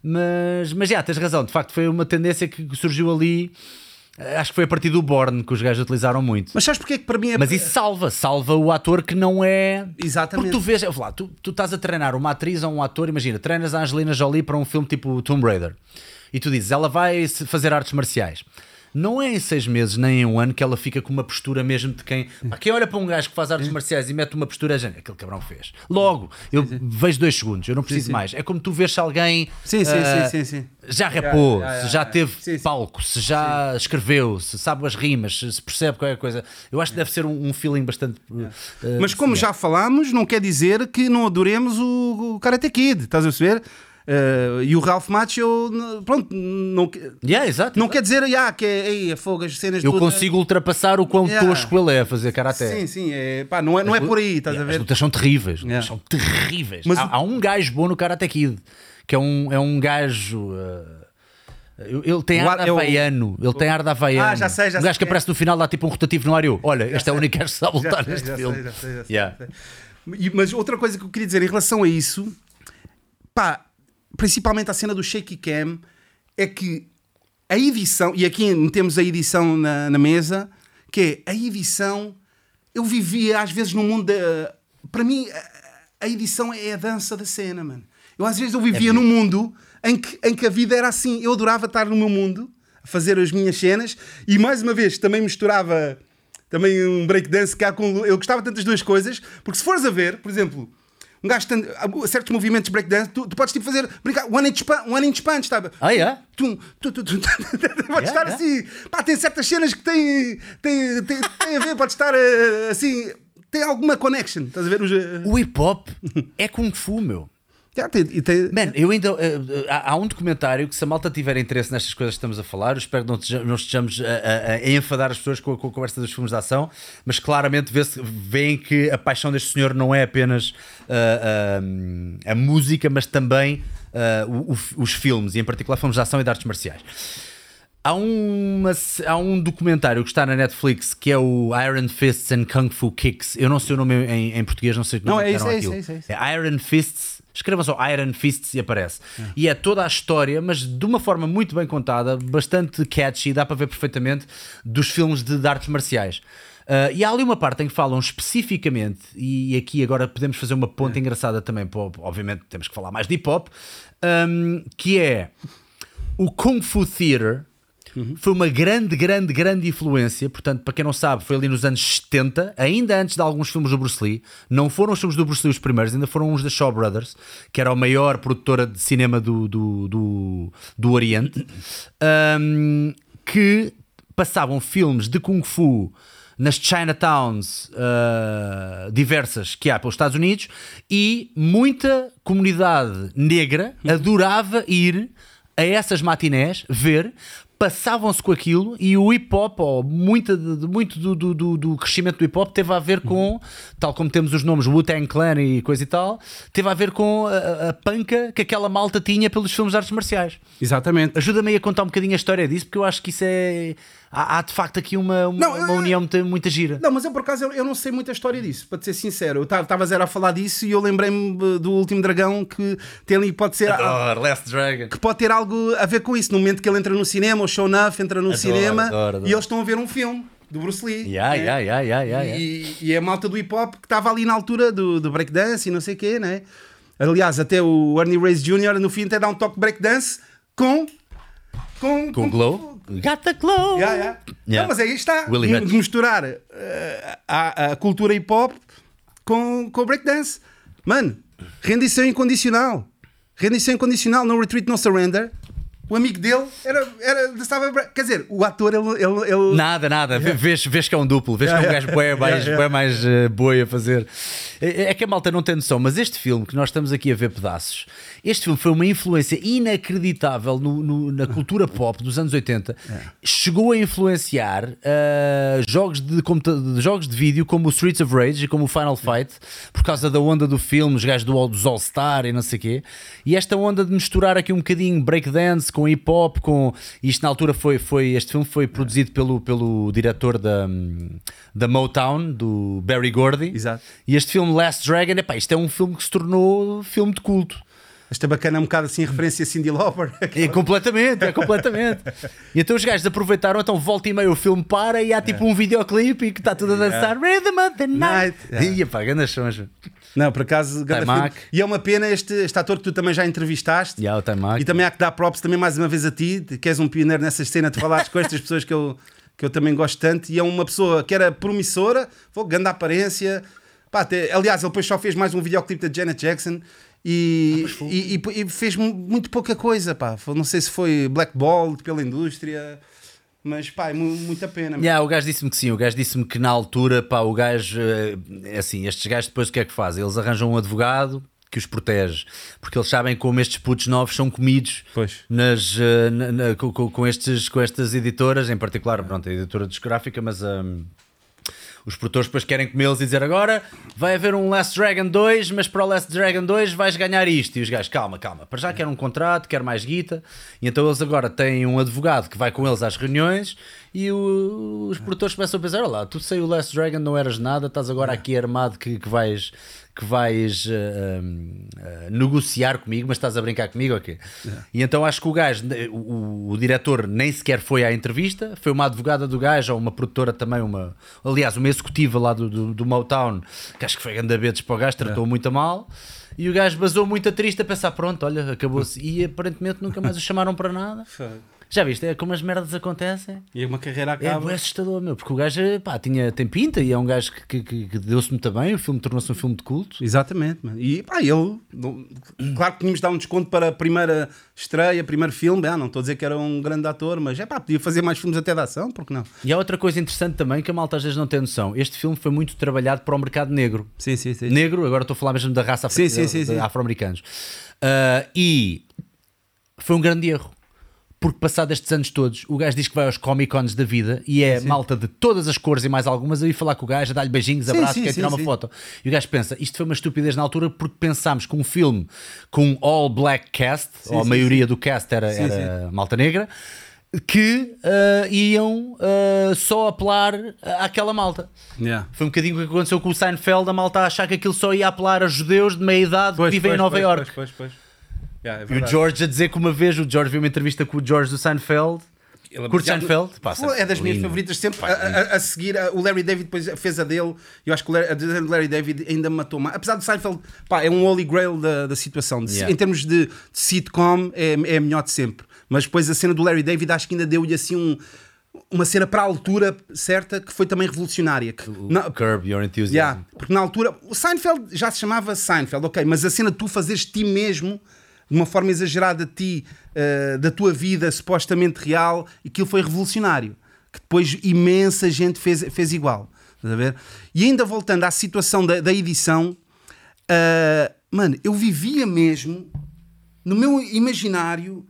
mas, mas já, tens razão, de facto foi uma tendência que surgiu ali acho que foi a partir do Born que os gajos utilizaram muito Mas sabes porque é que para mim é... mas isso salva, salva o ator que não é. Exatamente. Porque tu vês, lá, tu, tu estás a treinar uma atriz ou um ator, imagina, treinas a Angelina Jolie para um filme tipo Tomb Raider e tu dizes, ela vai fazer artes marciais. Não é em seis meses nem em um ano que ela fica com uma postura mesmo de quem. Pá, Quem olha para um gajo que faz artes marciais e mete uma postura, gente, aquele cabrão fez. Logo, eu vejo dois segundos, eu não preciso sim. mais. É como tu vês se alguém Sim, sim, ah, sim, sim, sim. já repou, Yeah, yeah, se já yeah, teve sim, sim. palco, se já escreveu, se sabe as rimas, se se percebe qualquer coisa. Eu acho que deve ser um, um feeling bastante. uh, Mas como já falámos, não quer dizer que não adoremos o, o Karate Kid, estás a perceber? Eh, e o Ralph Macchio, n- pronto, não, Yeah, exato, não exato. quer dizer ah, que é ei, a fogo, as cenas Eu todas- consigo ultrapassar o quão Yeah. tosco ele é a fazer karaté. Sim, sim, é, pá, não, é, não é por aí, estás Yeah, a As ver? lutas são terríveis, as Yeah. são terríveis. Mas há, o- há um gajo bom no Karate Kid que é um, é um gajo. uh, ele tem ar de é havaiano. Ele tem ar de havaiano. Ah, já sei, já um sei gajo que quem é. aparece no final, dá tipo um rotativo no ar. eu, Olha, este é o único gajo que sabe Já lutar sei, neste já sei, filme. já sei, já sei, Yeah. já sei. Mas outra coisa que eu queria dizer em relação a isso, pá, principalmente a cena do shaky cam, é que a edição, e aqui metemos a edição na, na mesa, que é a edição, eu vivia às vezes no mundo da. Para mim, a, a edição é a dança da cena, mano. Eu às vezes eu vivia num mundo em que, em que a vida era assim. Eu adorava estar no meu mundo, a fazer as minhas cenas, e mais uma vez também misturava também um breakdance há com. Eu gostava tanto das duas coisas, porque se fores a ver, por exemplo, um gajo tem certos movimentos breakdance, tu, tu podes tipo fazer brincar one inch, punch, one inch punch, sabe? Ah, yeah? Tum, tu, tu, tu, podes Yeah, estar yeah. assim. Pá, tem certas cenas que têm, têm, têm, têm a ver, pode estar eh, assim. Tem alguma connection, estás a ver? Os, eh, O hip hop é Kung Fu, meu. Já, tem- tem- Man, eu ainda. eh, há, há um documentário que, se a malta tiver interesse nestas coisas que estamos a falar, eu espero que não, esteja- não estejamos a, a- a enfadar as pessoas com a, com a conversa dos filmes de ação, mas claramente vê-se- veem que a paixão deste senhor não é apenas ah, ah, a música, mas também o- o- os filmes, e em particular filmes de ação e de artes marciais. Há, uma, há um documentário que está na Netflix que é o Iron Fists and Kung Fu Kicks. Eu não sei o nome em, em português, não sei o Não, nome é isso, deram é isso, àquilo. é isso, é isso. É Iron Fists. Escrevam só Iron Fists e aparece. E é toda a história, mas de uma forma muito bem contada, bastante catchy, dá para ver perfeitamente, dos filmes de, de artes marciais. Ah, e há ali uma parte em que falam especificamente, e aqui agora podemos fazer uma ponta engraçada também, o- obviamente temos que falar mais de hip hop, ahm, que é o Kung Fu Theater foi uma grande, grande, grande influência. Portanto, para quem não sabe, foi ali nos anos 70, ainda antes de alguns filmes do Bruce Lee. Não foram os filmes do Bruce Lee os primeiros, ainda foram uns da Shaw Brothers, que era a maior produtora de cinema do, do, do, do Oriente, ahm, que passavam filmes de Kung Fu nas Chinatowns ah, diversas que há pelos Estados Unidos e muita comunidade negra adorava ir a essas matinés ver, passavam-se com aquilo e o hip hop, ou de- muito do, do- do- do crescimento do hip hop, teve a ver com, tal como temos os nomes Wu-Tang Clan e coisa e tal, teve a ver com a, a- a panca que aquela malta tinha pelos filmes de artes marciais. Exatamente. Ajuda-me aí a contar um bocadinho a história disso, porque eu acho que isso é. Há, há de facto aqui uma, uma, Não, uma união muito, muito gira. Não, mas eu por acaso eu, eu não sei muita história disso, para te ser sincero. Eu estava zero a falar disso e eu lembrei-me eh, do último dragão que tem ali, pode ser. Adoro, Last Dragon. que pode ter algo a ver com isso. No momento que ele entra no cinema, o show enough entra no Adoro, cinema adoro, adoro. e eles estão a ver um filme do Bruce Lee. Yeah, né? yeah, yeah, yeah, yeah, yeah. E, e é a malta do hip hop que estava ali na altura do, do breakdance e não sei o quê, né? Aliás, até o Ernie Reyes Jr. no fim até dá um toque de breakdance com. Com, Com o Glow. Got the glow. Yeah, yeah. Yeah. Não, mas aí está. Willie de Hutch. misturar eh, a, a cultura hip hop com, com o breakdance. Mano, rendição incondicional. Rendição incondicional, no retreat, no surrender. O amigo dele era, era, estava. Quer dizer, o ator, ele. ele, ele- Nada, nada. Vê- Vês, vês que é um duplo, vês que é um gajo bué mais, Yeah, mais eh, boi a fazer. É, é que a malta não tem noção, mas este filme que nós estamos aqui a ver pedaços, este filme foi uma influência inacreditável no- no- na cultura pop dos anos 80. Chegou a influenciar eh, jogos, de, de jogos de vídeo como o Streets of Rage e como o Final Fight, por causa da onda do filme, os gajos do All- dos All-Star e não sei o quê. E esta onda de misturar aqui um bocadinho breakdance com hip hop, com isto na altura foi, foi este filme foi produzido pelo, pelo diretor da, da Motown, do Barry Gordy. Exato. E este filme Last Dragon, epá, isto é um filme que se tornou filme de culto. Esta bacana é um bocado assim, referência a Cindy Lauper. É completamente, é completamente. E então os gajos aproveitaram, então volta e meia o filme para e há tipo um videoclipe e que está tudo a dançar Rhythm of the Night. Night. E epá, grandes sons. Não, por acaso. E é uma pena este, este ator que tu também já entrevistaste. E Taimak. E também há que dar props também mais uma vez a ti, que és um pioneiro nessa cena de falares com estas pessoas que eu, que eu também gosto tanto. E é uma pessoa que era promissora, foi grande aparência. Pá, até- aliás, ele depois só fez mais um videoclipe da Janet Jackson. E, e, e- e fez mu- muito pouca coisa, pá. Não sei se foi blackballed pela indústria, mas pá, é mu- muita pena. Yeah, o gajo disse-me que sim, o gajo disse-me que na altura, pá, o gajo, eh, é assim, estes gajos depois o que é que fazem? Eles arranjam um advogado que os protege, porque eles sabem como estes putos novos são comidos Pois. nas, eh, na- na- com, com- estes, com estas editoras, em particular, pronto, a editora discográfica, mas hum, os produtores depois querem comê-los e dizer agora vai haver um Last Dragon 2, mas para o Last Dragon 2 vais ganhar isto. E os gajos, calma, calma, para já quer um contrato, quer mais guita. E então eles agora têm um advogado que vai com eles às reuniões e o- os produtores começam a pensar: olha lá, tu sei o Last Dragon, não eras nada, estás agora aqui armado que, que vais. Que vais hum, eh, negociar comigo, mas estás a brincar comigo, ok? E então acho que o gajo, o, o- diretor, nem sequer foi à entrevista, foi uma advogada do gajo, ou uma produtora também, uma, aliás, uma executiva lá do, do, do Motown, que acho que foi gandabetes para o gajo, tratou muito a mal. E o gajo basou muito a triste a pensar: pronto, olha, acabou-se. E aparentemente nunca mais o chamaram para nada. Já viste? É como as merdas acontecem. E uma carreira É acaba. bué assustador, meu, porque o gajo pá, tinha, tem pinta e é um gajo que, que- que- deu-se muito bem. O filme tornou-se um filme de culto. Exatamente, mano. E pá, ele, não- claro que tínhamos de dar um desconto para a primeira estreia, primeiro filme. Ah, não estou a dizer que era um grande ator, mas é pá, podia fazer mais filmes até de ação, porque não? E há outra coisa interessante também que a malta às vezes não tem noção: este filme foi muito trabalhado para o mercado negro. Sim, sim, sim. Negro, agora estou a falar mesmo da raça afro-americanos. Ah, e foi um grande erro. Porque passado estes anos todos, o gajo diz que vai aos Comic Cons da vida e é malta de todas as cores e mais algumas a ir falar com o gajo, a dar-lhe beijinhos, Sim, abraços, sim, quer sim, tirar uma sim. foto. E o gajo pensa, isto foi uma estupidez na altura porque pensámos que um filme com um all black cast, ou a sim, maioria do cast era, Sim, era malta negra, que ah, iam ah, só apelar àquela malta. Yeah. Foi um bocadinho o que aconteceu com o Seinfeld, a malta a achar que aquilo só ia apelar a judeus de meia idade que vivem em Nova pois, York. Pois, pois, pois. Yeah, é E o. George a dizer que uma vez, o George viu uma entrevista com o George do Seinfeld. Ele- já- Seinfeld? Pô, é das minhas lindo. favoritas sempre. A, a- a seguir, a- o Larry David depois fez a dele. Eu acho que o Larry, a do Larry David ainda me matou mais. Apesar do Seinfeld, pá, é um holy grail da, da situação. De- Yeah. Em termos de, de sitcom, é, é a melhor de sempre. Mas depois a cena do Larry David acho que ainda deu-lhe assim um. Uma cena para a altura certa que foi também revolucionária. Que, na- Curb Your Enthusiasm. Yeah, porque na altura o Seinfeld já se chamava Seinfeld, ok, mas a cena de tu fazeres ti mesmo de uma forma exagerada de ti, eh, da tua vida supostamente real, aquilo foi revolucionário. Que depois imensa gente fez, fez igual. Estás a ver? E ainda voltando à situação da, da edição, eh, mano, eu vivia mesmo no meu imaginário.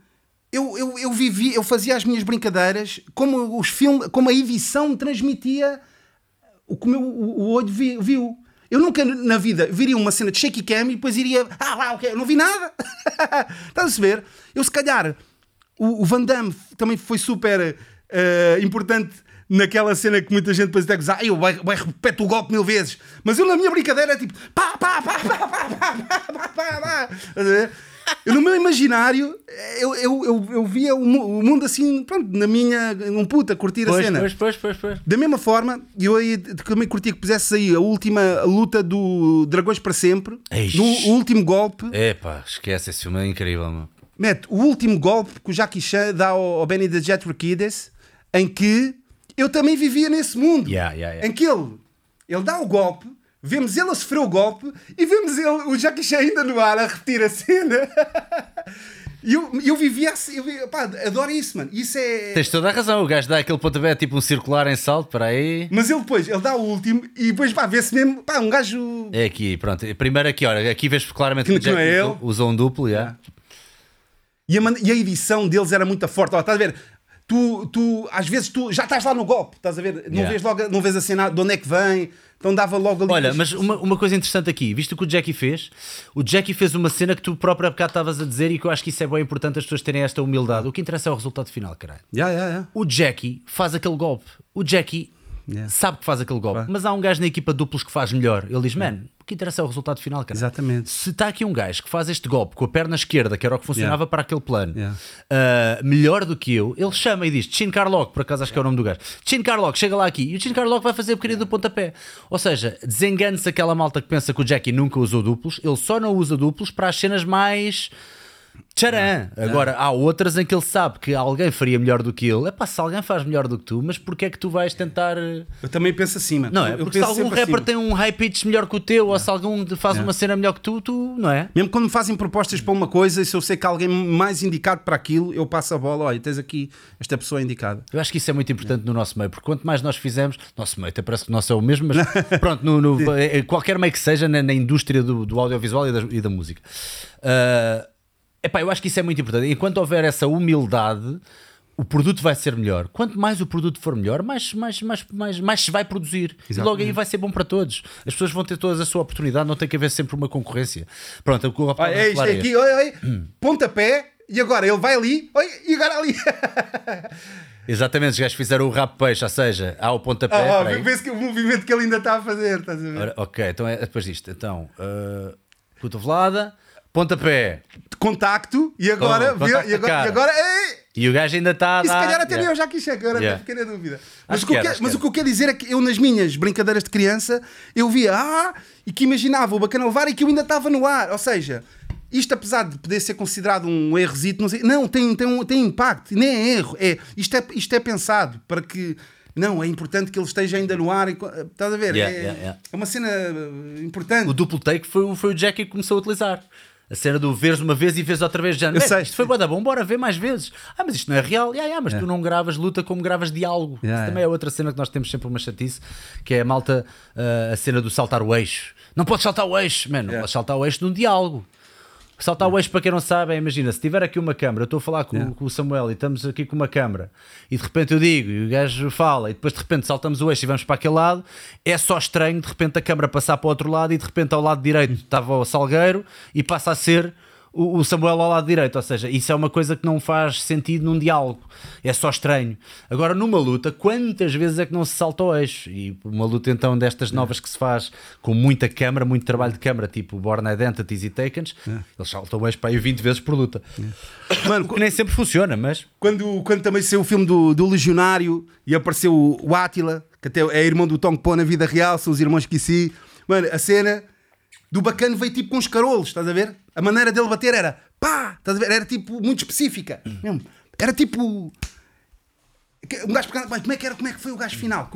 Eu, eu, eu vivia, eu fazia as minhas brincadeiras como os filmes, como a edição transmitia o que o, o, olho vi- viu. Eu nunca na vida viria uma cena de shaky cam e depois iria, ah lá, ok, eu não vi nada. Estás a perceber? Eu se calhar, o, o Van Damme também foi super eh, importante naquela cena que muita gente depois até goza, "Ai, eu repete o golpe mil vezes. Mas eu na minha brincadeira é tipo, pá, pá, pá, pá, pá, pá, pá, pá, pá, pá. Eu, no meu imaginário, eu, eu, eu, eu via o, mu- o mundo assim, pronto, na minha, um puta, curtir a Pois, cena. pois, pois, pois, pois. Da mesma forma, eu aí também curtia que pusesse aí a última luta do Dragões para Sempre, Eish. no último golpe. Epá, esquece, esse filme é incrível, meu. Mete o último golpe que o Jackie Chan dá ao, ao Benny the Jet Urquidez, em que eu também vivia nesse mundo. Yeah, yeah, yeah. Em que ele, ele dá o golpe, vemos ele a sofrer o golpe e vemos ele, o Jackie ainda no ar a repetir a cena. E eu, eu vivia assim, eu, vi- pá, adoro isso, mano. Isso é. Tens toda a razão, o gajo dá aquele pontapé tipo um circular em salto, para aí. Mas ele depois, ele dá o último e depois, pá, vê-se mesmo, pá, um gajo. É aqui, pronto. Primeiro aqui, olha, aqui vês claramente Que o Jack é usou- um duplo, yeah. E a, e a edição deles era muito forte. Ó, estás a ver? Tu, tu, às vezes, tu já estás lá no golpe, estás a ver? Não Yeah. vês logo, não vês a cena de onde é que vem, então dava logo ali. Olha, mas uma, uma coisa interessante aqui, visto que o Jackie fez, o Jackie fez uma cena que tu próprio há bocado estavas a dizer e que eu acho que isso é bem importante as pessoas terem esta humildade. O que interessa é o resultado final, caralho. Yeah, yeah, yeah. O Jackie faz aquele golpe. O Jackie Yeah. sabe que faz aquele golpe, mas há um gajo na equipa duplos que faz melhor. Ele diz: Man, o que interessa é o resultado final, cara. Exatamente. Se está aqui um gajo que faz este golpe com a perna esquerda, que era o que funcionava para aquele plano, Yeah. ah, melhor do que eu, ele chama e diz: Chin Carlock, por acaso acho que é o nome do gajo. Chin Carlock, chega lá aqui. E o Chin Carlock vai fazer a porcaria do pontapé. Ou seja, desengane-se aquela malta que pensa que o Jackie nunca usou duplos, ele só não usa duplos para as cenas mais. Tcharam! Agora, há outras em que ele sabe que alguém faria melhor do que ele. É pá, se alguém faz melhor do que tu, mas porquê é que tu vais tentar. Eu também penso assim, mano. Não é? Eu Porque se algum rapper assim. tem um high pitch melhor que o teu, ou se algum faz uma cena melhor que tu, tu, não é? Mesmo quando me fazem propostas para uma coisa, e se eu sei que há alguém mais indicado para aquilo, eu passo a bola. Olha, tens aqui esta pessoa indicada. Eu acho que isso é muito importante no nosso meio, porque quanto mais nós fizermos, nosso meio até parece que o nosso é o mesmo, mas pronto, no, no- eh, qualquer meio que seja na, na indústria do, do audiovisual e da, e da música. Ah, epá, eu acho que isso é muito importante. Enquanto houver essa humildade, o produto vai ser melhor. Quanto mais o produto for melhor, mais, mais, mais, mais, mais se vai produzir. E logo aí vai ser bom para todos. As pessoas vão ter todas a sua oportunidade, não tem que haver sempre uma concorrência. Pronto, o que eu Olha, estava a é isto é aqui, oi, oi, pontapé, e agora ele vai ali, oi, e agora ali. Exatamente, os gajos fizeram o rap peixe, ou seja, há o pontapé. Ah, aí. vê-se que o movimento que ele ainda está a fazer, estás a ver? Ora, ok, então é depois disto. Então, uh, cotovelada, pontapé. Contacto, e agora, Oh, contacto e agora, e agora ei! E o gajo ainda está a E se calhar até nem Yeah. eu já quis chegar, agora Yeah. pequena dúvida. Mas, o que, eu que era, quero, acho mas que o que eu quero dizer é que eu, nas minhas brincadeiras de criança, eu via, ah, e que imaginava o bacana levar e que eu ainda estava no ar. Ou seja, isto apesar de poder ser considerado um errozito, não, sei, não tem, tem, um, tem impacto, nem é erro, é, isto, é, isto é pensado para que não, é importante que ele esteja ainda no ar. Estás a ver? Yeah, é, é uma cena uh, importante. O duplo take foi, o- foi o Jackie que começou a utilizar. A cena do veres uma vez e vês outra vez. Já, "Bem, sei. Isto foi boa bom, bora ver mais vezes. Ah, mas isto não é real. Yeah, yeah, mas tu não gravas luta como gravas diálogo. Yeah, Isso também é outra cena que nós temos sempre uma chatice, que é a malta, ah, a cena do saltar o eixo. Não podes saltar o eixo, mano, não Yeah. podes saltar o eixo de um diálogo. Saltar o eixo, para quem não sabe, é, imagina, se tiver aqui uma câmara, eu estou a falar com, com o Samuel e estamos aqui com uma câmara, e de repente eu digo, e o gajo fala, e depois de repente saltamos o eixo e vamos para aquele lado, é só estranho de repente a câmara passar para o outro lado e de repente ao lado direito estava o Salgueiro e passa a ser o, o Samuel ao lado direito. Ou seja, isso é uma coisa que não faz sentido num diálogo, é só estranho. Agora, numa luta, quantas vezes é que não se salta o eixo? E uma luta então destas novas que se faz com muita câmara, muito trabalho de câmara, tipo Born Identities e Takens, eles saltam o eixo para aí 20 vezes por luta. Mano, O que nem sempre funciona, mas. Quando, quando também saiu o filme do, do Legionário e apareceu o, Átila, que até é irmão do Tong Po na vida real, são os irmãos que si. Mano, a cena do bacana veio tipo com os carolos, estás a ver? A maneira dele bater era pá, estás a ver? Era tipo muito específica. mesmo. Era tipo. Um gajo "Mas como é que era, como é que foi o gajo final?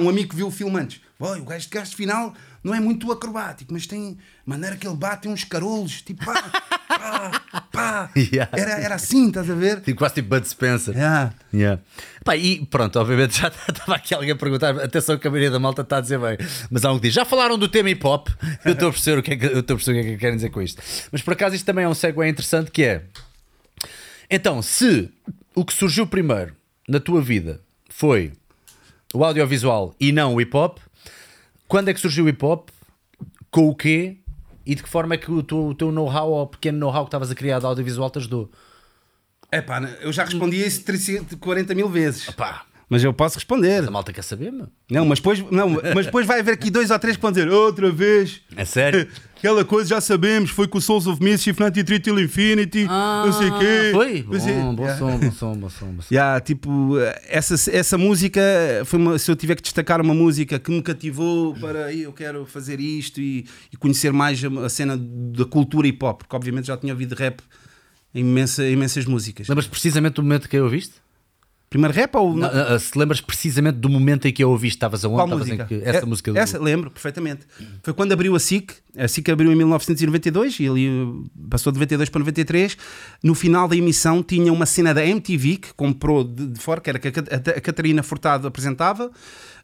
Um amigo que viu o filme antes. "Oi, o gajo, o gajo final não é muito acrobático, mas tem maneira que ele bate, uns carolos, tipo pá, pá, pá. Yeah. Era, era assim, estás a ver? Tipo, quase tipo Bud Spencer. Yeah. Yeah. Pá, e pronto, obviamente já estava aqui alguém a perguntar. Atenção, que a maioria da malta está a dizer bem. Mas há um que diz: já falaram do tema hip hop? Eu estou a perceber o que é que, eu estou a perceber o que, é que querem dizer com isto. Mas por acaso isto também é um segue interessante que é. Então, se o que surgiu primeiro na tua vida foi o audiovisual e não o hip hop, quando é que surgiu o hip hop? Com o quê? E de que forma é que o teu, o teu know-how ou o pequeno know-how que estavas a criar de audiovisual te ajudou? É pá, eu já respondi isso 340 mil vezes. Pá, Mas eu posso responder. a malta quer saber, meu. Não, mas depois, não, mas depois vai haver aqui dois ou três que vão dizer outra vez. É sério? Aquela coisa já sabemos, foi com o Souls of Mischief, 93 Till Infinity, não sei o quê. Ah, Foi? Bom, sei- bom Yeah. som, bom som, bom som. Bom som. Yeah, tipo, essa, essa música foi uma, se eu tiver que destacar uma música que me cativou para "Ei, eu quero fazer isto e, e conhecer mais a, a cena da cultura hip hop, porque obviamente já tinha ouvido rap em imensa, imensas músicas. Lembras precisamente do momento que eu ouviste? Primeiro rap ou Não, ah, ah, se lembras precisamente do momento em que eu ouviste, estavas aonde? Qual Estavas música? que- essa É- música do... Essa, lembro, perfeitamente. Foi quando abriu a SIC. A SIC abriu em 1992 e ali uh, passou de 92 para 93. No final da emissão tinha uma cena da MTV que comprou de, de fora, que era que a, Cat- a Catarina Furtado apresentava.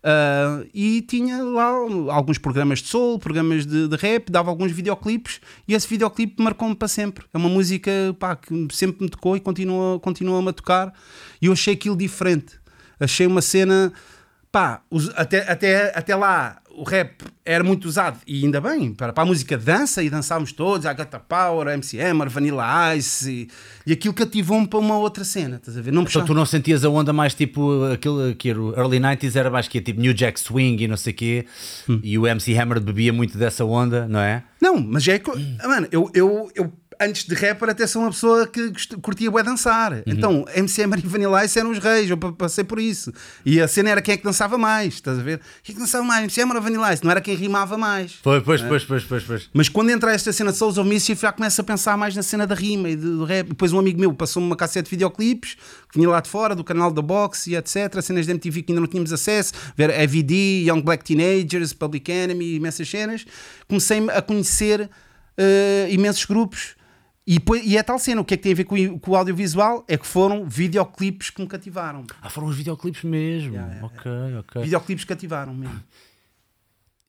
Uh, e tinha lá alguns programas de soul, programas de, de rap, dava alguns videoclipes e esse videoclipe marcou-me para sempre. É uma música pá, que sempre me tocou e continua, continua-me a tocar. E eu achei aquilo diferente. Achei uma cena pá, até, até, até lá o rap era muito usado, e ainda bem, para, para a música de dança, e dançávamos todos, a Gata Power, a MC Hammer, Vanilla Ice, e, e aquilo cativou-me para uma outra cena, estás a ver? Não Então puxava- tu não sentias a onda mais tipo aquele que era early 90s era mais que tipo New Jack Swing e não sei o quê Hum. e o MC Hammer bebia muito dessa onda, não é? Não, mas é que, mano, eu, eu, eu antes de rapper até sou uma pessoa que curtia bué dançar. Então, MC Hammer e Vanilla Ice eram os reis, eu pa- passei por isso. E a cena era quem é que dançava mais, estás a ver? Quem é que dançava mais? MC Hammer ou Vanilla Ice? Não era quem rimava mais. Pois, pois, pois, pois, pois, pois. Mas quando entra esta cena de Souls of Mischief, já começo a pensar mais na cena da rima e do rap. Depois um amigo meu passou-me uma cassete de videoclipes que vinha lá de fora, do canal da Box e etc. Cenas de MTV que ainda não tínhamos acesso. Ver EVD, Young Black Teenagers, Public Enemy, imensas cenas. Comecei a conhecer eh, imensos grupos. E, e é tal cena, o que é que tem a ver com, o- com o audiovisual? É que foram videoclipes que me cativaram. Ah, foram os videoclipes mesmo. Yeah, ok, ok. Videoclipes que cativaram mesmo.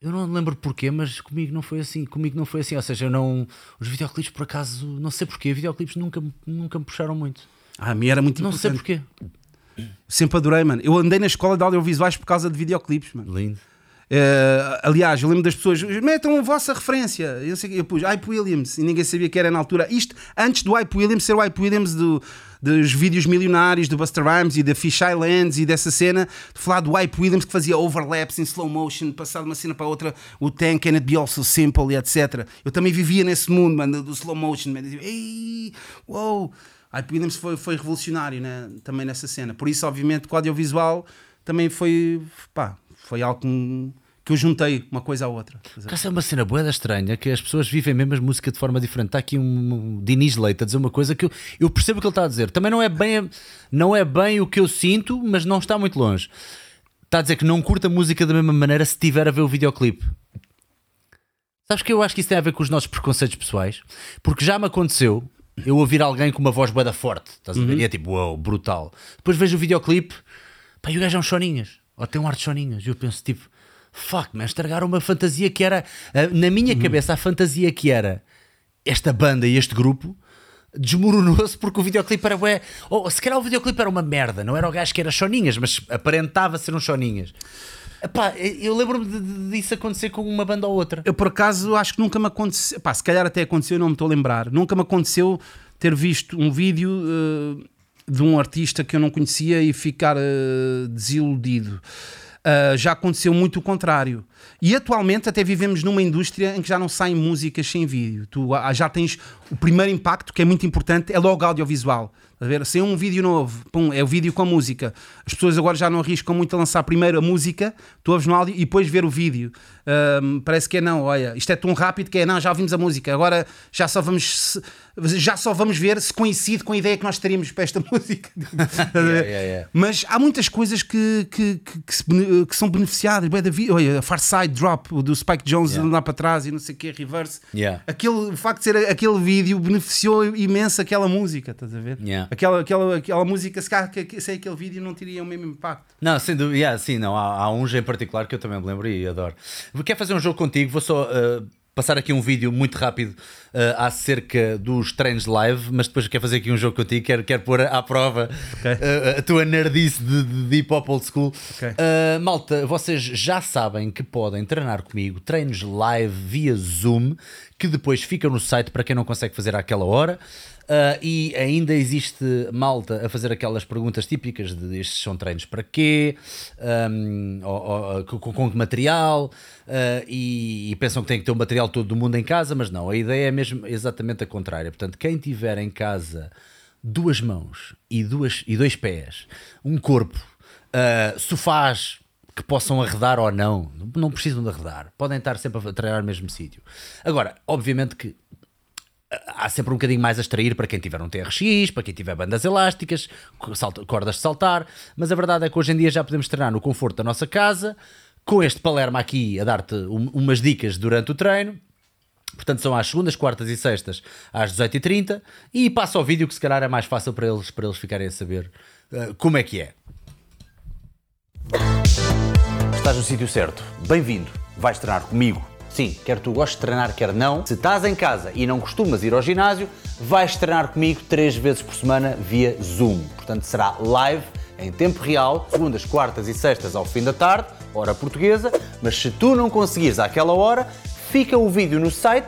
Eu não lembro porquê, mas comigo não foi assim. Comigo não foi assim. Ou seja, eu não. Os videoclipes, por acaso, não sei porquê, videoclipes nunca, me- nunca me puxaram muito. Ah, a mim era muito Não sei importante. porquê. Sempre adorei, mano. Eu andei na escola de audiovisuais por causa de videoclipes, mano. Lindo. Eh, aliás, eu lembro das pessoas, metam a vossa referência. Eu, sei, eu pus Hype Williams e ninguém sabia que era na altura. Isto antes do Hype Williams ser o Hype Williams do, dos vídeos milionários do Buster Rhymes e da Fish Islands e dessa cena, de falar do Hype Williams que fazia overlaps em slow motion, passar de uma cena para outra, o Tank and It Be Also Simple e etc. Eu também vivia nesse mundo, mano, do slow motion. Man. Eu dizia, Ei, uou! Hype Williams foi, foi revolucionário né, também nessa cena. Por isso, obviamente, que o audiovisual também foi, pá, foi algo que que eu juntei uma coisa à outra. Essa é uma cena boeda estranha que as pessoas vivem mesmo a música de forma diferente. Está aqui um, um Diniz Leite a dizer uma coisa que eu, eu percebo o que ele está a dizer. Também não é, bem, não é bem o que eu sinto, mas não está muito longe. Está a dizer que não curta a música da mesma maneira se tiver a ver o videoclipe. Sabes que eu acho que isso tem a ver com os nossos preconceitos pessoais? Porque já me aconteceu eu ouvir alguém com uma voz boeda forte, estás a ver? E é tipo, uau, brutal. Depois vejo o videoclipe, pá, e o gajo é um choninhas, ou tem um ar de choninhas, e eu penso tipo, fuck, mas estragaram uma fantasia que era, ah, na minha cabeça, a fantasia que era esta banda e este grupo desmoronou-se porque o videoclipe era bué, ou se calhar o videoclipe era uma merda, não era o gajo que era choninhas, mas aparentava ser um choninhas. Epá, eu lembro-me de- de- disso acontecer com uma banda ou outra. Eu, por acaso, acho que nunca me aconteceu. Pá, se calhar até aconteceu, não me estou a lembrar. Nunca me aconteceu ter visto um vídeo eh, de um artista que eu não conhecia e ficar eh, desiludido. Ah, já aconteceu muito o contrário. E atualmente até vivemos numa indústria em que já não saem músicas sem vídeo. Tu ah, já tens o primeiro impacto, que é muito importante, é logo audiovisual. A ver? Se é um vídeo novo, pum, é o vídeo com a música. As pessoas agora já não arriscam muito a lançar primeiro a música, tu ouves no áudio e depois ver o vídeo. Ahm, parece que é não, olha, isto é tão rápido que é não, já ouvimos a música, agora já só vamos já só vamos ver se coincide com a ideia que nós teríamos para esta música. Yeah, yeah, yeah. Mas há muitas coisas que, que, que, que se que são beneficiadas. Olha, a Far Side Drop, do Spike Jones andar para trás e não sei o que, reverse. Aquele, o facto de ser aquele vídeo beneficiou imenso aquela música, estás a ver? Yeah. Aquela, aquela, aquela música, se calhar sem aquele vídeo não teria o mesmo impacto. Não, sem dúvida, yeah, sim, não, há, há uns em particular que eu também me lembro e adoro. Quer fazer um jogo contigo? Vou só uh, passar aqui um vídeo muito rápido uh, acerca dos treinos live, mas depois quero fazer aqui um jogo contigo, quero, quero pôr à prova Ok. uh, a tua nerdice de, de, de hip hop old school. Ok. Uh, malta, vocês já sabem que podem treinar comigo treinos live via Zoom, que depois ficam no site para quem não consegue fazer àquela hora. Uh, e ainda existe malta a fazer aquelas perguntas típicas de estes são treinos para quê, Um, ou- ou- com, com que material, uh, e, e pensam que têm que ter o material todo do mundo em casa, mas não, a ideia é mesmo exatamente a contrária. Portanto, quem tiver em casa duas mãos e, duas, e dois pés, um corpo, uh, sofás que possam arredar ou não, não precisam de arredar, podem estar sempre a treinar no mesmo sítio. Agora, obviamente que há sempre um bocadinho mais a extrair para quem tiver um TRX, para quem tiver bandas elásticas, cordas de saltar, mas a verdade é que hoje em dia já podemos treinar no conforto da nossa casa, com este Palermo aqui a dar-te um- umas dicas durante o treino. Portanto, são às segundas, quartas e sextas às 18h30 e passa o vídeo que se calhar é mais fácil para eles, para eles ficarem a saber uh, como é que é. Estás no sítio certo. Bem-vindo. Vais treinar comigo. Sim, quer tu gostes de treinar, quer não. Se estás em casa e não costumas ir ao ginásio, vais treinar comigo três vezes por semana via Zoom. Portanto, será live, em tempo real, segundas, quartas e sextas ao fim da tarde, hora portuguesa. Mas se tu não conseguires àquela hora, fica o vídeo no site,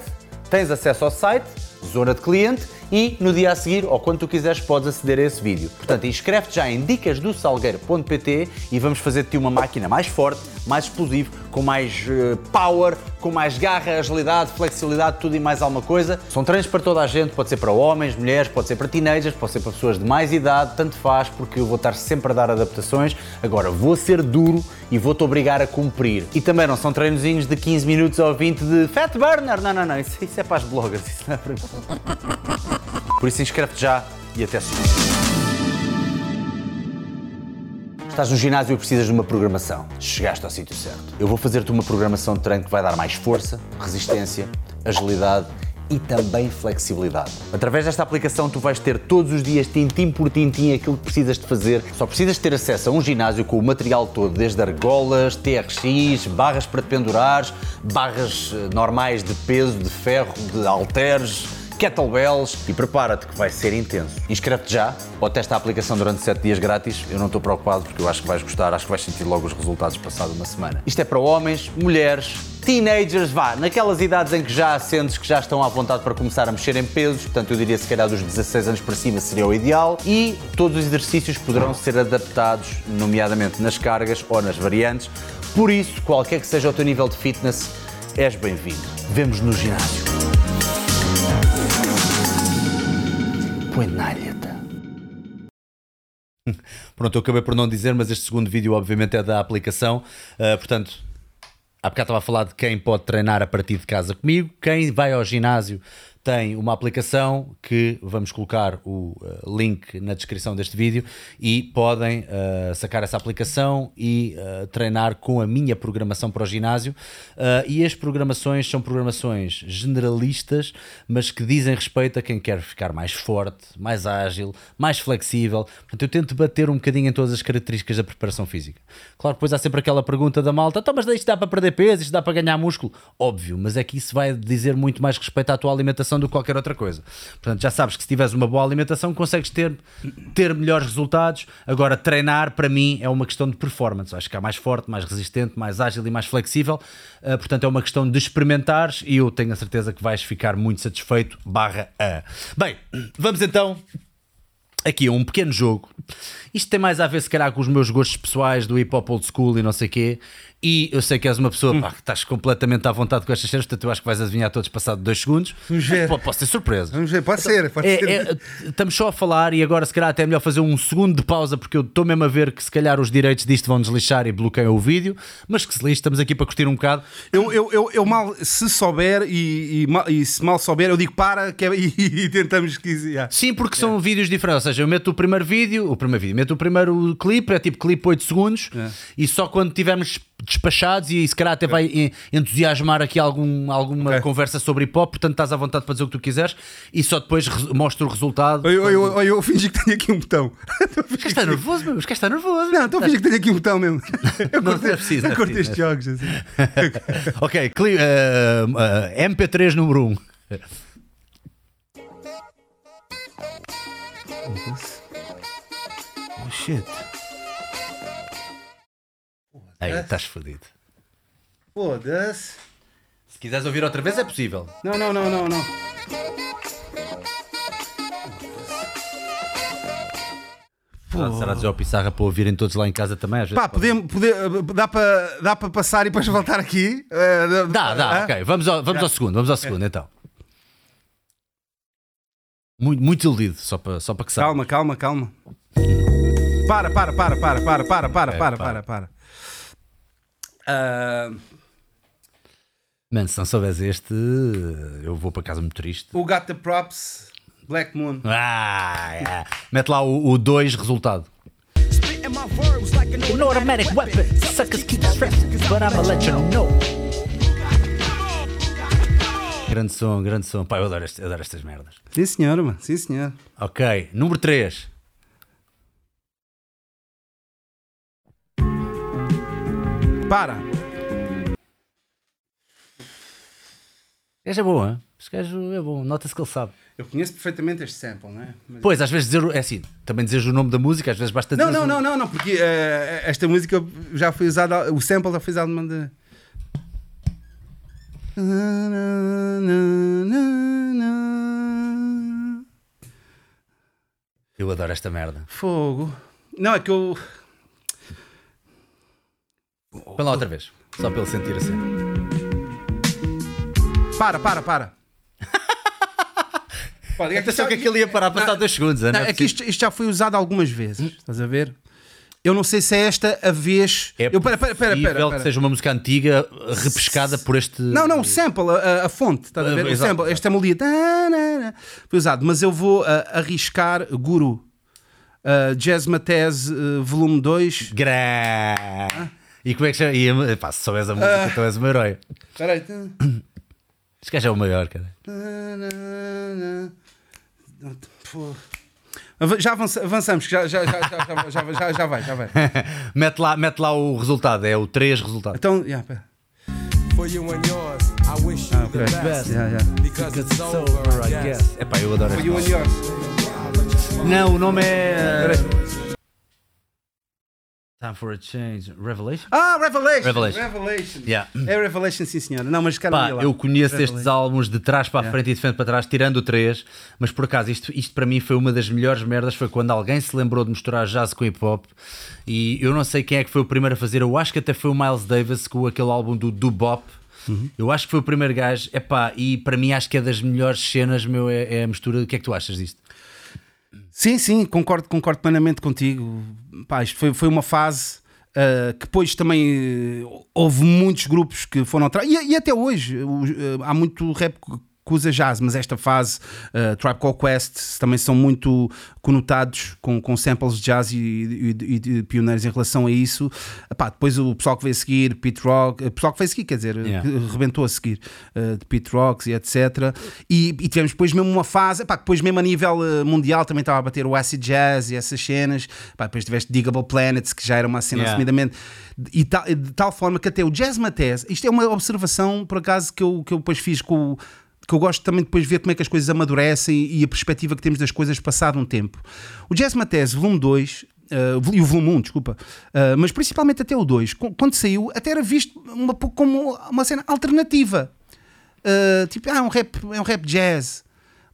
tens acesso ao site, zona de cliente, e no dia a seguir, ou quando tu quiseres, podes aceder a esse vídeo. Portanto, inscreve-te já em dicasdosalgueiro.pt e vamos fazer de ti uma máquina mais forte, mais explosivo, com mais eh, power, com mais garra, agilidade, flexibilidade, tudo e mais alguma coisa. São treinos para toda a gente, pode ser para homens, mulheres, pode ser para teenagers, pode ser para pessoas de mais idade, tanto faz, porque eu vou estar sempre a dar adaptações. Agora, vou ser duro e vou-te obrigar a cumprir. E também não são treinozinhos de 15 minutos ou 20 de fat burner, não, não, não, isso, isso é para as bloggers, isso não é para mim. Por isso inscreve-te já e até segunda. Estás no ginásio e precisas de uma programação. Chegaste ao sítio certo. Eu vou fazer-te uma programação de treino que vai dar mais força, resistência, agilidade e também flexibilidade. Através desta aplicação tu vais ter todos os dias, tintim por tintim, aquilo que precisas de fazer. Só precisas ter acesso a um ginásio com o material todo, desde argolas, TRX, barras para te pendurares, barras eh, normais de peso, de ferro, de halteres, kettlebells e prepara-te que vai ser intenso. Inscreve-te já ou testa a aplicação durante 7 dias grátis. Eu não estou preocupado porque eu acho que vais gostar, acho que vais sentir logo os resultados passado uma semana. Isto é para homens, mulheres, teenagers, vá, naquelas idades em que já sentes que já estão à vontade para começar a mexer em pesos, portanto eu diria se calhar dos 16 anos para cima seria o ideal e todos os exercícios poderão ser adaptados, nomeadamente nas cargas ou nas variantes. Por isso, qualquer que seja o teu nível de fitness, és bem-vindo. Vemos no ginásio. Puenalha-te. Pronto, eu acabei por não dizer, mas este segundo vídeo obviamente é da aplicação, uh, portanto há bocado estava a falar de quem pode treinar a partir de casa comigo, quem vai ao ginásio tem uma aplicação que vamos colocar o uh, link na descrição deste vídeo e podem uh, sacar essa aplicação e uh, treinar com a minha programação para o ginásio. e as programações são programações generalistas, mas que dizem respeito a quem quer ficar mais forte, mais ágil, mais flexível. Portanto, eu tento bater um bocadinho em todas as características da preparação física. Claro, depois há sempre aquela pergunta da malta: então, mas isto dá para perder peso, isto dá para ganhar músculo? Óbvio, mas é que isso vai dizer muito mais respeito à tua alimentação do que qualquer outra coisa. Portanto, já sabes que se tiveres uma boa alimentação, consegues ter, ter melhores resultados. Agora, treinar para mim é uma questão de performance. Acho que é mais forte, mais resistente, mais ágil e mais flexível. Uh, portanto, é uma questão de experimentares e eu tenho a certeza que vais ficar muito satisfeito. Barra A. Bem, vamos então aqui um pequeno jogo. Isto tem mais a ver, se calhar, com os meus gostos pessoais do hip hop old school e não sei o quê. E eu sei que és uma pessoa hum. pá, que estás completamente à vontade com estas cenas, portanto eu acho que vais adivinhar todos passado dois segundos. Vamos ver. Pô, posso ter surpresa. Vamos ver, pode ser. Pode é, ser. É, estamos só a falar e agora se calhar até é melhor fazer um segundo de pausa porque eu estou mesmo a ver que se calhar os direitos disto vão deslixar e bloqueiam o vídeo, mas que se lixe, estamos aqui para curtir um bocado. Eu, eu, eu, eu mal, se souber e, e, e, se mal souber, eu digo para que é, e, e, tentamos que. Yeah. Sim, porque são é. vídeos diferentes. Ou seja, eu meto o primeiro vídeo, o primeiro vídeo, meto o primeiro clipe, é tipo clipe 8 segundos, é. e só quando tivermos despachados e se calhar até vai entusiasmar aqui algum, alguma okay. conversa sobre hip hop, portanto estás à vontade para dizer o que tu quiseres e só depois mostro o resultado. Eu, eu, eu, eu fingi que tenho aqui um botão. Os está nervoso, meu. Os está nervoso. Não, estou a fingir que tenho aqui um botão mesmo. Eu não é preciso, eu curto estes jogos assim. ok, uh, uh, MP3 número 1. Oh shit. Aí, estás fodido. Foda-se. Se quiseres ouvir outra vez, é possível. Não, não, não, não, não. Pô. Será dizer ao Pissarra para ouvirem todos lá em casa também? Às vezes Pá, podemos, poder, dá para dá para passar e depois voltar aqui? Uh, dá, dá, uh, ok. Vamos ao, vamos ao segundo, vamos ao segundo então. Muito, muito iludido, só para, só para que saiba. Calma, calma, calma. Para, para, para, para, para, para, para, para, para, para. Uh... Mano, se não soubes este, eu vou para casa muito triste. O Got the Props, Black Moon. Ah, yeah. Mete lá o 2 resultado. An automatic weapon, suckers keep strapped, but I'ma let you know. Grande som, grande som. Pá, eu adoro, este, eu adoro estas merdas. Sim, senhor, mano. Sim, senhor. Ok, número 3. Para. Este gajo é bom, hein? Este gajo é bom, nota-se que ele sabe. Eu conheço perfeitamente este sample, não é? Mas... Pois, às vezes dizer, é assim, também dizeres o nome da música, às vezes basta dizer. Não, não, não, não, não, porque uh, esta música já foi usada, o sample já foi usado numa de. Eu adoro esta merda. Fogo. Não, é que eu. Põe lá outra vez, só para ele sentir assim. Para, para, para. Pode, é Atenção que aquilo ia parar a passar dois segundos. Não, não é, é que isto, isto, já foi usado algumas vezes. Estás a ver? Eu não sei se é esta a vez. É eu, pera, pera, pera, pera, que seja uma música antiga repescada por este. Não, não, o sample, a, a fonte. Estás a ver? O sample, esta melodia. Foi usado, mas eu vou arriscar Guru. Uh, Jazz Matez, uh, volume 2. Gra. E como é que chama? E, pá, se souberes a música, uh, tu és o meu herói. Peraí. Este gajo é o maior, cara. Já avançamos, já, já, já, já, já, já, já vai, já vai. mete, lá, mete lá o resultado, é o 3 resultado. Então, yeah, pera. For you and yours, I wish you the best. Yeah, yeah. Because it's over, I guess. Epá, eu adoro For you and yours. Não, o nome é. Time for a change. Revelation? Ah, Revelation! Revelation. Revelation. Yeah. É Revelation, sim senhora. Não, mas cara, Pá, eu conheço Revelation. estes álbuns de trás para a frente yeah. e de frente para trás, tirando o 3, mas por acaso isto, isto para mim foi uma das melhores merdas. Foi quando alguém se lembrou de misturar jazz com hip hop e eu não sei quem é que foi o primeiro a fazer. Eu acho que até foi o Miles Davis com aquele álbum do Do Bop. Uhum. Eu acho que foi o primeiro gajo. Epá, e para mim acho que é das melhores cenas, meu, é, é a mistura. O que é que tu achas disto? Sim, sim, concordo, concordo plenamente contigo. Pá, isto foi, foi uma fase Uh, que depois também uh, houve muitos grupos que foram atrás, e, e até hoje uh, há muito rap que usa jazz, mas esta fase, uh, Tribe Called Quest, também são muito conotados com, com samples de jazz e, e, e de pioneiros em relação a isso. Epá, depois o pessoal que veio a seguir, Pete Rock, o pessoal que veio a seguir, quer dizer, Yeah. que rebentou a seguir, uh, de Pete Rocks e etc. E, e tivemos depois mesmo uma fase, epá, depois mesmo a nível mundial também estava a bater o acid jazz e essas cenas. Epá, depois tiveste Digable Planets, que já era uma cena Yeah. assumidamente e tal- de tal forma que até o Jazz Matez, isto é uma observação por acaso que eu, que eu depois fiz com o que eu gosto também depois de ver como é que as coisas amadurecem e a perspectiva que temos das coisas passado um tempo. O Jazz Matez, volume 2, Uh, e o volume 1, desculpa, Uh, mas principalmente até o 2, co- quando saiu, até era visto uma, pouco como uma cena alternativa. Uh, tipo, ah, é um rap, é um rap jazz.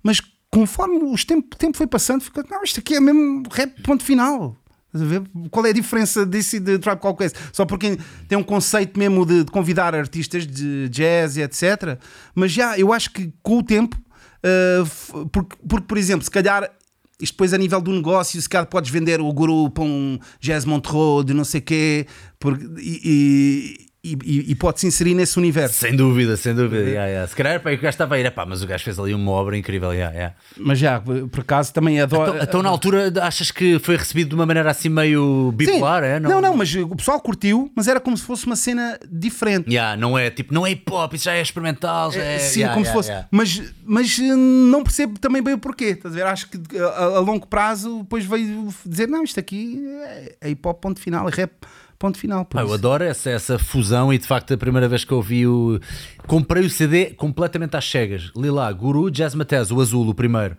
Mas conforme o tempo, tempo foi passando, ficou, não, isto aqui é mesmo rap, ponto final. Qual é a diferença disso e de Tribe Called Quest? Só porque tem um conceito mesmo de, de convidar artistas de jazz e etc. Mas já, eu acho que com o tempo, uh, porque, porque, por exemplo, se calhar isto depois a nível do negócio, se calhar podes vender o guru para um Jazz Montreux de não sei quê, porque, e, e, e, e pode-se inserir nesse universo. Sem dúvida, sem dúvida. Yeah, yeah. Se calhar pá, o gajo estava a ir, pá, mas o gajo fez ali uma obra incrível. Yeah, yeah. Mas já, por acaso também adoro. Então, então, na altura achas que foi recebido de uma maneira assim meio bipolar? É? não, não, mas o pessoal curtiu, mas era como se fosse uma cena diferente. Yeah, não é tipo, não é hip hop, isso já é experimental. Já é, Sim, yeah, como se fosse. Mas, mas eh, não percebo também bem o porquê. Estás a ver? Acho que a, a longo prazo depois veio dizer: não, isto aqui é, é hip hop, ponto final, é rap, ponto final. Pá, eu adoro essa, essa fusão e de facto a primeira vez que eu vi o. Comprei o CD completamente às cegas. Li lá, Guru Jazz Matez, o azul, o primeiro.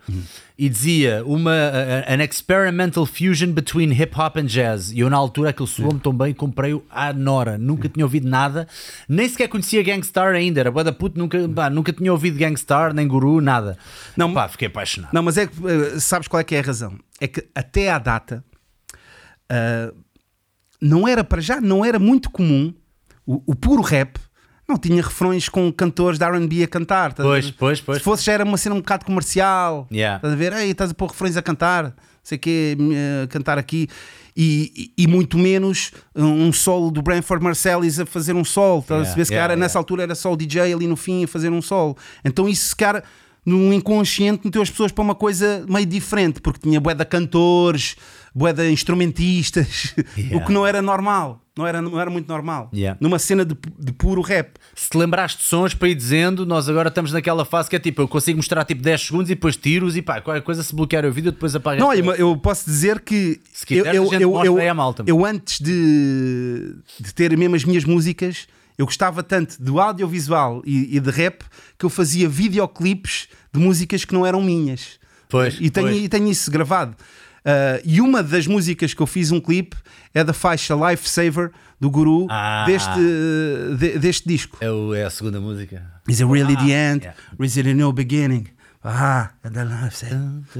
E dizia uma a- an experimental fusion between hip hop and jazz. E eu na altura aquilo soou-me tão bem, comprei-o à Nora. Nunca tinha ouvido nada, nem sequer conhecia Gangstar ainda. Era da puto, nunca, pá, nunca tinha ouvido Gangstar, nem Guru, nada. Não, pá, fiquei apaixonado. Não, mas é que eh, sabes qual é que é a razão? É que até à data ah, não era para já, não era muito comum o, o puro rap. Não tinha refrões com cantores de RB a cantar. a Pois, pois, pois. Se fosse já era uma cena um bocado comercial. Yeah. Estás a ver? Ei, estás a pôr refrões a cantar, não sei o quê, a cantar aqui. E, e- e muito menos um solo do Branford Marsalis a fazer um solo. Estás a Yeah, perceber? Se yeah, nessa altura era só o DJ ali no fim a fazer um solo. Então isso se calhar no inconsciente meteu as pessoas para uma coisa meio diferente, porque tinha bué de cantores, de instrumentistas, Yeah. o que não era normal. Não era, não era muito normal. Yeah. Numa cena de, de puro rap. Se te lembraste de sons para ir dizendo, nós agora estamos naquela fase que é tipo, eu consigo mostrar tipo 10 segundos e depois tiros e pá, qualquer coisa se bloquear o vídeo depois apaga. Não, olha, eu posso dizer que Se a gente mostra aí à malta. eu antes de, de ter mesmo as minhas músicas, eu gostava tanto do audiovisual e, e de rap que eu fazia videoclipes de músicas que não eram minhas. Pois, e tenho, pois. e tenho isso gravado. Ah, e uma das músicas que eu fiz um clipe é da faixa Lifesaver do Guru Ah. deste, de- deste disco. É, o- é a segunda música. Is it really the end? yeah. Or is it a new beginning? Ah, and then I said,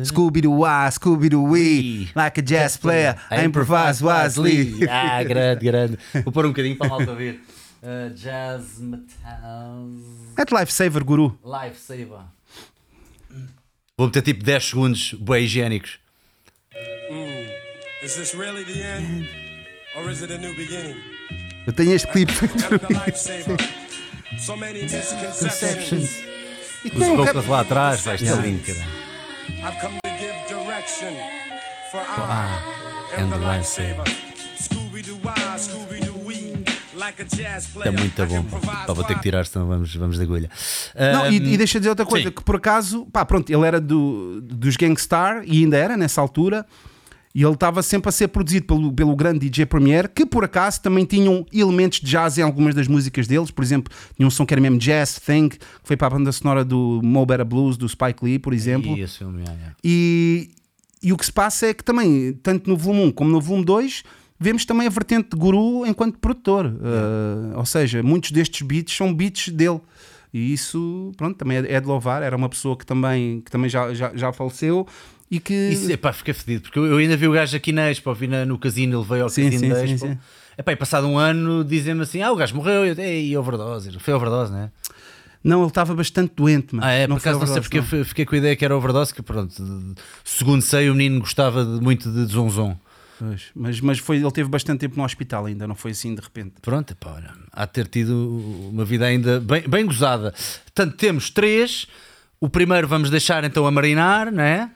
Scooby-Doo-wah, Scooby-Doo-wee, like a jazz player, I improvise wisely. Ah, grande, grande. Vou pôr um bocadinho para a malta ver. Uh, jazz Metal Mete Lifesaver, Guru. Lifesaver. Vou meter tipo 10 segundos bem higiênicos. Eu tenho este clipe. Misconceptions. E Os vocals lá atrás, vai estar lindo, cara. I've come to give direction. For Ah, I and the lifesaver. Está player. muito bom. Pá, vou ter que tirar, senão vamos, vamos de agulha. Não, e, Um, e deixa eu dizer outra coisa, sim. que por acaso, pá, pronto, ele era do, dos Gangstar e ainda era nessa altura, e ele estava sempre a ser produzido pelo, pelo grande DJ Premier, que por acaso também tinham elementos de jazz em algumas das músicas deles, por exemplo, tinha um som que era mesmo Jazz Thing, que foi para a banda sonora do Mo Better Blues, do Spike Lee, por exemplo. E yeah, yeah. E, e o que se passa é que também, tanto no volume 1 como no volume 2, vemos também a vertente de Guru enquanto produtor. Uh, ou seja, muitos destes beats são beats dele. E isso, pronto, também é, é de louvar. Era uma pessoa que também, que também já, já, já faleceu e que. Isso, epá, fiquei fedido, porque eu eu ainda vi o gajo aqui na Expo, vi na- no casino, ele veio ao Sim, casino sim, da sim, Expo. sim. Epá, e passado um ano dizem-me assim: ah, o gajo morreu, eu, ei, overdose, foi overdose, não é? Não, ele estava bastante doente, mano. Ah, é, não por acaso não sei porque eu fi- fiquei com a ideia que era overdose, que pronto, segundo sei, o menino gostava de- muito de zonzon. Pois, mas, mas foi, ele teve bastante tempo no hospital ainda, não foi assim de repente. Pronto, pá, olha, há de ter tido uma vida ainda bem, bem gozada. Portanto, temos três. O primeiro vamos deixar então a marinar, né?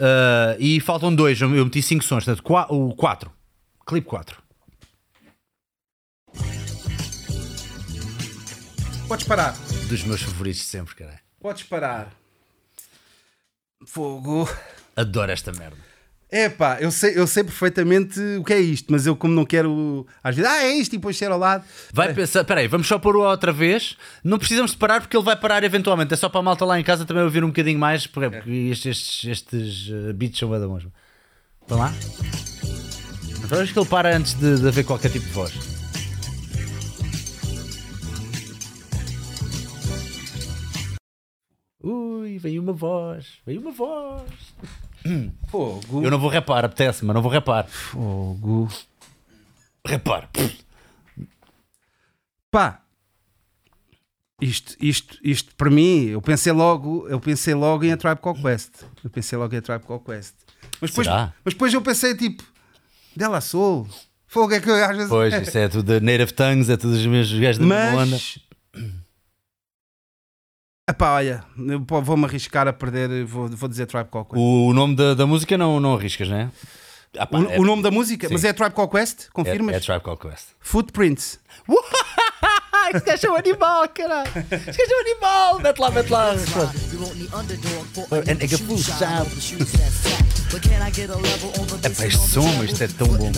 Ah, e faltam dois. Eu meti cinco sons, portanto, qua- o quatro. Clipe 4. Podes parar. Dos meus favoritos de sempre, caralho. Podes parar. Fogo. Adoro esta merda. É pá, eu sei, eu sei perfeitamente o que é isto, mas eu, como não quero. Às vezes, ah, é isto, e depois ser ao lado. Vai pensar, peraí, vamos só pôr o outra vez. Não precisamos de parar porque ele vai parar eventualmente. É só para a malta lá em casa também ouvir um bocadinho mais, porque, porque estes, estes, estes uh, beats são bada bons. Estão lá? Então acho que ele para antes de, de haver qualquer tipo de voz. Ui, veio uma voz, veio uma voz. Fogo. Eu não vou repar, apetece, mas não vou repar. Fogo. Repar. Pá. Isto, isto, isto para mim, eu pensei logo, eu pensei logo em A Tribe Called Quest. Eu pensei logo em A Tribe Called Quest. Mas depois, Será? mas depois eu pensei tipo, Della Soul. Fogo é que eu às vezes. Pois, isso é tudo da Native Tongues, é tudo os meus gajos da mesma onda. Epá, olha, vou-me arriscar a perder, vou, vou dizer Tribe Called Quest. O nome da, da música não, não arriscas, não é? Ah, pá, O, é, o nome da música? Sim. Mas é Tribe Called Quest? é, Confirmas? é Tribe Called Quest. Footprints. Esse gajo é um animal, caralho. Esse gajo é um animal. Mete lá, mete lá. É nigga full sound. Epá, este som, isto é tão bom.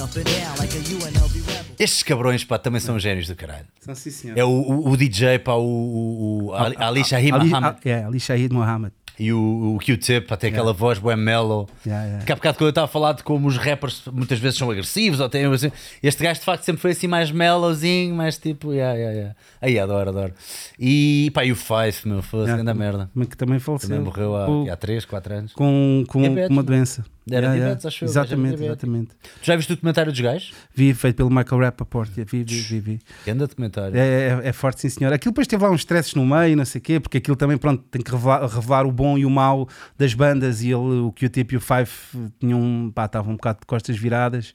Estes cabrões, pá, também são gênios do caralho. São sim, senhor. É o, o, o DJ, pá, o, o, o Ali, Ali Shahi Ali, ah, é, Ali Shahid Muhammad. E o, o Q-Tip, pá, tem aquela voz bué mellow. Yeah, yeah. Que há bocado quando eu estava a falar de como os rappers muitas vezes são agressivos ou têm assim, este gajo de facto sempre foi assim mais mellowzinho, mais tipo, yeah, yeah, yeah. aí adoro, adoro. E pá, e o Fife, meu, foi Yeah, grande merda. Mas que também faleceu. Também morreu há, Com- há 3, 4 anos. com, com, com uma não? doença. Era diabetes, acho eu, Exatamente, exatamente. Tu já viste o documentário dos gajos? Vi, feito pelo Michael Rappaport. Vi, vi, vi, vi. Grande documentário. É, é, é forte, sim, senhor. Aquilo depois teve lá uns stresses no meio, não sei o quê, porque aquilo também, pronto, tem que revelar, revelar o bom e o mau das bandas. E ele, o Q-Tip e o Five tinham, pá, estavam um bocado de costas viradas.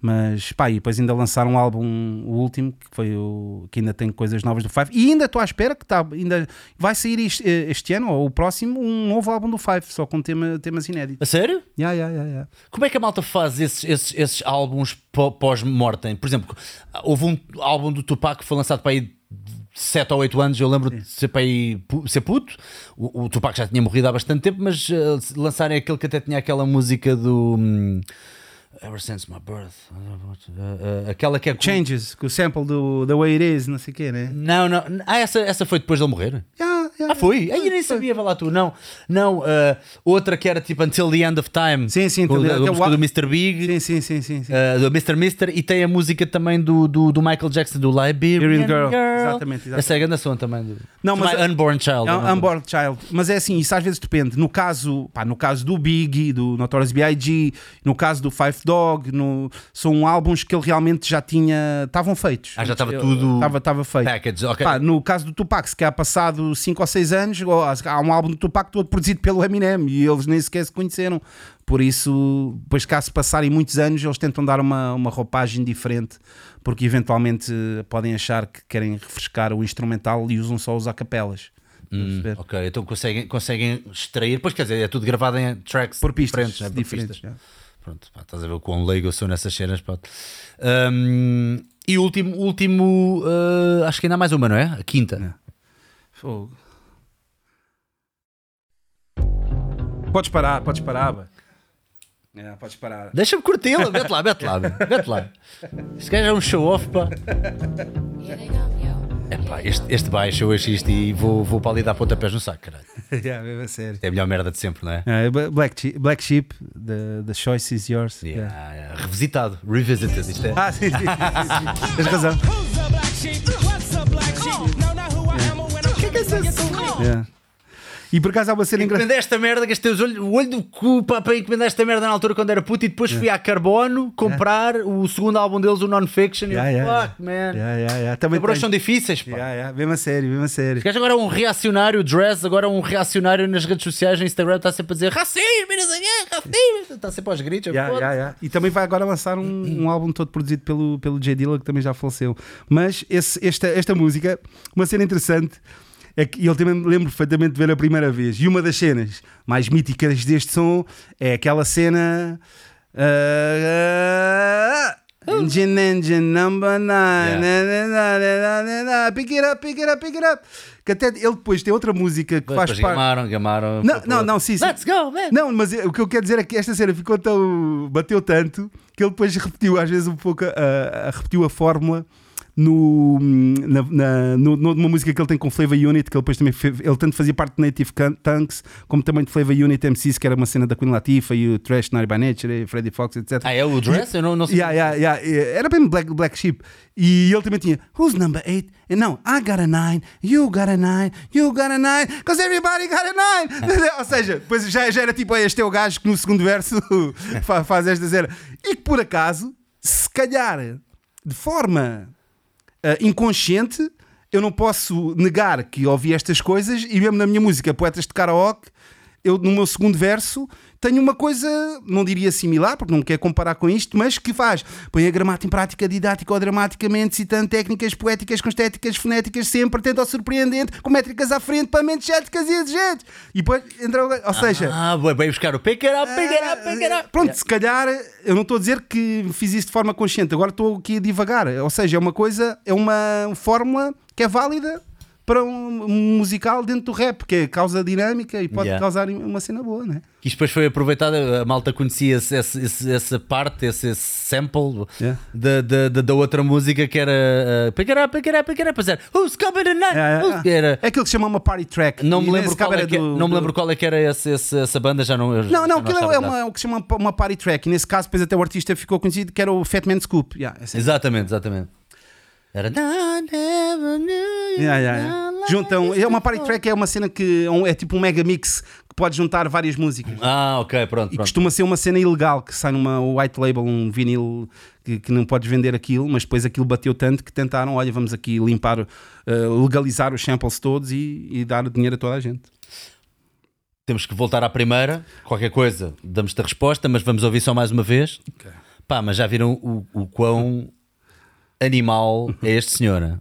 Mas, pá, e depois ainda lançaram um álbum, o último, que foi o que ainda tem coisas novas do Five. E ainda estou à espera que tá, ainda vai sair este, este ano, ou o próximo, um novo álbum do Five, só com tema, temas inéditos. A sério? Yeah, yeah, yeah, yeah. Como é que a malta faz esses, esses, esses álbuns pó- pós-mortem? Por exemplo, houve um álbum do Tupac que foi lançado para aí 7 ou 8 anos, eu lembro de ser, para aí, pu- ser puto. O, o Tupac já tinha morrido há bastante tempo, mas eh, lançarem aquele que até tinha aquela música do. hum, Ever Since My Birth. Eh, aquela que é. Changes, com o sample do The Way It Is, não sei o quê, né? Não, não. Ah, essa, essa foi depois de ele morrer? Yeah, yeah. Ah, foi? Aí eu nem sabia, vai lá tu. Não, não. eh, outra que era tipo Until the End of Time. Sim, sim, Until the- é a- do Mr. Big. Sim, sim, sim, sim. sim. Uh, do Mr. Mister e tem a música também do, do, do Michael Jackson do Liberian Girl. Girl. Exatamente, exatamente. Essa é a grande som também. Do, Não, mas My é- Unborn Child. É um Unborn Child, mas é assim, isso às vezes depende. No caso, pá, no caso do Biggie, do Notorious B.I.G., no caso do Five Dog, no, são álbuns que ele realmente já tinha, estavam feitos. Ah, já estava tudo Estava, feito. Package, ok. Pá, no caso do Tupac, se calhar passado 5 ou 6 anos, ou há um álbum do Tupac todo produzido pelo Eminem e eles nem sequer se conheceram. Por isso, depois cá se passarem muitos anos, eles tentam dar uma, uma roupagem diferente, porque eventualmente eh, podem achar que querem refrescar o instrumental e usam só os acapelas. Hum, ok, então conseguem, conseguem extrair. Pois quer dizer, é tudo gravado em tracks Por pistas diferentes. né? Por diferentes. pistas. já. Pronto, pá, estás a ver o quão leigo eu sou nessas cenas. Um, e o último, último uh, acho que ainda há mais uma, não é? A quinta. Fogo. Podes parar, podes parar. bá. É, podes parar. Deixa-me curti-la, mete lá, mete lá, mete lá. Este gajo é um show-off, pá. É pá, este, este baixo, eu acho isto e vou, vou para ali dar pontapés no saco, caralho. yeah, mesmo a sério. É a melhor merda de sempre, não é? É, Black, Sheep, Black Sheep, the, the choice is yours. Yeah, Yeah. yeah. Revisitado, revisited, isto é. Ah, sim, sim, sim. Tens razão. Who's a black sheep? What's a black sheep? No, not who I am or when I'm que Yeah. E por acaso há uma cena engraçada. Encomendei esta merda, gastei os olhos, o olho do cu pá, para encomendar esta merda na altura quando era puto e depois fui à Carbono comprar o segundo álbum deles, o Non-Fiction. e eu, Yeah, yeah, fuck, man. Yeah, yeah, yeah. Também tem- são difíceis, pá. Yeah, yeah. Mesmo a sério, mesmo a sério. Agora é um reacionário, o Dress agora é um reacionário nas redes sociais, no Instagram, está sempre a dizer racismo, racismo, está sempre aos gritos. Yeah, yeah, yeah. E também vai agora lançar um, um álbum todo produzido pelo, pelo J. Dilla, que também já faleceu. Mas esse- esta, esta música, uma cena interessante, é que eu também me lembro perfeitamente de ver a primeira vez. E uma das cenas mais míticas deste som é aquela cena. ah, ah, Engine, engine number nine. Na, na, na, na, na, na, Pick it up, pick it up, pick it up. Que até ele depois tem outra música que faz Depois parte. gamaram, gamaram. Não, não, não, sim, sim. Let's go, man. Não, mas o que eu quero dizer é que esta cena ficou tão. bateu tanto que ele depois repetiu, às vezes, um pouco a, a- repetiu a fórmula no, na, na- no- numa música que ele tem com Flavor Unit, que ele depois também fez, ele tanto fazia parte de Native Tanks, como também de Flavor Unit MCs, que era uma cena da Queen Latifah e o Trash Naughty by Nature, e Freddie Fox, etc. Ah, é o Dress? Eu não, não sei. Yeah, yeah, yeah. Era bem Black, Black Sheep. E ele também tinha Who's number eight? E não, I got a nine, you got a nine, you got a nine, because everybody got a nine. Ou seja, depois já, já era tipo, "Ah, este é o gajo que no segundo verso fa- faz esta cena. E que por acaso, se calhar, de forma inconsciente, eu não posso negar que ouvi estas coisas e mesmo na minha música Poetas de Karaoke, eu no meu segundo verso tenho uma coisa, não diria similar, porque não me quero comparar com isto, mas que faz. Põe a gramática em prática, didática ou dramaticamente, citando técnicas poéticas com estéticas fonéticas, sempre atento ao surpreendente, com métricas à frente para mentes éticas e exigentes. E depois entra o- Ou seja, Ah, vai buscar o up, pick it up. Pronto, se calhar eu não estou a dizer que fiz isso de forma consciente, agora estou aqui a divagar. Ou seja, é uma coisa, é uma fórmula que é válida para um musical dentro do rap, que causa dinâmica e pode Yeah. causar uma cena boa, não é? Que depois foi aproveitado, a malta conhecia esse- esse- essa parte, esse, esse sample Yeah. da, da, da, outra música que era uh, Pick it up, pick it up, pick it up, era Who's coming tonight? É, Who's- Era, é aquilo que se chama uma party track. não me lembro qual é que, do- não me lembro qual é que era esse, esse- essa banda, já não. Não, não, aquilo é uma, o que se chama uma- party track. E nesse caso, depois até o artista ficou conhecido que era o Fat Man Scoop. Yeah, essa- Exatamente, exatamente. Era. I never knew you Yeah, yeah. Juntam, é uma party track, é uma cena que é é tipo um mega mix que pode juntar várias músicas. Ah, ok, pronto. E pronto. costuma ser uma cena ilegal que sai numa white label, um vinil que, que não podes vender aquilo, mas depois aquilo bateu tanto que tentaram, olha, vamos aqui limpar, eh, legalizar os samples todos e, e dar dinheiro a toda a gente. Temos que voltar à primeira. Qualquer coisa, damos-te a resposta, mas vamos ouvir só mais uma vez. Pá, mas já viram o, o quão animal é este senhor?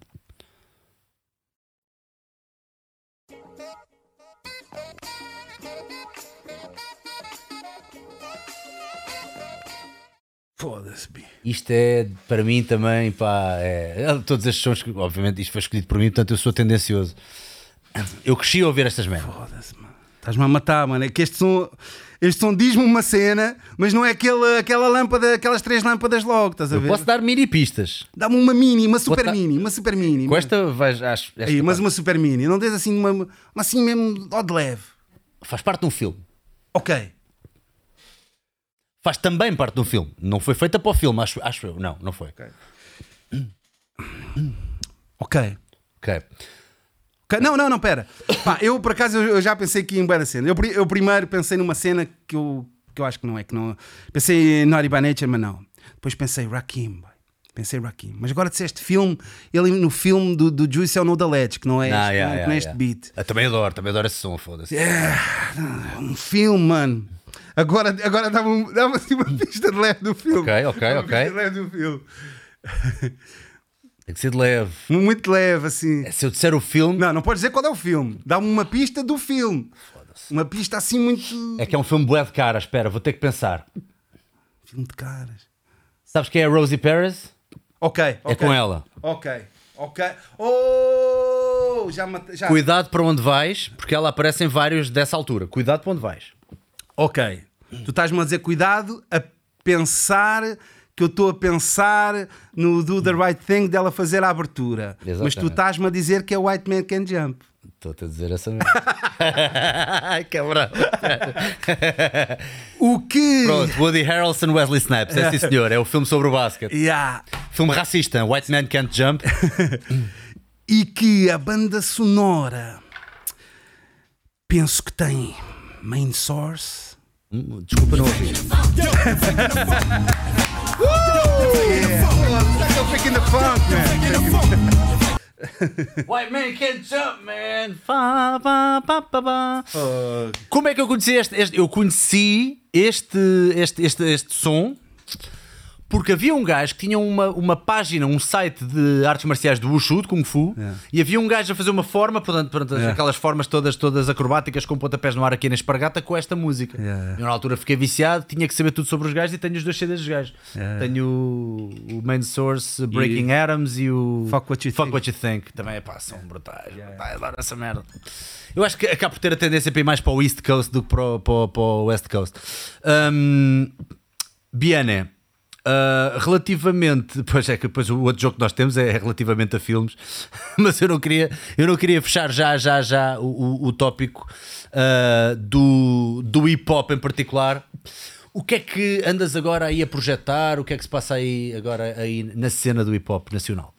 Foda-se. Isto é, para mim também, pá, é, todos estes sons, que, obviamente isto foi escolhido por mim, portanto eu sou tendencioso. Eu cresci a ouvir estas merdas. Foda-se, mano. Estás-me a matar, mano. É que este som, este som diz-me uma cena, mas não é aquela, aquela lâmpada, aquelas três lâmpadas logo, estás a Eu ver? posso dar mini pistas. Dá-me uma mini, uma super mini, uma super mini. Com esta vais. Acho, és Aí, mas uma super mini. Não tens assim uma, uma assim mesmo ó de leve. Faz parte de um filme. Ok. Faz também parte de um filme. Não foi feita para o filme, acho, acho eu. Não, não foi. Ok. Ok. Não, não, não, pera. Pá, eu por acaso eu já pensei aqui em boa cena. Eu, eu primeiro pensei numa cena que eu, que eu acho que não é, que não. Pensei em Naughty by Nature, mas não. Depois pensei Rakim. Pensei Rakim. Mas agora disseste filme, ele no filme do, do Juice é o No da Ledge, que não é este, Ah, yeah, não é- que yeah, este yeah. beat. Eu também adoro, também adoro esse som, foda-se. É um filme, mano. Agora, agora dá-me um- dá-me assim uma pista de leve do filme. Ok, ok, uma ok. pista de leve do filme. Tem que ser de leve. Muito leve, assim. Se eu disser o filme, Não, não podes dizer qual é o filme. Dá-me uma pista do filme. Uma pista assim muito. é que é um filme bué de cara. Espera, vou ter que pensar. Filme de caras. Sabes quem é a Rosie Perez? Ok, É ok. com ela. Ok, ok. Oh! Já, mate- já. Cuidado para onde vais, porque ela aparece em vários dessa altura. Cuidado para onde vais. Ok. Tu estás-me a dizer cuidado a pensar que eu estou a pensar no Do the Right Thing dela fazer a abertura. Mas tu Exatamente. estás-me a dizer que é White Man Can Jump. Estou-te a dizer essa mesmo. Ai, cabrão. O que. Pronto, Woody Harrelson, Wesley Snipes. É sim, senhor. É o filme sobre o basquete. Yeah. Filme racista. White Man Can't Jump. E que a banda sonora penso que tem main source. Hum, Desculpa não the funk, White man can't jump, man. Fa, pa, pa, pa. Como é que eu conheci este, este- Eu conheci este, este, este, este som porque havia um gajo que tinha uma, uma página, um site de artes marciais do Wushu, de Kung Fu, e havia um gajo a fazer uma forma, portanto, portanto, aquelas formas todas, todas acrobáticas com pontapés no ar aqui na espargata com esta música. Yeah. Eu na altura fiquei viciado, tinha que saber tudo sobre os gajos e tenho os dois CDs dos gajos. Tenho o, o Main Source, Breaking Atoms e o Fuck What You Fuck Think. What You Think. Também pá, são brutais. Eu adoro essa merda. Eu acho que acaba por ter a tendência para ir mais para o East Coast do que para o, para o- para o West Coast. Um, Biane, uh, relativamente. Pois é que depois o outro jogo que nós temos é relativamente a filmes, mas eu não queria, eu não queria fechar já, já, já o, o, o tópico uh, do, do hip hop em particular. O que é que andas agora aí a projetar? O que é que se passa aí agora aí na cena do hip hop nacional?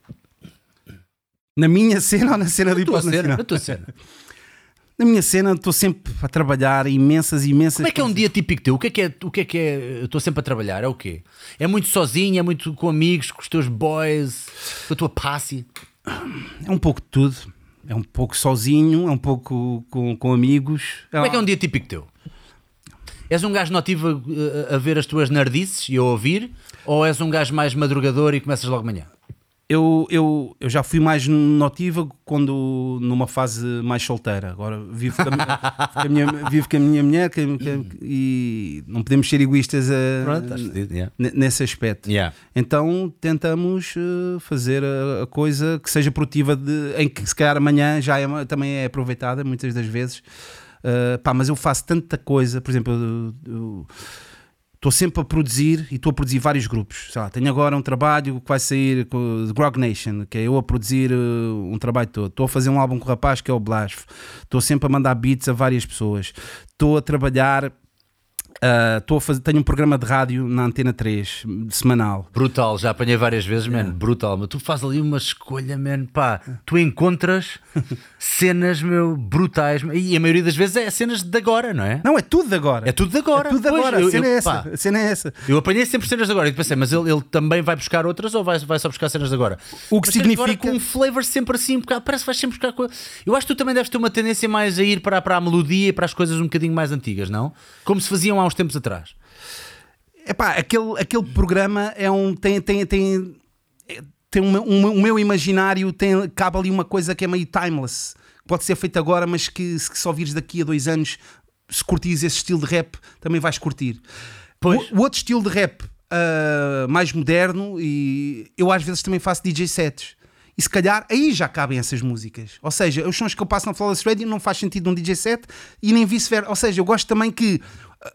Na minha cena ou na cena do hip hop na tua cena. Na minha cena estou sempre a trabalhar imensas, imensas. Como é que é um dia típico teu? O que é que é? O que é que é? Estou sempre a trabalhar. É o quê? É muito sozinho? É muito com amigos, com os teus boys, com a tua passe? É um pouco de tudo. É um pouco sozinho, é um pouco com, com amigos. Como é que é um dia típico teu? És um gajo notivo a, a ver as tuas nerdices e a ouvir? Ou és um gajo mais madrugador e começas logo de manhã? Eu, eu, eu já fui mais notívago quando numa fase mais solteira. Agora vivo com a minha, vivo com a minha mulher que- que- e não podemos ser egoístas a- Pronto, acho que- yeah. nesse aspecto. Yeah. Então tentamos eh, fazer a, a coisa que seja produtiva, de, em que se calhar amanhã já é, também é aproveitada muitas das vezes. Eh, pá, mas eu faço tanta coisa, por exemplo, eu- eu- estou sempre a produzir e estou a produzir vários grupos. Sei lá, tenho agora um trabalho que vai sair com Grog Nation, que é eu a produzir uh, um trabalho todo. Estou a fazer um álbum com o rapaz que é o Blasf. Estou sempre a mandar beats a várias pessoas. Estou a trabalhar. Uh, estou a fazer, tenho um programa de rádio na Antena 3, semanal. Brutal, já apanhei várias vezes, man. Brutal, mas tu fazes ali uma escolha, man. Pá, tu encontras cenas, meu, brutais. E a maioria das vezes é cenas de agora, não é? Não, é tudo de agora. É tudo de agora. É tudo de Pois, agora. eu- a, cena eu- é essa. pá. a cena é essa. Eu apanhei sempre cenas de agora e pensei, mas ele, ele também vai buscar outras ou vai, vai só buscar cenas de agora? O que Mas significa- com um flavor sempre assim, um bocado, parece que vais sempre buscar. Eu acho que tu também deves ter uma tendência mais a ir para, para a melodia e para as coisas um bocadinho mais antigas, não? Como se faziam há uns tempos atrás. Epá, aquele, aquele programa é um. tem, tem, tem, tem uma- uma- o meu imaginário tem, cabe ali uma coisa que é meio timeless. Pode ser feito agora, mas que se só vires daqui a dois anos, se curtires esse estilo de rap, também vais curtir. Pois. O, o outro estilo de rap ah, mais moderno, e eu às vezes também faço DJ sets. E se calhar aí já cabem essas músicas. Ou seja, os sons que eu passo na Flawless Radio não faz sentido num DJ set e nem vice-versa. Ou seja, eu gosto também que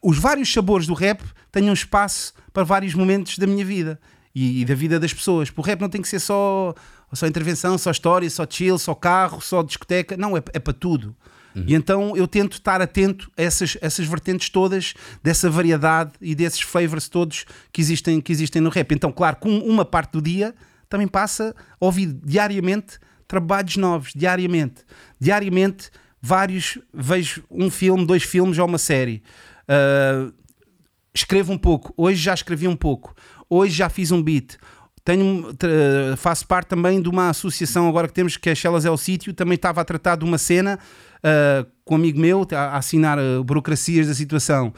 os vários sabores do rap tenham espaço para vários momentos da minha vida e, e da vida das pessoas. Porque o rap não tem que ser só, só intervenção, só história, só chill, só carro, só discoteca. Não, é, é para tudo. E então eu tento estar atento a essas, essas vertentes todas, dessa variedade e desses favors todos que existem, que existem no rap. Então, claro, com uma parte do dia também passa a ouvir diariamente trabalhos novos, diariamente. Diariamente, vários, vejo um filme, dois filmes ou uma série. Ah, escrevo um pouco. Hoje já escrevi um pouco. Hoje já fiz um beat. Tenho, faço parte também de uma associação agora que temos que é Chelas é o Sítio. Também estava a tratar de uma cena ah, com um amigo meu, a, a assinar ah, burocracias da situação.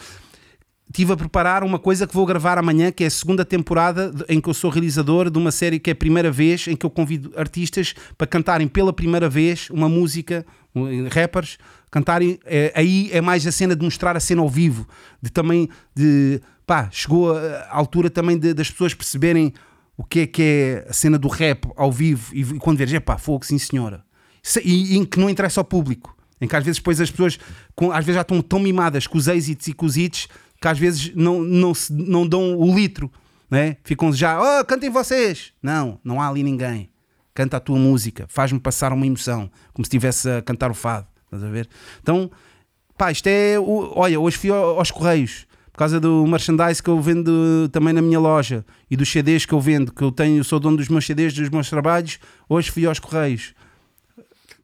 Estive a preparar uma coisa que vou gravar amanhã, que é a segunda temporada de- em que eu sou realizador de uma série que é a primeira vez em que eu convido artistas para cantarem pela primeira vez uma música, rappers, cantarem. é, aí é mais a cena de mostrar a cena ao vivo, de também de pá, chegou a, altura também de- das pessoas perceberem o que é que é a cena do rap ao vivo e, e quando veres, é pá, fogo, sim senhora. Se- E, e em que não interessa ao público. Em que às vezes depois as pessoas com- às vezes já estão tão mimadas com os êxitos e com os hits que às vezes não, não, se, não dão o litro, né? ficam já, oh, cantem vocês. Não, não há ali ninguém. Canta a tua música, faz-me passar uma emoção, como se estivesse a cantar o fado. Estás a ver? Então, pá, isto é. o- Olha, hoje fui ao- aos Correios por causa do merchandise que eu vendo também na minha loja e dos CDs que eu vendo, que eu tenho, eu sou dono dos meus CDs, dos meus trabalhos. Hoje fui aos Correios.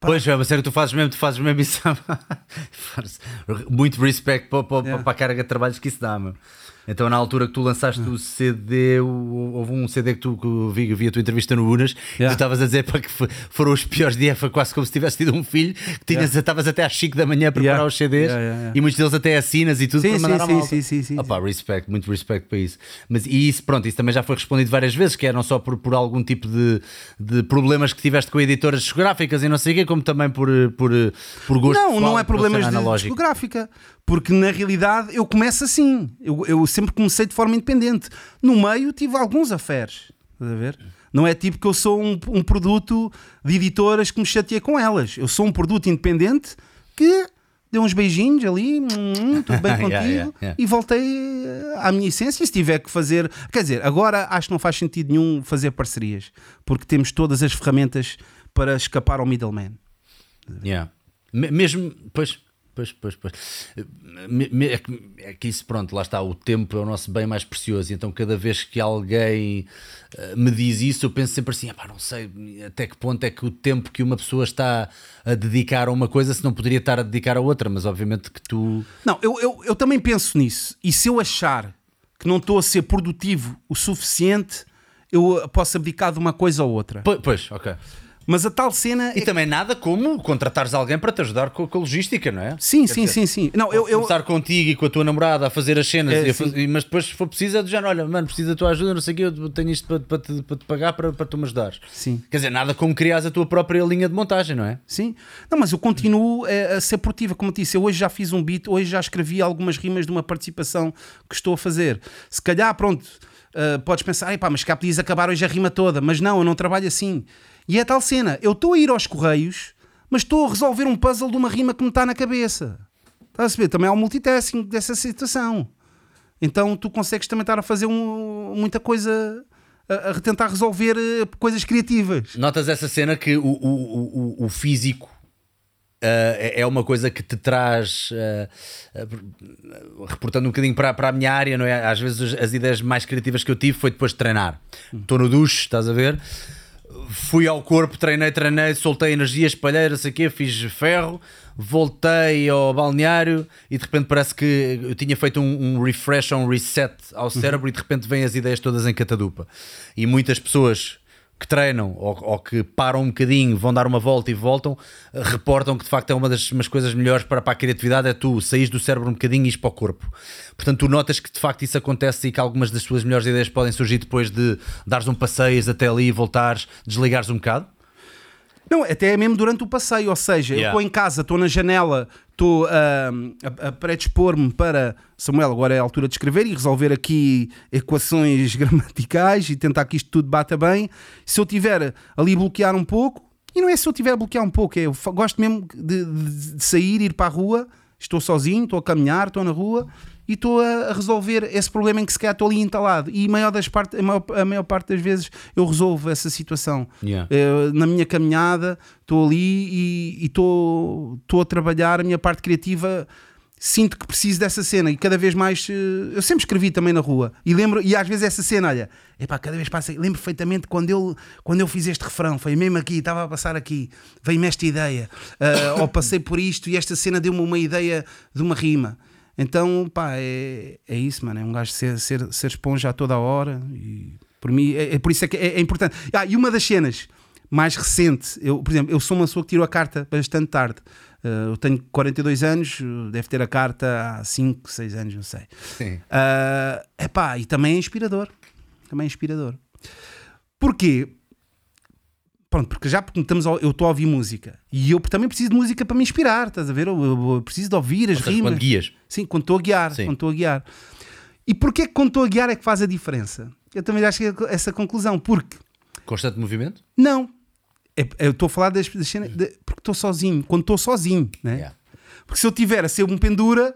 Pois é, mas sério, tu fazes mesmo, tu fazes mesmo isso. Muito respect para, para, Yeah. para a carga de trabalhos que isso dá, meu. Então, na altura que tu lançaste o CD, houve um CD que tu que vi, vi a tua entrevista no Unas, e tu Yeah. estavas a dizer para que fo- foram os piores dias, foi quase como se tivesse tido um filho, que tinhas, estavas até às 5 da manhã a preparar Yeah. os CDs, Yeah, yeah, yeah. e muitos deles até assinas e tudo Sim, para mandar sim, sim, malta. sim, sim, sim, Opa, respect, muito respect para isso. Mas e isso, pronto, isso também já foi respondido várias vezes, que é não só por, por algum tipo de, de problemas que tiveste com editoras discográficas e não sei o quê, como também por, por, por gosto Não, não é problemas de discográfica. Porque na realidade eu começo assim. Eu, eu sempre comecei de forma independente. No meio tive alguns. Estás a ver? Não é tipo que eu sou um, um produto de editoras que me chateia com elas. Eu sou um produto independente que deu uns beijinhos ali, hum, tudo bem Yeah, contigo, yeah, yeah. e voltei eh, à minha essência. Se tiver que fazer. Quer dizer, agora acho que não faz sentido nenhum fazer parcerias, porque temos todas as ferramentas para escapar ao middleman. Yeah. Me- Mesmo, pois, pois, pois, pois. É que, é que isso, pronto, lá está, o tempo é o nosso bem mais precioso. e Então, cada vez que alguém eh, me diz isso, eu penso sempre assim: "Epá, não sei até que ponto é que o tempo que uma pessoa está a dedicar a uma coisa se não poderia estar a dedicar a outra, mas obviamente que tu. Não, eu, eu, eu também penso nisso. E se eu achar que não estou a ser produtivo o suficiente, eu posso abdicar de uma coisa ou outra. Pois, pois ok. Mas a tal cena. E é- também nada como contratares alguém para te ajudar com, com a logística, não é? Sim, Quer sim, dizer, sim, sim. Não, eu, eu, começar contigo e com a tua namorada a fazer as cenas, É, e a fazer- mas depois, se for preciso, é do género: olha, mano, preciso da tua ajuda, não sei o quê, eu tenho isto para, para, te, para te pagar para, para tu me ajudares. Sim. Quer dizer, nada como criares a tua própria linha de montagem, não é? Sim. Não, mas eu continuo eh, a ser produtiva. Como eu disse, eu hoje já fiz um beat, hoje já escrevi algumas rimas de uma participação que estou a fazer. Se calhar, pronto, eh, podes pensar, "Ai pá, mas cá podias acabar hoje a rima toda. Mas não, eu não trabalho assim. E é tal cena, eu estou a ir aos correios, mas estou a resolver um puzzle de uma rima que me está na cabeça. Estás a perceber? Também há o multitasking dessa situação. Então tu consegues também estar a fazer um- muita coisa, a, a tentar resolver eh, coisas criativas. Notas essa cena que o, o, o, o físico ah, é uma coisa que te traz, ah, ah, reportando um bocadinho para, para a minha área, não é? Às vezes as ideias mais criativas que eu tive foi depois de treinar. Estou no duche, estás a ver? Fui ao corpo, treinei, treinei, soltei energia, espalhei, não sei o quê, fiz ferro, voltei ao balneário e de repente parece que eu tinha feito um, um refresh, um reset ao cérebro e de repente vêm as ideias todas em catadupa. E muitas pessoas que treinam ou, ou que param um bocadinho, vão dar uma volta e voltam, eh, reportam que de facto é uma das umas coisas melhores para, para a criatividade é tu saís do cérebro um bocadinho e ires para o corpo. Portanto, tu notas que de facto isso acontece e que algumas das tuas melhores ideias podem surgir depois de dares um passeio até ali e voltares, desligares um bocado. Não, até é mesmo durante o passeio, ou seja, eu Yeah. estou em casa, estou na janela, estou ah, a, a predispor-me para Samuel, agora é a altura de escrever e resolver aqui equações gramaticais e tentar que isto tudo bata bem. Se eu tiver ali bloquear um pouco, e não é se eu tiver a bloquear um pouco, é eu gosto mesmo de, de- de sair, ir para a rua, estou sozinho, estou a caminhar, estou na rua e estou a, resolver esse problema em que se calhar estou ali entalado. E a maior, das parte, a, maior, a maior parte das vezes eu resolvo essa situação. Yeah. Eh, na minha caminhada, estou ali e e estou estou a trabalhar a minha parte criativa. Sinto que preciso dessa cena e cada vez mais. eh, Eu sempre escrevi também na rua e lembro, e às vezes essa cena, olha, epá, cada vez passa. Lembro perfeitamente quando eu, quando eu fiz este refrão, foi mesmo aqui, estava a passar aqui, veio-me esta ideia, eh, ou passei por isto e esta cena deu-me uma ideia de uma rima. Então, pá, é, é isso, mano. É um gajo ser, ser, ser esponja a toda a hora. E por mim, é, é por isso é que é, é importante. Ah, e uma das cenas mais recente, eu, por exemplo, eu sou uma pessoa que tirou a carta bastante tarde. Uh, eu tenho 42 anos, deve ter a carta há 5, 6 anos, não sei. Sim. Uh, epá, e também é inspirador. Também é inspirador. Porquê? Pronto, porque já porque estamos eu estou a ouvir música e eu também preciso de música para me inspirar, estás a ver? Eu, eu- eu preciso de ouvir as Ou seja, rimas. quando guias. Sim, quando estou a guiar. Sim. Quando estou a guiar. E porquê que quando estou a guiar é que faz a diferença? Eu também já cheguei a essa conclusão. Porque, Constante movimento? não, é- eu estou a falar das, das cenas, de- porque estou sozinho. Quando estou sozinho, né? Yeah. Porque se eu tiver a ser um pendura,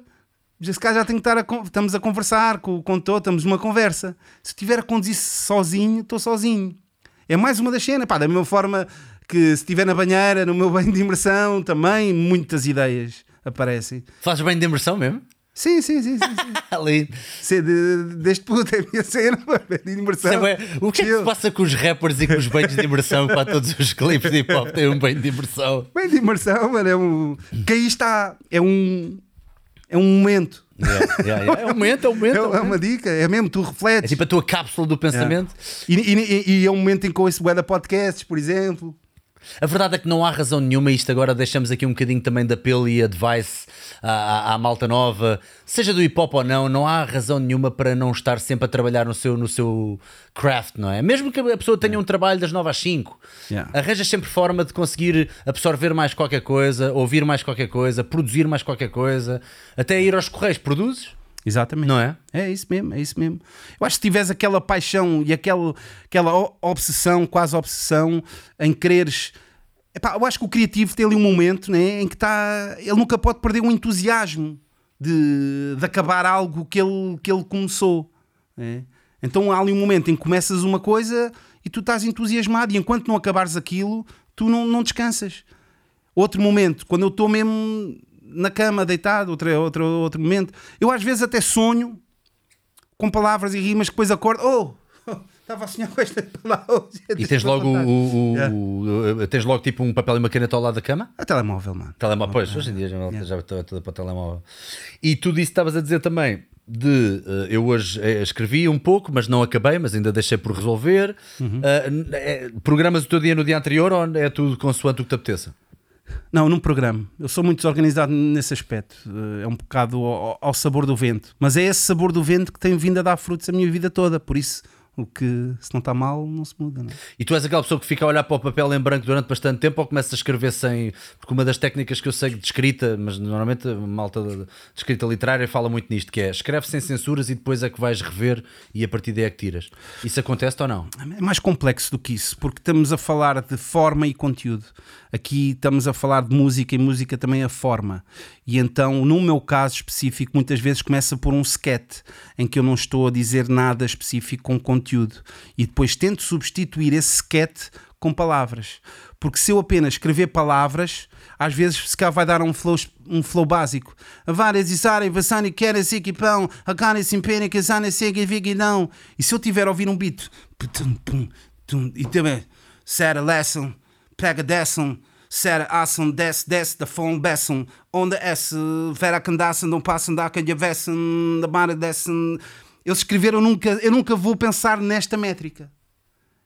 já se calhar já tenho que estar a, estamos a conversar com o condutor, estamos numa conversa. Se eu tiver a conduzir sozinho, estou sozinho. É mais uma das cenas, pá, da mesma forma que se estiver na banheira, no meu banho de imersão, também muitas ideias aparecem. Fazes bem de imersão mesmo? Sim, sim, sim, sim. sim. Ali. Ser de, deste puto é a minha cena, de imersão. É, o que é que se passa com os rappers e com os banhos de imersão? Para todos os clipes de hip hop têm um banho de imersão. Bem de imersão, mano, é um. Que aí está. É um. É um momento. Yeah, yeah, yeah. É um momento, é um É. É, um é uma dica, é mesmo, tu É refletes. tipo a tua cápsula do pensamento. E, e- e- e é um momento em que ouço bué podcasts, por exemplo. A verdade é que não há razão nenhuma, isto agora deixamos aqui um bocadinho também de apelo e advice à, à- à malta nova, seja do hip hop ou não, não há razão nenhuma para não estar sempre a trabalhar no seu, no seu craft, não é? Mesmo que a pessoa tenha um trabalho das 9 às 5, Yeah. arranjas sempre forma de conseguir absorver mais qualquer coisa, ouvir mais qualquer coisa, produzir mais qualquer coisa, até ir aos correios, produzes, Exatamente. não é? É isso mesmo, é isso mesmo. Eu acho que se tiveres aquela paixão e aquela, aquela obsessão, quase obsessão, em quereres. Epá, eu acho que o criativo tem ali um momento né, em que está. Ele nunca pode perder o entusiasmo de, de acabar algo que ele, que ele começou. né? Então há ali um momento em que começas uma coisa e tu estás entusiasmado, e enquanto não acabares aquilo, tu não, não descansas. Outro momento, quando eu estou mesmo na cama, deitado, outro, outro, outro momento, eu às vezes até sonho com palavras e rimas que depois acordo. Oh, estava a sonhar com esta palavra. E tens logo o, o- Yeah. o- tens logo tipo um papel e uma caneta ao lado da cama? A telemóvel, mano. Telemóvel, pois, hoje em dia já, já está para o telemóvel. E tu disse, estavas a dizer também de eh, eu hoje eh, escrevi um pouco, mas não acabei, mas ainda deixei por resolver. N- eh, programas o teu dia no dia anterior ou é tudo consoante o que te apeteça? Não, num programa. Eu sou muito desorganizado nesse aspecto. Eh, É um bocado ao, ao sabor do vento. Mas é esse sabor do vento que tem vindo a dar frutos a minha vida toda. Por isso, o que se não está mal, não se muda. Não é? E tu és aquela pessoa que fica a olhar para o papel em branco durante bastante tempo ou começas a escrever sem. Porque uma das técnicas que eu sei de escrita, mas normalmente a malta de de escrita literária fala muito nisto, que é escreve sem censuras e depois é que vais rever e a partir daí é que tiras. Isso acontece ou não? É mais complexo do que isso, porque estamos a falar de forma e conteúdo. Aqui estamos a falar de música e música também a forma. E então, no meu caso específico, muitas vezes começa por um sketch em que eu não estou a dizer nada específico com conteúdo e depois tento substituir esse sketch com palavras. Porque se eu apenas escrever palavras, às vezes se calhar vai dar um flow, um flow básico. Várias isarem, vassani, querem se equipão, a carne se impene, que zane segue vigidão. E se eu tiver a ouvir um beat, e também, a lesson, pega desce, set a ação, desce, desce, da fome, beçam, onde S, vera candaçam, não passam da canha vessem, da mara descem. Eles escreveram, nunca, eu nunca vou pensar nesta métrica.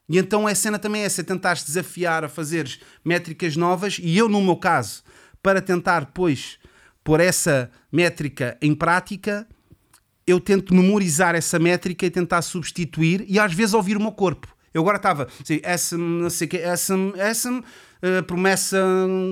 E então a cena também é essa, é tentar desafiar a fazeres métricas novas e eu, no meu caso, para tentar depois pôr essa métrica em prática, eu tento memorizar essa métrica e tentar substituir e às vezes ouvir o meu corpo. Eu agora estava, assim, essa, não sei o que, essa, essa, eh, promessa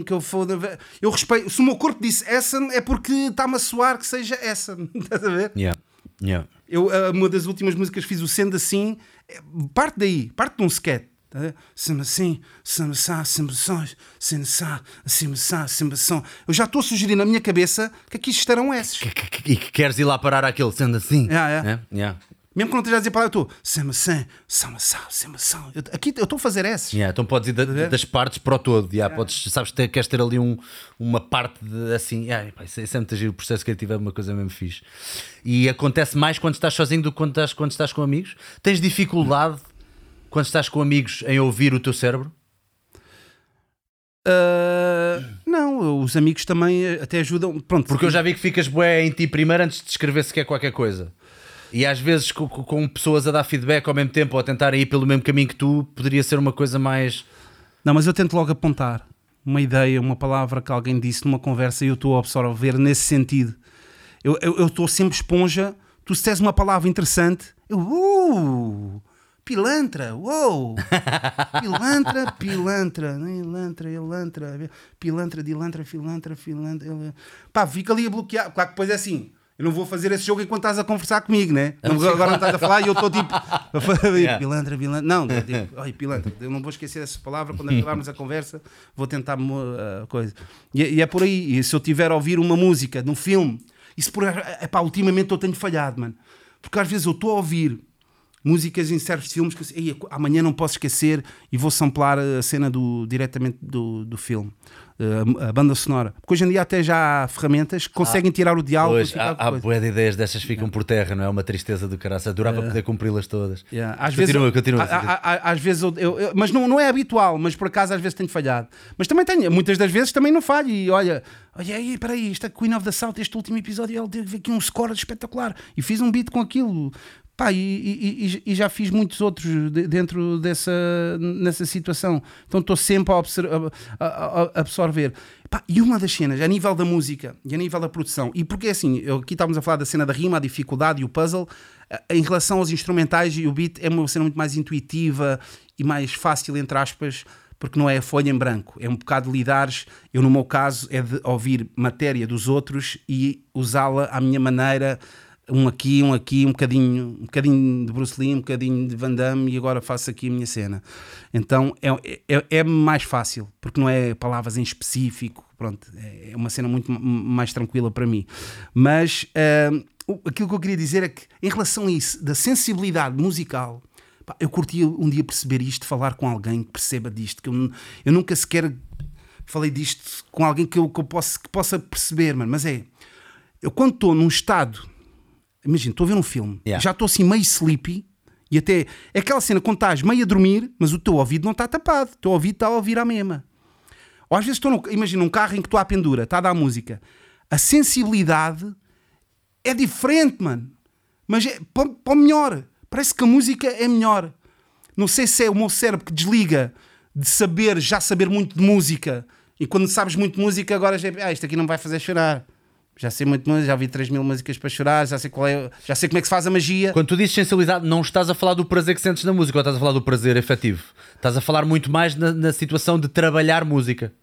que eu foda. Eu respeito, se o meu corpo disse essa, é porque está-me a soar que seja essa. Estás a ver? Yeah. Yeah. Eu, eh, uma das últimas músicas que fiz, o Sendo Assim, eh, parte daí, parte de um sketch. tá? Sendo assim, sendo assim, sendo sons, sendo assim, sendo assim. Eu já estou a sugerir na minha cabeça que aqui estarão esses. Que- que- que- E que queres ir lá parar aquele sendo assim? Yeah, yeah. É? Yeah. Mesmo que não esteja a dizer palavra, eu estou sendo assim. Eu- Aqui eu estou a fazer esses. Yeah, então podes ir da- das partes para o todo. Yeah, podes, sabes que queres ter ali um, uma parte de, assim. Yeah, pá, isso, é- isso é muito giro. O processo criativo é uma coisa mesmo fixe. E acontece mais quando estás sozinho do que quando estás, quando estás com amigos. Tens dificuldade quando estás com amigos em ouvir o teu cérebro? Ah, não, os amigos também eh, até ajudam. Pronto, Porque eu já vi que ficas bué em ti primeiro antes de escrever sequer qualquer coisa. E às vezes com, com- pessoas a dar feedback ao mesmo tempo ou a tentar ir pelo mesmo caminho que tu, poderia ser uma coisa mais. Não, mas eu tento logo apontar uma ideia, uma palavra que alguém disse numa conversa e eu estou a absorver nesse sentido. Eu estou sempre esponja. Tu se tens uma palavra interessante, eu. Uh, pilantra, uou! Pilantra, pilantra, pilantra, elantra, pilantra, dilantra, filantra, filantra. Pá, fica ali a bloquear. Claro que depois é assim. Eu não vou fazer esse jogo enquanto estás a conversar comigo, né? Não, agora não estás a falar e eu estou tipo. a fazer Yeah. Pilantra, pilantra. Não, digo, ai, pilantra. Eu não vou esquecer essa palavra. Quando acabarmos a conversa, vou tentar a coisa. E, é- e é por aí. E se eu tiver a ouvir uma música num filme, isso por. É pá, ultimamente eu tenho falhado, mano. Porque às vezes eu estou a ouvir músicas em certos filmes que eu sei, "Ei, amanhã não posso esquecer e vou samplar a cena do, diretamente do, do filme. Uh, a banda sonora. Porque hoje em dia até já há ferramentas que conseguem tirar o diálogo. Pois, há, há bué de ideias dessas ficam por terra, não é? Uma tristeza do caraça. Adorava poder cumpri-las todas. Yeah. Às Continua, vezes, continua. a- às vezes eu, eu- eu- mas não, não é habitual, mas por acaso às vezes tenho falhado. Mas também tenho, muitas das vezes também não falho. E olha, olha aí, peraí, esta Queen of the South, este último episódio, ele teve aqui um score espetacular. E fiz um beat com aquilo. Pá, e, e- e- já fiz muitos outros de- dentro dessa nessa situação. Então estou sempre a, a- a- a absorver. Pá, e uma das cenas, a nível da música e a nível da produção, e porque assim, eu- aqui estávamos a falar da cena da rima, a dificuldade e o puzzle, em relação aos instrumentais e o beat, é uma cena muito mais intuitiva e mais fácil, entre aspas, porque não é a folha em branco, é um bocado de lidares. Eu, no meu caso, é de ouvir matéria dos outros e usá-la à minha maneira. Um aqui, um aqui, um bocadinho, um bocadinho de Bruce Lee, um bocadinho de Van Damme e agora faço aqui a minha cena. Então é, é, é mais fácil, porque não é palavras em específico, pronto, é é uma cena muito mais tranquila para mim. Mas o- aquilo que eu queria dizer é que, em relação a isso, da sensibilidade musical, pá, eu curtia um dia perceber isto, falar com alguém que perceba disto, que eu, eu nunca sequer falei disto com alguém que eu, que eu possa, que possa perceber, mano, mas é, eu quando estou num estado Imagina, estou a ver um filme, Yeah. já estou assim meio sleepy e até é aquela cena quando estás meio a dormir, mas o teu ouvido não está tapado, o teu ouvido está a ouvir a mesma. Ou às vezes estou, no, imagina, um carro em que estou à pendura, está a dar música. A sensibilidade é diferente, mano. Mas é para, para melhor. Parece que a música é melhor. Não sei se é o meu cérebro que desliga de saber, já saber muito de música. E quando sabes muito de música, agora já é, ah, isto aqui não vai fazer chorar. Já sei muito música, já ouvi 3 mil músicas para chorar, já sei qual é, já sei como é que se faz a magia. Quando tu dizes sensibilidade, não estás a falar do prazer que sentes na música, ou estás a falar do prazer efetivo? Estás a falar muito mais na, na situação de trabalhar música.